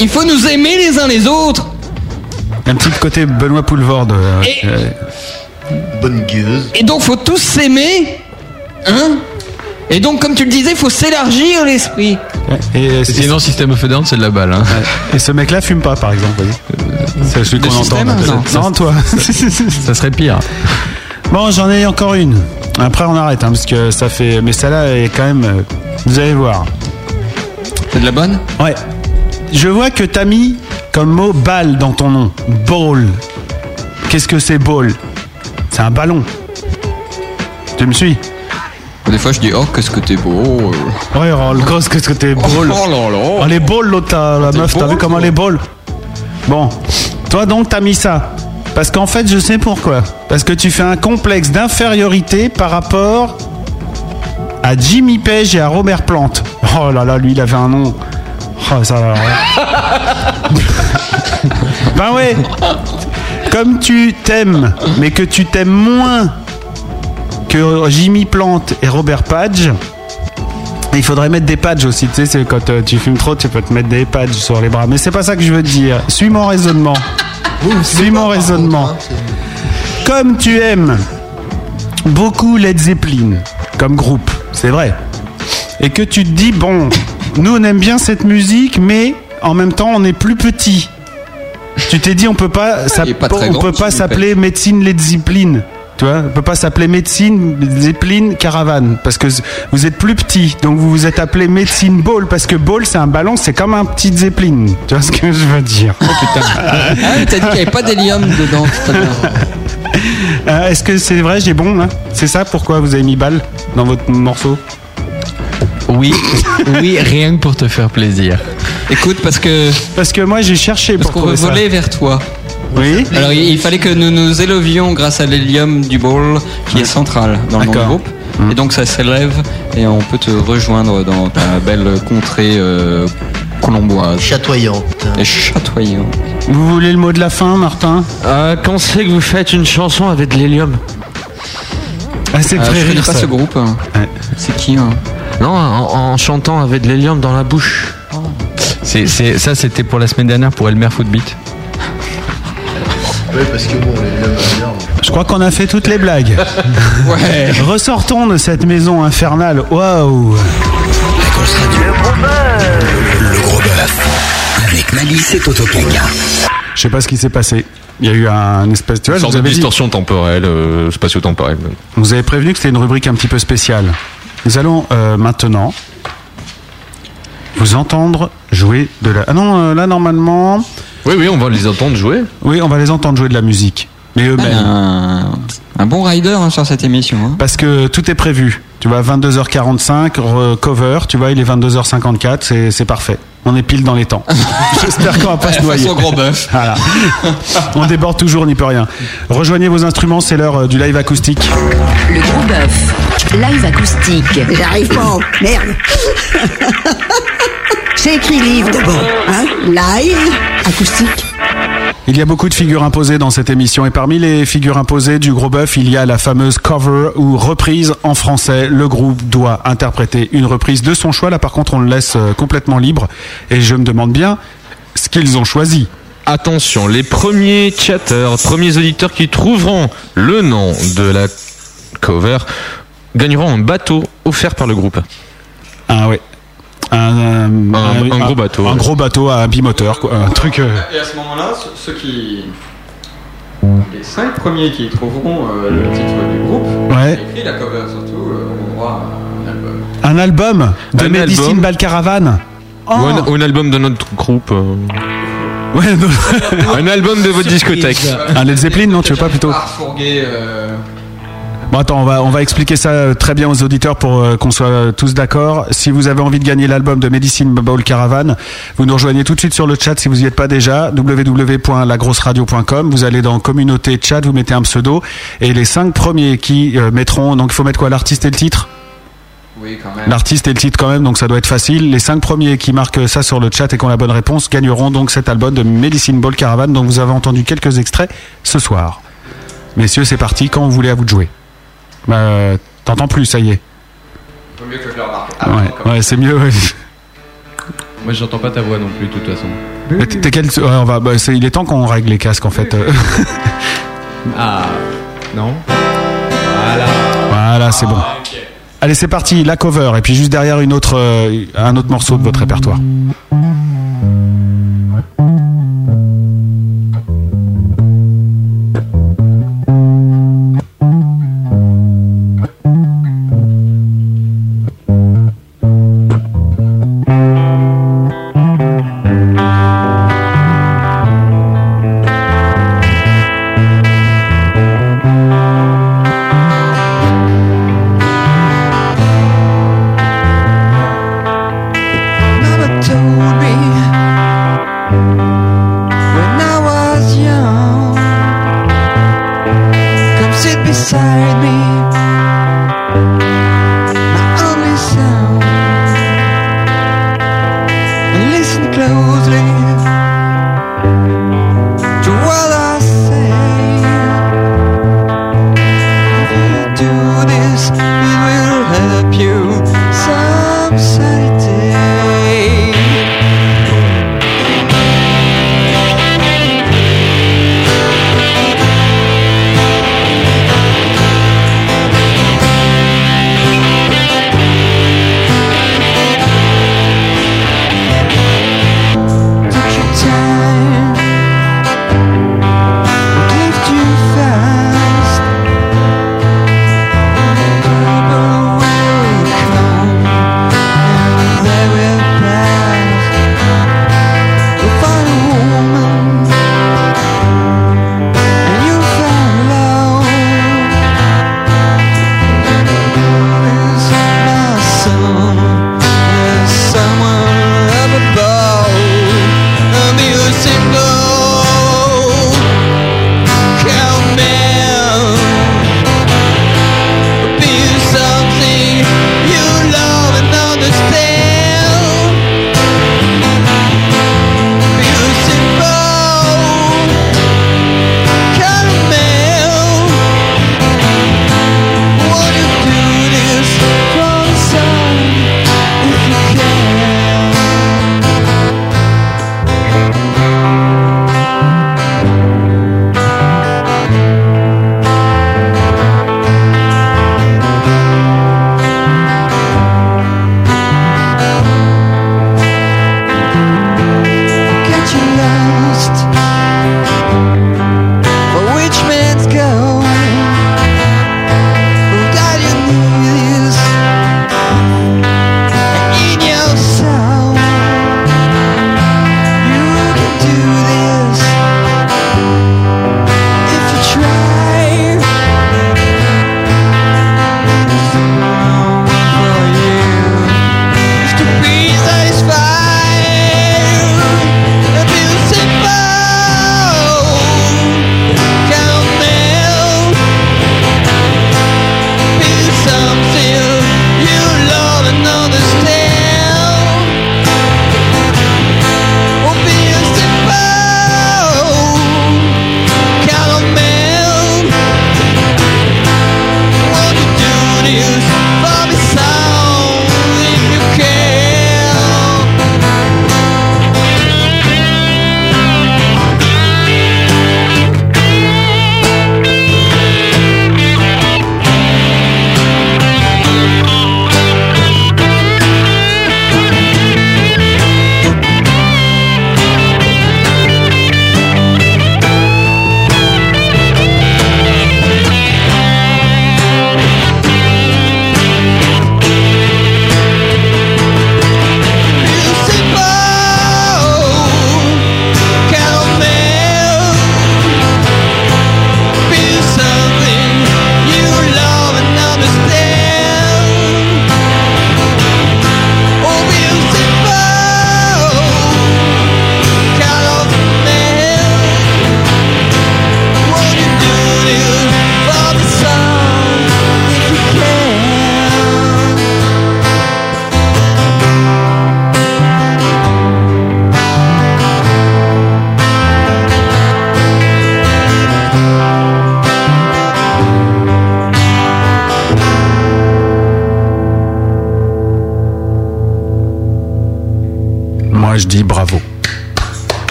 il faut nous aimer les uns les autres Un petit côté Benoît Poulvorde. euh, Et- euh, Bonne gueuse. Et donc, faut tous s'aimer Hein? Et donc, comme tu le disais, faut s'élargir l'esprit et, et- Sinon, System of Down, c'est de la balle. Hein. et ce mec-là fume pas, par exemple. C'est celui qu'on entend. système, non. Non, toi. Ça serait pire. Bon, j'en ai encore une. Après, on arrête, hein, parce que ça fait. Mais celle-là est quand même. euh, Vous allez voir. C'est de la bonne? Ouais. Je vois que t'as comme mot balle dans ton nom. Ball. Qu'est-ce que c'est ball? C'est un ballon. Tu me suis? Des fois, je dis, oh, qu'est-ce que t'es beau. Ouais, oh, le gosse, qu'est-ce que t'es ball Oh là là. Oh, les balls, l'autre, la meuf, t'as vu comment les balls? Bon, toi donc t'as mis ça. Parce qu'en fait, je sais pourquoi. Parce que tu fais un complexe d'infériorité par rapport à Jimmy Page et à Robert Plant. Oh là là, lui, il avait un nom. Oh, ça va. ben ouais. Comme tu t'aimes, mais que tu t'aimes moins que Jimmy Plant et Robert Page, il faudrait mettre des pads aussi, tu sais, c'est quand euh, tu fumes trop, tu peux te mettre des pads sur les bras. Mais c'est pas ça que je veux dire. Suis mon raisonnement. Suis mon raisonnement. Hein, Comme tu aimes beaucoup Led Zeppelin comme groupe, c'est vrai. Et que tu te dis, bon, nous on aime bien cette musique, mais en même temps on est plus petit. Tu t'es dit, on peut pas, on grand, peut pas s'appeler médecine Led Zeppelin. Tu vois, on peut pas s'appeler médecine Zeppelin Caravane parce que vous êtes plus petit, donc vous vous êtes appelé médecine Ball parce que Ball c'est un ballon, c'est comme un petit Zeppelin. Tu vois ce que je veux dire Ah, mais t'as dit qu'il n'y avait pas d'hélium dedans tout à l'heure. Euh, Est-ce que c'est vrai, j'ai bon là C'est ça pourquoi vous avez mis balle dans votre morceau? Oui, oui, rien que pour te faire plaisir. Écoute, parce que. Parce que moi j'ai cherché Parce pour qu'on veut ça. voler vers toi. Oui. Alors il fallait que nous nous élevions grâce à l'hélium du bol qui est central dans le nom du D'accord. groupe. Et donc ça s'élève et on peut te rejoindre dans ta belle contrée euh, colomboise. Chatoyante. Et chatoyante. Vous voulez le mot de la fin, Martin? Euh, quand c'est que vous faites une chanson avec de l'hélium? Ah, c'est Euh, très je connais pas ce groupe. hein. C'est qui hein? Non, en, en chantant avec de l'hélium dans la bouche. C'est, c'est, ça, c'était pour la semaine dernière pour Elmer Footbeat. Oui, parce que bon, les. Je crois qu'on a fait toutes les blagues. Ouais. Ressortons de cette maison infernale. Waouh. La grosse radio. Le gros bœuf. Avec Malice et Toto Kaka. Je sais pas ce qui s'est passé. Il y a eu un espèce. Tu vois, Une sorte de dit- distorsion temporelle, euh, spatio-temporelle. Vous avez prévenu que c'était une rubrique un petit peu spéciale. Nous allons euh, maintenant vous entendre jouer de la. Ah non, euh, là normalement. Oui, oui, on va les entendre jouer. Oui, on va les entendre jouer de la musique. Mais eux-mêmes. Un, un bon rider hein, sur cette émission. hein. Parce que tout est prévu. Tu vois, 22h45, re- cover, tu vois, il est 22h54, c'est, c'est parfait. On est pile dans les temps. J'espère qu'on va pas se noyer. Gros bœuf. Voilà. On déborde toujours, on n'y peut rien. Rejoignez vos instruments, c'est l'heure euh, du live acoustique. Le gros bœuf. Live acoustique. J'arrive pas. Merde. C'est écrit livre d'abord. Hein Live, acoustique. Il y a beaucoup de figures imposées dans cette émission et parmi les figures imposées du gros bœuf, il y a la fameuse cover ou reprise en français. Le groupe doit interpréter une reprise de son choix. Là par contre on le laisse euh, complètement libre et je me demande bien ce qu'ils ont choisi. Attention, les premiers chatters, premiers auditeurs qui trouveront le nom de la cover gagneront un bateau offert par le groupe. Ah ouais. Un, Un- un gros bateau, Un gros bateau à bimoteur, quoi. Un truc. euh, Et à ce moment-là, ceux- ceux qui. Les cinq premiers qui trouveront euh, le titre du groupe, Ouais. écrit la cover surtout, euh, droit à un album. Un album de Un Medicine album. Ball Caravan. Ou, un, ou un album de notre groupe. euh. Ouais, non. un album de votre discothèque. Un Led Zeppelin, non, tu veux pas plutôt euh, Bon, attends, on va, on va expliquer ça euh, très bien aux auditeurs pour euh, qu'on soit tous d'accord. Si vous avez envie de gagner l'album de Medicine Ball Caravan, vous nous rejoignez tout de suite sur le chat si vous n'y êtes pas déjà, www.lagrosseradio.com. Vous allez dans communauté chat, vous mettez un pseudo, et les cinq premiers qui euh, mettront, donc il faut mettre quoi, l'artiste et le titre? Oui, quand même. L'artiste et le titre quand même, donc ça doit être facile. Les cinq premiers qui marquent ça sur le chat et qui ont la bonne réponse gagneront donc cet album de Medicine Ball Caravan dont vous avez entendu quelques extraits ce soir. Messieurs, c'est parti, quand vous voulez à vous de jouer. Bah, t'entends plus, ça y est. Vaut mieux que je le remarque. Ouais, ouais c'est mieux. ouais. Moi, j'entends pas ta voix non plus, de toute façon. Mais t'es- quel- ouais, on va, bah, il est temps qu'on règle les casques en fait. Ah, non Voilà. voilà, c'est bon. Allez, c'est parti, la cover, et puis juste derrière une autre, euh, un autre morceau de votre répertoire.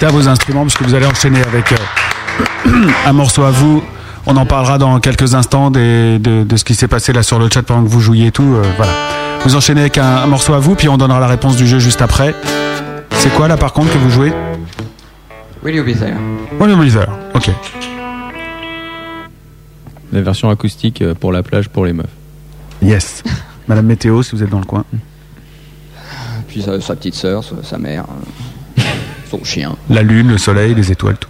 Restez à vos instruments parce que vous allez enchaîner avec euh, un morceau à vous. On en parlera dans quelques instants des- de, de ce qui s'est passé là sur le chat pendant que vous jouiez et tout. euh, voilà. Vous enchaînez avec un, un morceau à vous, puis on donnera la réponse du jeu juste après. C'est quoi là par contre que vous jouez? Will you be there Will you be there Ok. La version acoustique euh, pour la plage pour les meufs. Yes. Madame Météo, si vous êtes dans le coin. Puis sa, sa petite sœur, sa, mère, La lune, le soleil, les étoiles, tout.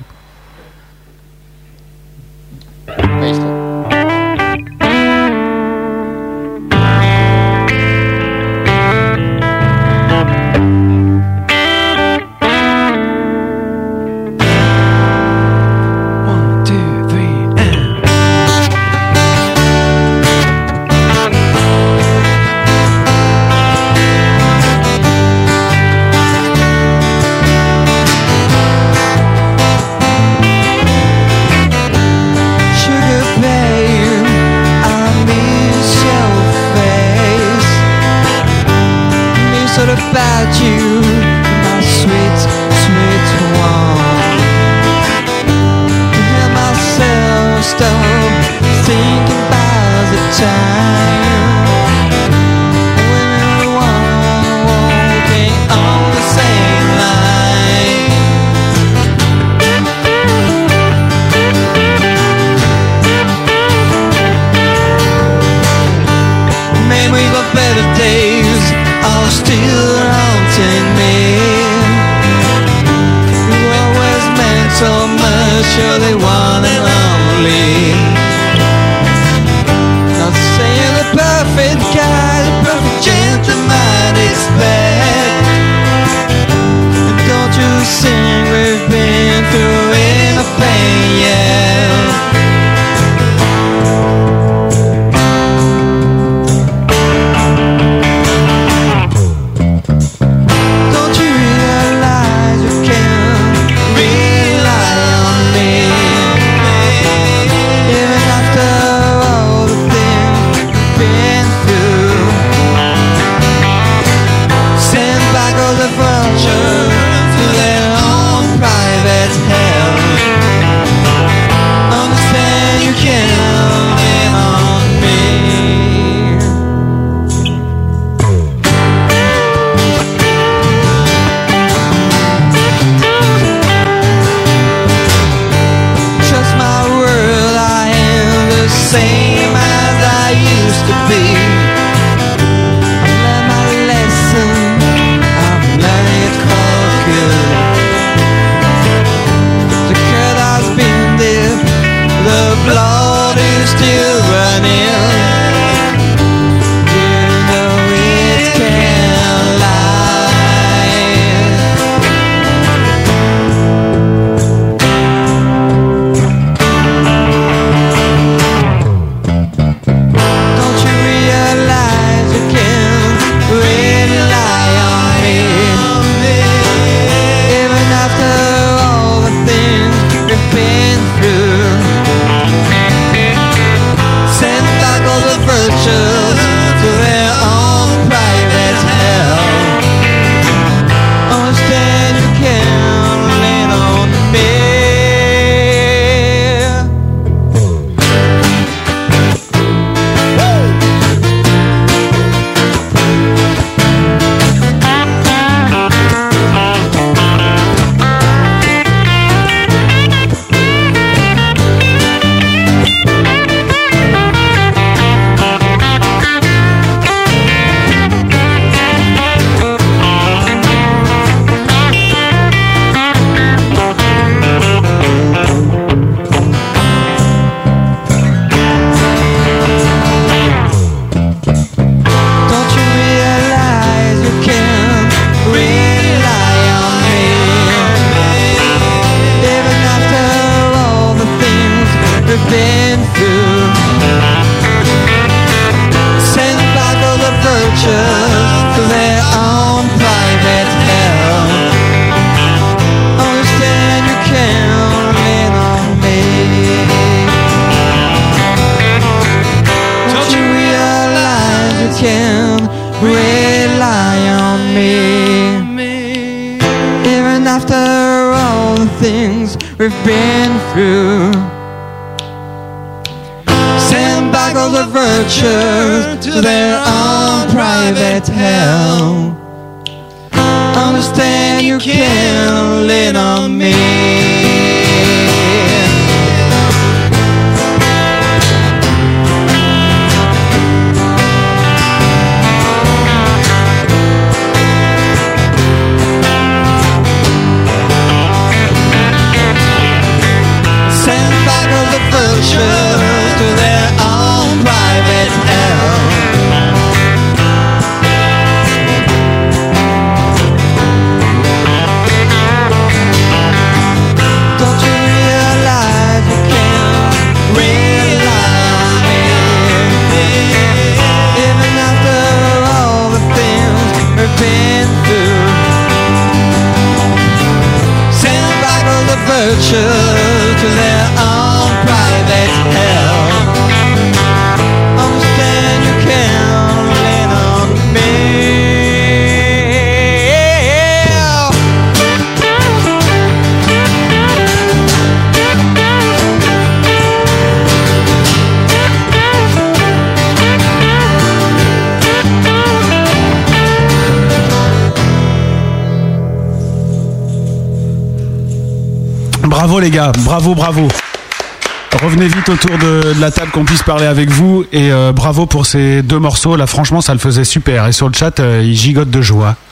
Vite autour de, de la table qu'on puisse parler avec vous et euh, bravo pour ces deux morceaux. Là, franchement, ça le faisait super. Et sur le chat, euh, ils gigotent de joie.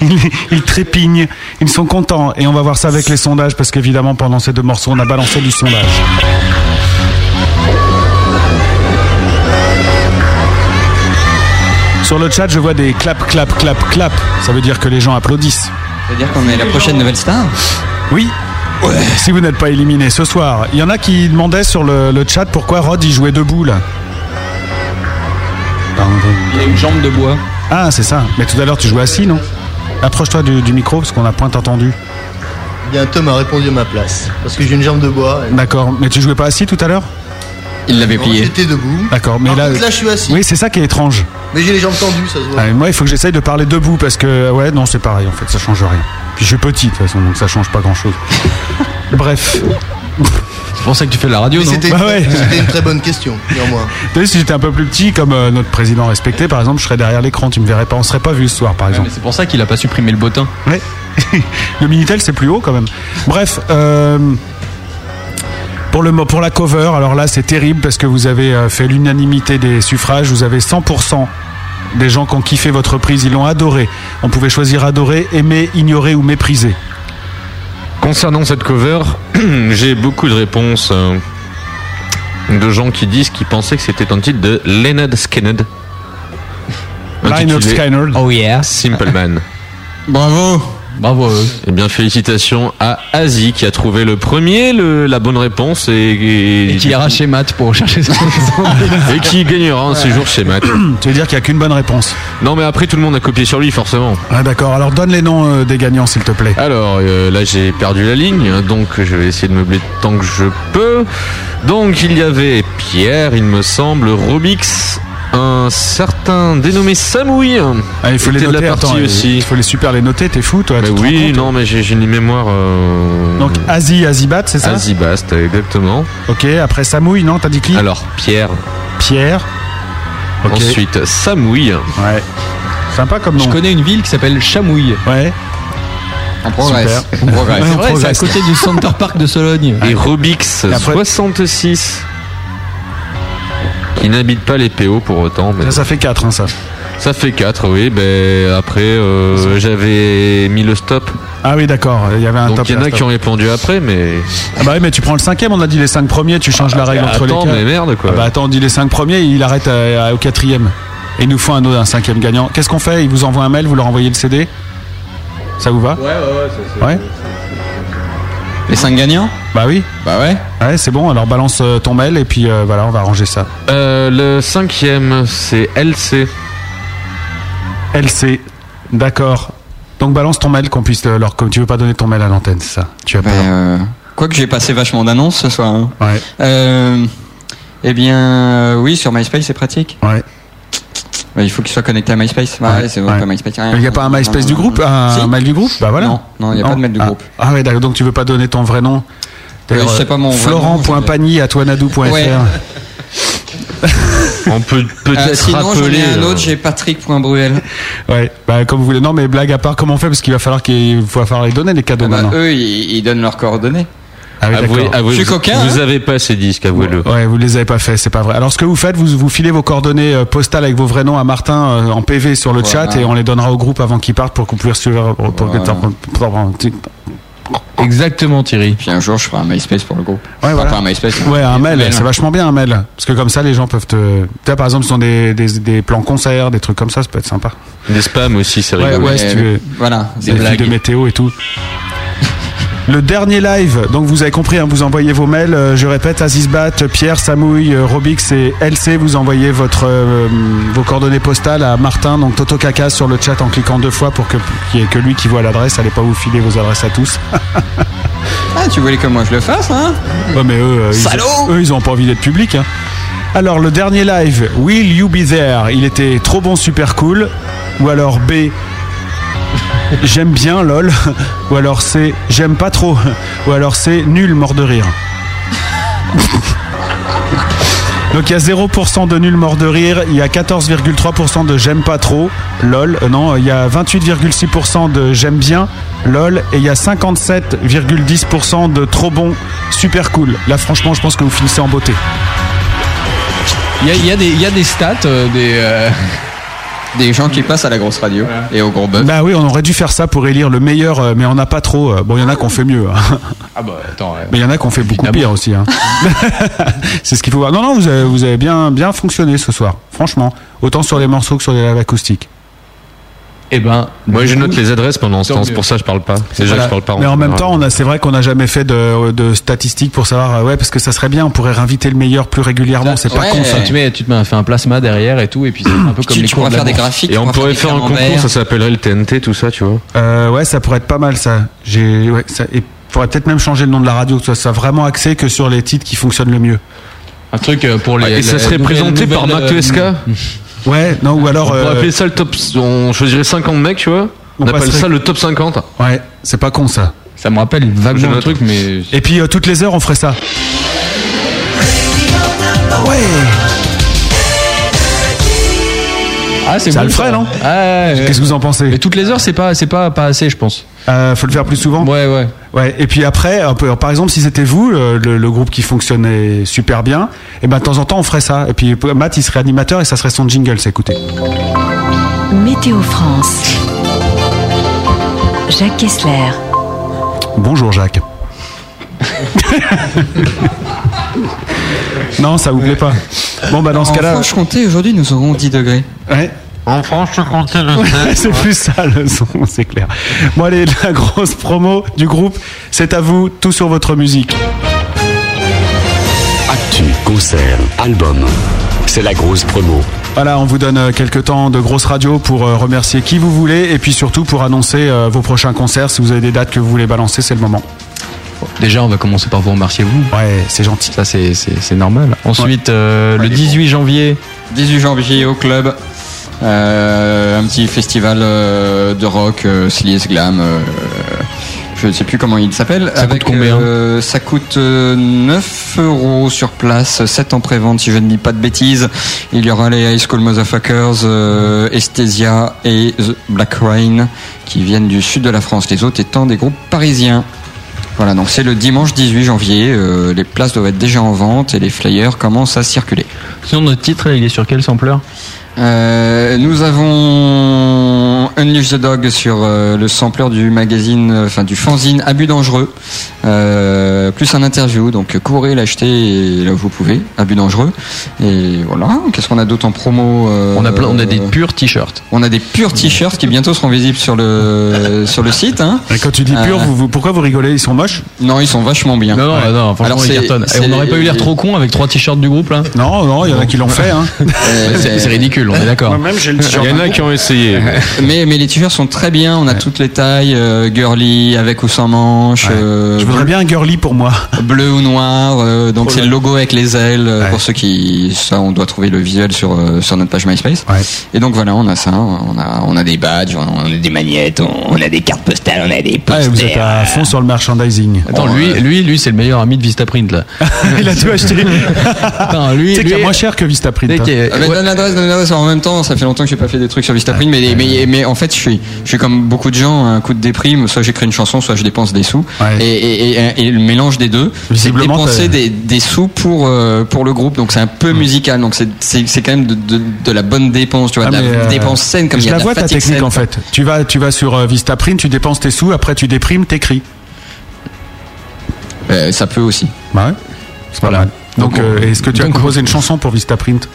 Ils, ils trépignent, ils sont contents. Et on va voir ça avec les sondages parce qu'évidemment, pendant ces deux morceaux, on a balancé du sondage. Sur le chat, je vois des clap, clap, clap, clap. Ça veut dire que les gens applaudissent. C'est-à-dire qu'on est la prochaine nouvelle star? Oui. Si vous n'êtes pas éliminé ce soir, il y en a qui demandaient sur le, le chat pourquoi Rod il jouait debout là. Il a une jambe de bois. Ah, c'est ça. Mais tout à l'heure tu jouais assis, non? Approche-toi du, du micro parce qu'on n'a point entendu. Bien, Tom a répondu à ma place. Parce que j'ai une jambe de bois. et- D'accord. Mais tu jouais pas assis tout à l'heure? Il l'avait Non, J'étais debout. D'accord. Mais Par là, contre, là, je suis assis. oui, c'est ça qui est étrange. Mais j'ai les jambes tendues, ça se voit. Ah, et moi, il faut que j'essaye de parler debout parce que ouais, non, c'est pareil en fait, ça change rien. Puis je suis petit de toute façon, donc ça change pas grand-chose. Bref. C'est pour ça que tu fais de la radio, Mais non C'était Bah ouais. c'était une très bonne question, néanmoins. Tu sais, si j'étais un peu plus petit, comme euh, notre président respecté, par exemple, je serais derrière l'écran, tu me verrais pas, on serait pas vu ce soir, par Ouais, exemple. mais c'est pour ça qu'il a pas supprimé le bottin. Ouais. le Minitel, c'est plus haut quand même. Bref, euh, pour, le, pour la cover, alors là, c'est terrible parce que vous avez euh, fait l'unanimité des suffrages. Vous avez 100% des gens qui ont kiffé votre reprise. Ils l'ont adoré. On pouvait choisir adorer, aimer, ignorer ou mépriser. Concernant cette cover, j'ai beaucoup de réponses euh, de gens qui disent qu'ils pensaient que c'était un titre de Leonard Skinner. Lynyrd Skynyrd. Oh yeah. Simple Man. Bravo. Bravo. Eh bien, félicitations à Asie qui a trouvé le premier, le- la bonne réponse et, et, Et qui ira chez Matt pour chercher son et qui gagnera un séjour chez Matt. Tu veux dire qu'il n'y a qu'une bonne réponse? Non, mais après tout le monde a copié sur lui, forcément. Ah, D'accord, alors donne les noms euh, des gagnants, s'il te plaît. Alors euh, là j'ai perdu la ligne, donc je vais essayer de meubler tant que je peux. Donc il y avait Pierre, il me semble, Robix, un certain dénommé Samouille. Ah, il faut les de noter, la partie attends, aussi. il faut les super les noter, t'es fou toi oui, non, mais j'ai une mémoire. Euh... Donc Asie, Azibat, c'est ça Azibast, exactement. Ok, après Samouille, non, t'as dit qui Alors Pierre. Pierre. Ensuite Samouille. Ouais. Sympa comme nom. Je connais une ville qui s'appelle Chamouille. Ouais. On progresse. Super. On progresse. Ouais, C'est on vrai, c'est à côté du Center Park de Sologne. Et Robix Et après- 66. Qui n'habite pas les PO pour autant. Mais Ça, ça fait 4, hein, ça. Ça fait 4, oui. Ben, après, euh, j'avais mis le stop. Ah oui, d'accord, il y avait un Donc top. il y en a qui ont répondu après, mais. Ah bah oui, mais tu prends le cinquième, on a dit les cinq premiers, tu changes la règle entre attends, les mais quatre. merde, quoi. Ah bah attends, on dit les cinq premiers, il arrête à- à- au quatrième. Et il nous faut un, autre- un cinquième gagnant. Qu'est-ce qu'on fait? Il vous envoie un mail, vous leur envoyez le CD Ça vous va? Ouais, ouais, ouais. Ouais Les 5 gagnants? Bah oui. Bah ouais. Ouais, c'est bon, alors balance euh, ton mail et puis euh, voilà, on va arranger ça. Euh, le cinquième, c'est LC. LC, d'accord. Donc balance ton mail qu'on puisse euh, leur... Tu veux pas donner ton mail à l'antenne, c'est ça? Tu as Ben, peur euh, Quoique j'ai passé vachement d'annonces ce soir. hein. Ouais. Euh, eh bien, euh, oui, sur MySpace c'est pratique. Ouais. Ouais, il faut qu'il soit connecté à MySpace. Ouais, Ouais, c'est ouais. pas MySpace. Il n'y a pas un MySpace du groupe? Un Si. mail du groupe? Bah voilà. Non, non, il n'y a pas de mail du Ah. groupe. Ah ouais, d'accord. Donc tu veux pas donner ton vrai nom? D'ailleurs, je sais pas mon vrai nom, Florent.pagny à toinadou.fr. Ouais. On peut peut-être Euh, sinon, j'en rappeler. ai un euh, autre, j'ai Patrick.bruel. Ouais, bah comme vous voulez. Non, mais blague à part, comment on fait? Parce qu'il va falloir qu'il va falloir les donner les cadeaux Bah, maintenant. eux, ils, ils donnent leurs coordonnées. Ah oui, avouez, avouez, Je suis vous- coquin, Vous hein avez pas ces disques, avouez-le. Ouais, vous les avez pas fait, c'est pas vrai. Alors ce que vous faites, vous vous filez vos coordonnées euh, postales avec vos vrais noms à Martin euh, en PV sur le Voilà. chat et on les donnera au groupe avant qu'il parte pour qu'on puisse suivre. Pour. Exactement, Thierry. Puis un jour, je ferai un MySpace pour le groupe. Ouais, Enfin, voilà. pas un MySpace. Ouais, un mail, mail. c'est vachement bien un mail. Parce que comme ça, les gens peuvent te. Tu vois, par exemple, ce sont des, des, des plans concerts, des trucs comme ça, ça peut être sympa. Des spams aussi, c'est Ouais, rigolo. ouais, si tu veux. Voilà, Des des blagues. de météo et tout. Le dernier live, donc vous avez compris, hein, vous envoyez vos mails. euh, je répète, Azizbat, Pierre, Samouille, euh, Robix et LC, vous envoyez votre euh, vos coordonnées postales à Martin, donc Toto Caca sur le chat en cliquant deux fois pour que qu'il y ait que lui qui voit l'adresse. Allez pas vous filer vos adresses à tous. Ah, tu voulais que moi je le fasse, hein Ouais, mais eux, euh, ils, eux, ils ont pas envie d'être publics. hein. Alors, le dernier live, Will You Be There Il était trop bon, super cool. Ou alors B, J'aime bien, lol. Ou alors C, J'aime pas trop. Ou alors C, Nul, mort de rire. Donc il y a 0% de nul mort de rire, il y a 14,3% de j'aime pas trop, lol, Euh, non, il y a 28,6% de j'aime bien, lol, et il y a 57,10% de trop bon, super cool. Là franchement je pense que vous finissez en beauté. Il y a, des, y a des stats, euh, des. euh, Des gens qui passent à la grosse radio et au gros bœuf. Bah oui, on aurait dû faire ça pour élire le meilleur, euh, mais on n'a pas trop. euh, Bon, il y en a qui ont fait mieux. hein. Ah bah attends. ouais. Mais il y en a qui ont fait beaucoup pire aussi. hein. C'est ce qu'il faut voir. Non, non, vous avez, vous avez bien, bien fonctionné ce soir. Franchement. Autant sur les morceaux que sur les lives acoustiques. Eh ben. Moi, je note les adresses pendant ce temps. C'est pour ça que je parle pas. C'est déjà que je parle pas. Mais en même temps, on a, c'est vrai qu'on n'a jamais fait de, de statistiques pour savoir. euh, Ouais, parce que ça serait bien. On pourrait réinviter le meilleur plus régulièrement. C'est pas Ouais. con ça. Tu mets, tu te mets fait un plasma derrière et tout, et puis c'est un peu comme Tu, les tu cours de faire des graphiques. Et on pourrait faire un concours, ça s'appellerait le TNT, tout ça, tu vois. Euh, ouais, ça pourrait être pas mal ça. J'ai, ouais, ça, et faudrait peut-être même changer le nom de la radio, que ça soit vraiment axé que sur les titres qui fonctionnent le mieux. Un truc euh, pour les. Et ça serait présenté par Mac euh. Ouais, non, ou alors. On pourrait euh, appeler ça le top. On choisirait 50 mecs, tu vois. On, On appelle passerait- ça le top 50. Ouais, c'est pas con ça. Ça me rappelle vaguement le truc, mais. Et puis euh, toutes les heures, on ferait ça. Ouais. Ah, c'est Ça bon, le ferait, non? Ah, ouais, ouais. Qu'est-ce que vous en pensez? Mais toutes les heures, c'est pas, c'est pas, pas assez, je pense. Euh, faut le faire plus souvent. Ouais, ouais. Ouais. Et puis après, un peu, par exemple, si c'était vous, euh, le, le groupe qui fonctionnait super bien, et ben de temps en temps, on ferait ça. Et puis Matt, il serait animateur et ça serait son jingle, c'est écoutez. Météo France. Jacques Kessler. Bonjour Jacques. non, ça vous plaît pas. Bon bah dans ce En cas-là, Franche-Comté, aujourd'hui, nous aurons 10 degrés. ouais. En Franche-Comté, le c'est plus ça le son, c'est clair. Bon allez, la grosse promo du groupe, c'est à vous, tout sur votre musique. Actu, concert, album. C'est la grosse promo. Voilà, on vous donne euh, quelques temps de grosse radio pour euh, remercier qui vous voulez et puis surtout pour annoncer euh, vos prochains concerts. Si vous avez des dates que vous voulez balancer, c'est le moment. Déjà, on va commencer par vous remercier, vous. Ouais, c'est gentil. Ça, c'est, normal. Ensuite, euh, le 18 janvier. 18 janvier au club. Euh, un petit festival euh, de rock, euh, Sleaze Glam. je ne sais plus comment il s'appelle. Ça coûte combien? euh, Ça coûte euh, 9 euros sur place, 7 en pré-vente si je ne dis pas de bêtises. Il y aura les High School Motherfuckers, euh, Esthesia et The Black Rain qui viennent du sud de la France, les autres étant des groupes parisiens. Voilà, donc c'est le dimanche 18 janvier. euh, les places doivent être déjà en vente et les flyers commencent à circuler. Sinon, notre titre, il est sur quel sampler Euh, nous avons Unleash the Dog sur euh, le sampler du magazine, euh, enfin du fanzine Abus dangereux, euh, plus un interview. Donc courez l'acheter là où vous pouvez, Abus dangereux. Et voilà. Qu'est-ce qu'on a d'autre en promo euh, On a plein, on a des purs t-shirts. On a des purs t-shirts qui bientôt seront visibles sur le sur le site. Hein. Et quand tu dis pur, Euh, vous, vous- pourquoi vous rigolez? Ils sont moches? Non, ils sont vachement bien. Non, non, Ouais. non, franchement, Alors, ils c'est- cartonnent. Et on n'aurait pas eu l'air trop con avec trois t-shirts du groupe, là? Non, non, il y en a qui l'ont fait. Hein. C'est ridicule. Nul, on est d'accord. Moi-même, j'ai le t-shirt Il y en a qui ont essayé. mais, mais les t-shirts sont très bien, on a toutes les tailles, euh, girly, avec ou sans manches. euh, Je voudrais bien un girly pour moi. bleu ou noir. euh, donc Oh c'est le logo avec les ailes. euh, Pour ceux qui, ça, on doit trouver le visuel sur euh, sur notre page MySpace. Et donc voilà, on a ça. On a on a des badges, on a des magnettes, on, a des cartes postales, on a des Ouais, posters. vous êtes à fond sur le merchandising. Attends, lui, lui, lui, c'est le meilleur ami de Vistaprint là. Il a tout acheté. Attends, lui, a lui- moins cher que Vistaprint. Hein. a- Ah, mais donne l'adresse, donne l'adresse. En même temps, ça fait longtemps que j'ai pas fait des trucs sur Vistaprint, mais, mais, mais en fait, je suis, je suis comme beaucoup de gens, un coup de déprime. Soit j'écris une chanson, soit je dépense des sous. Et, et, et, et le mélange des deux, c'est dépenser des, des sous pour euh, pour le groupe. Donc c'est un peu musical. Donc c'est quand même de, de, de la bonne dépense, tu vois, Ah, de la euh, dépense saine comme il je y a la de vois ta technique saine, en fait. Tu vas, tu vas sur euh, Vistaprint, tu dépenses tes sous, après tu déprimes, t'écris. Euh, ça peut aussi. Bah ouais. C'est pas mal. Donc, euh, est-ce que tu as composé une chanson pour Vistaprint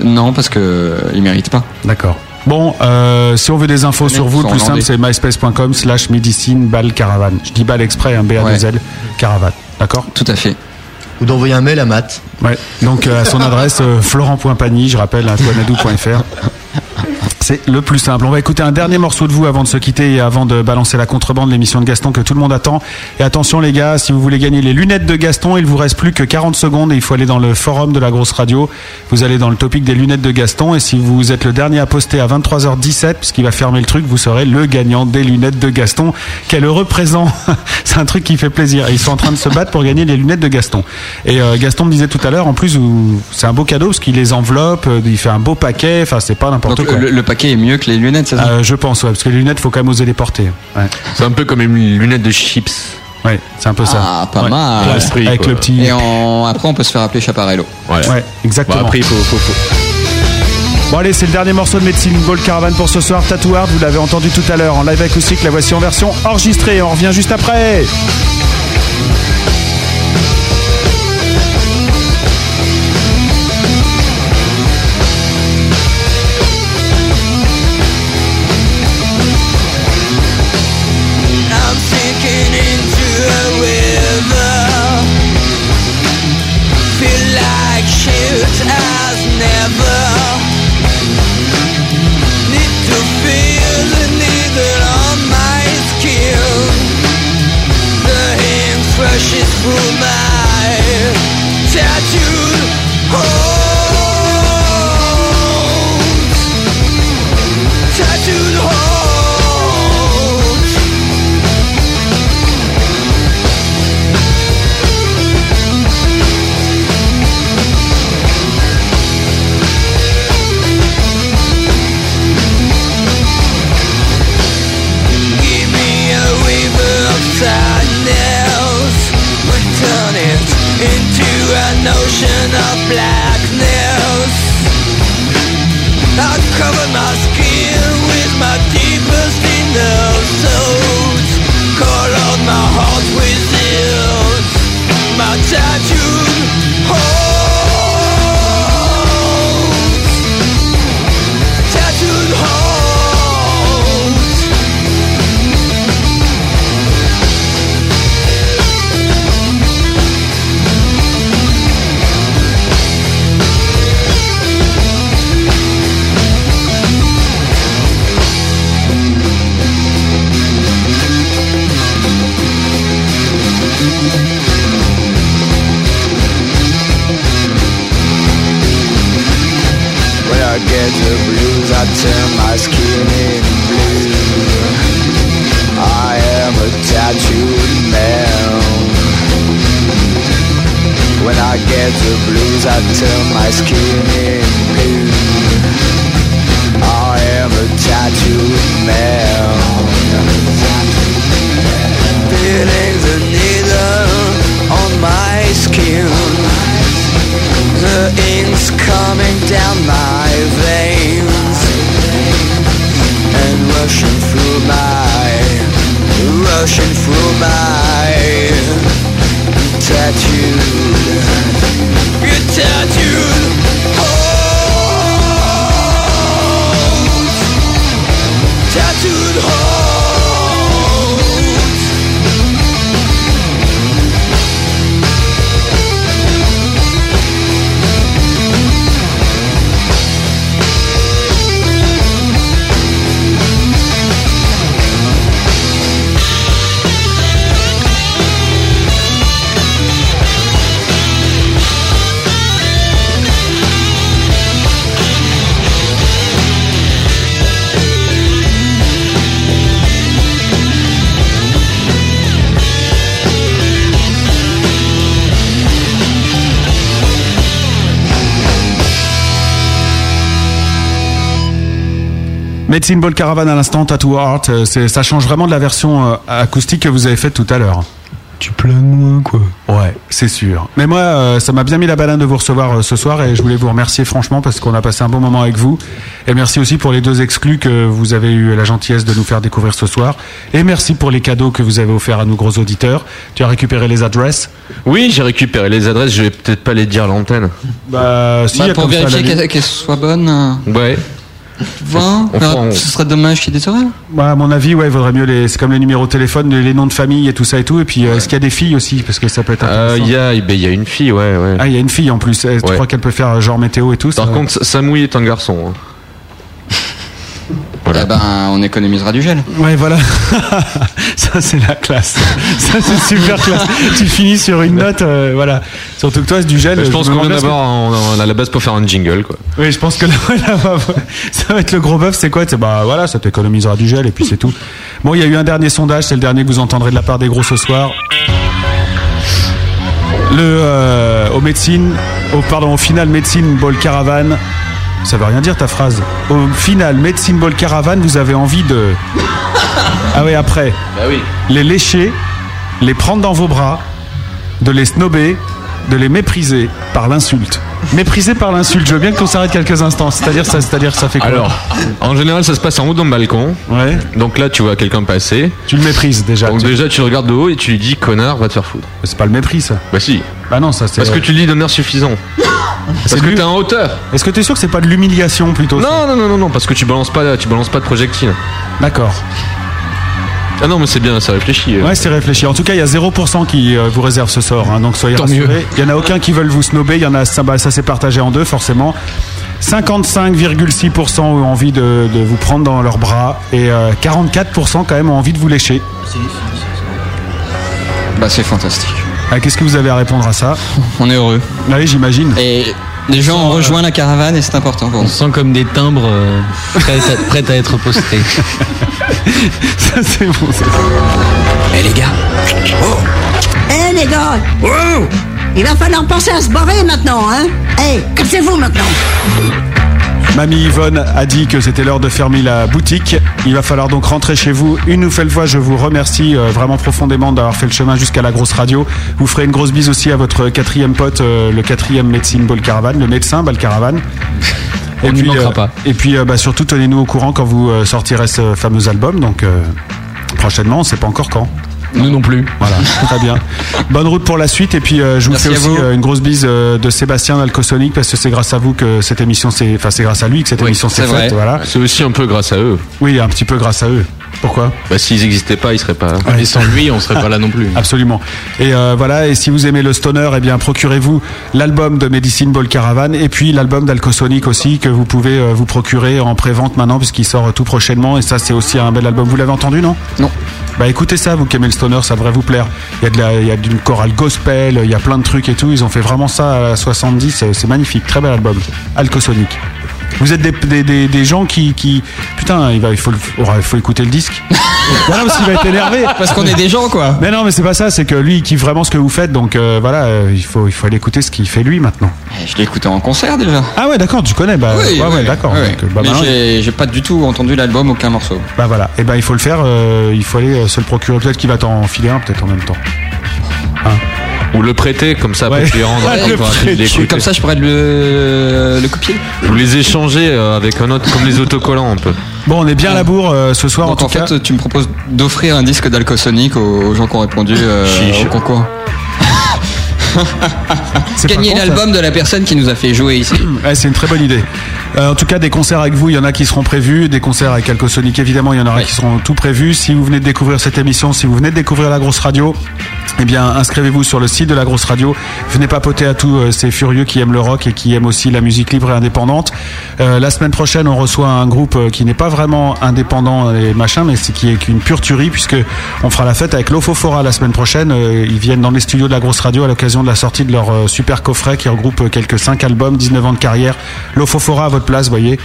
Non, parce que il mérite pas. D'accord. Bon, euh, si on veut des infos sur vous, le plus simple c'est myspace.com slash médecine balle caravane. Je dis balle exprès, un b a 2 l caravane. D'accord? Tout à fait. Ou d'envoyer un mail à Matt. Ouais. Donc euh, à son adresse euh, florent.pagny, je rappelle, à toinadou.fr. C'est le plus simple. On va écouter un dernier morceau de vous avant de se quitter et avant de balancer la contrebande, l'émission de Gaston que tout le monde attend. Et attention les gars, si vous voulez gagner les lunettes de Gaston, il vous reste plus que 40 secondes et il faut aller dans le forum de la grosse radio. Vous allez dans le topic des lunettes de Gaston et si vous êtes le dernier à poster à 23h17, puisqu'il va fermer le truc, vous serez le gagnant des lunettes de Gaston. Quel heureux présent C'est un truc qui fait plaisir. Ils sont en train de se battre pour gagner les lunettes de Gaston. Et euh, Gaston me disait tout à l'heure, en plus, c'est un beau cadeau parce qu'il les enveloppe, euh, il fait un beau paquet. Enfin, c'est pas n'importe quoi. le, le paquet est mieux que les lunettes, c'est ça Euh, je pense, ouais, parce que les lunettes, faut quand même oser les porter. Ouais. C'est un peu comme une lunette de chips. Ouais, c'est un peu ça. Ah, pas Ouais. mal. Avec quoi. le petit. Et en- après, on peut se faire appeler Chaparello. Voilà. Ouais, exactement. Bon, après, il faut, faut, faut- Bon allez, c'est le dernier morceau de Medicine Ball Caravan pour ce soir. Tatouard, vous l'avez entendu tout à l'heure en live acoustique. La voici en version enregistrée. On revient juste après. Medicine Ball Caravan à l'instant, Tattoo Art, euh, ça change vraiment de la version euh, acoustique que vous avez faite tout à l'heure. Tu planes moins, quoi. Ouais, c'est sûr. Mais moi, euh, ça m'a bien mis la banane de vous recevoir euh, ce soir et je voulais vous remercier franchement parce qu'on a passé un bon moment avec vous. Et merci aussi pour les deux exclus que vous avez eu la gentillesse de nous faire découvrir ce soir. Et merci pour les cadeaux que vous avez offerts à nos gros auditeurs. Tu as récupéré les adresses? Oui, j'ai récupéré les adresses, je vais peut-être pas les dire à l'antenne. Bah, si, Bah, y a pour comme vérifier la- qu'elle qu'elle soit bonne, euh, Ouais. 20, On fera- on- ce serait dommage qu'il y ait des horaires. Bah, à mon avis, ouais, il vaudrait mieux les. C'est comme les numéros de téléphone, les, les noms de famille et tout ça et tout. Et puis, euh, est-ce qu'il y a des filles aussi? Parce que ça peut être Euh, intéressant. Il y, a, ben, il y a une fille, ouais. ouais. Ah, il y a une fille en plus. Euh, Tu crois qu'elle peut faire euh, genre météo et tout Par ça? contre, Samouille est un garçon. hein. Eh ben, on économisera du gel. Ouais, voilà. ça, c'est la classe. Ça, c'est super classe. tu finis sur une note, euh, voilà. Surtout que toi, c'est du gel. je pense me qu'on vient d'avoir en- en- à la base pour faire un jingle, quoi. Oui, je pense que là, ça va être le gros bœuf. C'est quoi? C'est bah voilà, ça t'économisera du gel et puis c'est tout. Bon, il y a eu un dernier sondage. C'est le dernier que vous entendrez de la part des gros ce soir. Le euh, au médecine, au pardon, au final médecine ball caravane. Ça veut rien dire ta phrase. Au final médecine ball caravane, vous avez envie de ah oui après Bah oui. les lécher, les prendre dans vos bras, de les snober, de les mépriser par l'insulte. Mépriser par l'insulte. Je veux bien qu'on s'arrête quelques instants. C'est-à-dire ça, c'est-à-dire ça fait quoi Alors, en général, ça se passe en haut dans le balcon. Ouais. Donc là, tu vois quelqu'un passer. Tu le méprises déjà. Donc déjà, tu le regardes de haut et tu lui dis connard, va te faire foutre. C'est pas le mépris ça. Bah si. Bah non, ça c'est. Parce que tu le dis d'un air suffisant. Parce que t'es en hauteur. Est-ce que t'es sûr que c'est pas de l'humiliation plutôt Non, non, non, non, non, parce que tu balances pas, tu balances pas de projectile. D'accord. Ah non, mais c'est bien, ça réfléchit. euh. Ouais, c'est réfléchi. En tout cas, il y a 0% qui euh, vous réserve ce sort, hein, donc soyez Tant rassurés. mieux. Il y en a aucun qui veulent vous snober. Il y en a ça, bah, ça s'est partagé en deux forcément. 55,6% ont envie de, de vous prendre dans leurs bras et euh, 44% quand même ont envie de vous lécher. Bah, c'est fantastique. Ah, Qu'est-ce que vous avez à répondre à ça? On est heureux. Oui, j'imagine. Et les gens ont rejoint la caravane et c'est important pour On nous. sent comme des timbres euh, prêts, à, prêts à être postés. Ça, c'est bon. ça. Eh les gars Oh Eh les gars Oh Il va falloir penser à se barrer maintenant, hein Eh, cassez-vous maintenant Mamie Yvonne a dit que c'était l'heure de fermer la boutique. Il va falloir donc rentrer chez vous. Une nouvelle fois, je vous remercie euh, vraiment profondément d'avoir fait le chemin jusqu'à la grosse radio. Vous ferez une grosse bise aussi à votre quatrième pote, euh, le quatrième médecine Ball Caravan, le médecin Ball Caravan. On n'y manquera euh, pas. Et puis euh, bah, surtout, tenez-nous au courant quand vous sortirez ce fameux album. Donc euh, prochainement, on ne sait pas encore quand. Nous non plus. Voilà, très bien. Bonne route pour la suite et puis euh, je vous Merci fais aussi vous. euh, une grosse bise euh, de Sébastien d'Alcosonic parce que c'est grâce à vous que cette émission s'est, enfin c'est grâce à lui que cette émission s'est c'est faite, voilà. C'est aussi un peu grâce à eux. Oui, un petit peu grâce à eux. Pourquoi Bah s'ils existaient pas, ils seraient pas. Et sans lui, on serait pas là non plus. Absolument. Et euh, voilà, et si vous aimez le stoner, eh bien procurez-vous l'album de Medicine Ball Caravan et puis l'album d'Alcosonic aussi que vous pouvez euh, vous procurer en pré-vente maintenant puisqu'il sort tout prochainement et ça c'est aussi un bel album. Vous l'avez entendu, non? Non. Bah écoutez ça, vous qui aimez le stoner, ça devrait vous plaire. Il y a de la, il y a d'une chorale gospel, il y a plein de trucs et tout. Ils ont fait vraiment ça à la 70, c'est- c'est magnifique, très bel album. Alcosonic. Vous êtes des, des, des, des gens qui, qui putain, il va, il faut, le- il faut écouter le disque. non, non, parce qu'il va être énervé. Parce qu'on est des gens, quoi. Mais non, mais c'est pas ça. C'est que lui, il kiffe vraiment ce que vous faites. Donc euh, voilà, euh, il faut, il faut aller écouter ce qu'il fait lui maintenant. Eh, Je l'ai écouté en concert déjà. Ah ouais, d'accord, tu connais. Bah, Oui, ouais, oui, ouais, d'accord. Donc, bah, Mais maintenant, j'ai j'ai pas du tout entendu l'album, aucun morceau. bah voilà. Et ben il faut le faire. euh, il faut aller se le procurer. Peut-être qu'il va t'en filer un, peut-être en même temps. Ou le prêter, comme ça, Ouais. pour lui rendre. Ouais, le l'écouter. Comme ça, je pourrais le, le copier. Ou les échanger euh, avec un autre, comme les autocollants un peu. Bon, on est bien à la bourre euh, ce soir Donc en en tout cas. fait, tu me proposes d'offrir un disque d'Alcosonic aux, aux gens qui ont répondu euh, au concours. Gagner l'album de la personne qui nous a fait jouer ici. Ouais, c'est une très bonne idée. Euh, en tout cas, des concerts avec vous, il y en a qui seront prévus. Des concerts avec Alcosonic, évidemment, il y en aura Ouais. qui seront tout prévus. Si vous venez de découvrir cette émission, si vous venez de découvrir la grosse radio, eh bien, inscrivez-vous sur le site de la grosse radio. Venez papoter à tous euh, ces furieux qui aiment le rock et qui aiment aussi la musique libre et indépendante. Euh, la semaine prochaine, on reçoit un groupe qui n'est pas vraiment indépendant et machin, mais c'est qui est une pure tuerie puisque on fera la fête avec l'Ofofora la semaine prochaine. Ils viennent dans les studios de la grosse radio à l'occasion de la sortie de leur euh, super coffret qui regroupe euh, quelques 5 albums, 19 ans de carrière. L'Ofofora à votre place, voyez.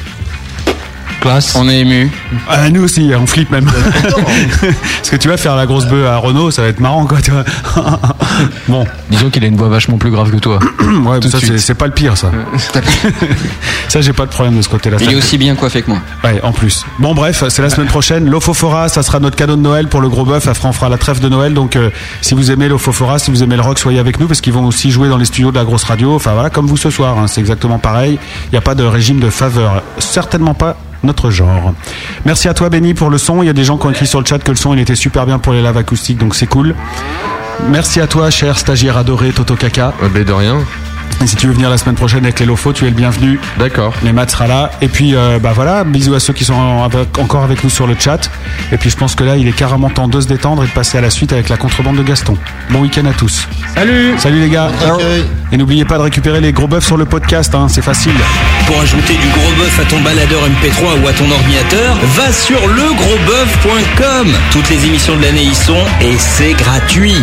Classe. On est ému. Ah, nous aussi, on flippe même. Parce que tu vas faire la grosse bœuf à Renault, ça va être marrant, quoi. Tu vois. bon. Disons qu'il a une voix vachement plus grave que toi. ouais, Tout ça, c'est pas le pire, ça. ça, j'ai pas de problème de ce côté-là. Il Ça- est aussi bien coiffé que moi. Ouais, en plus. Bon, bref, c'est la semaine prochaine. L'Ofofora, ça sera notre cadeau de Noël pour le gros bœuf. Après, on fera la trêve de Noël. Donc, euh, si vous aimez l'Ofofora, si vous aimez le rock, soyez avec nous parce qu'ils vont aussi jouer dans les studios de la grosse radio. Enfin, voilà, comme vous ce soir. hein, c'est exactement pareil. Il n'y a pas de régime de faveur. Certainement pas notre genre. Merci à toi, Benny, pour le son. Il y a des gens qui ont écrit sur le chat que le son, était super bien pour les laves acoustiques. Donc, c'est cool. Merci à toi, cher stagiaire adoré, Toto Kaka. ben de rien. Et si tu veux venir la semaine prochaine avec les lofos, tu es le bienvenu. D'accord. Les maths sera là. Et puis, euh, bah voilà, bisous à ceux qui sont en- avec- encore avec nous sur le chat. Et puis, je pense que là, il est carrément temps de se détendre et de passer à la suite avec la contrebande de Gaston. Bon week-end à tous. Salut Salut les gars Et n'oubliez pas de récupérer les gros bœufs sur le podcast, hein, c'est facile. Pour ajouter du gros bœuf à ton baladeur MP3 ou à ton ordinateur, va sur legrosboeuf.com. Toutes les émissions de l'année y sont et c'est gratuit.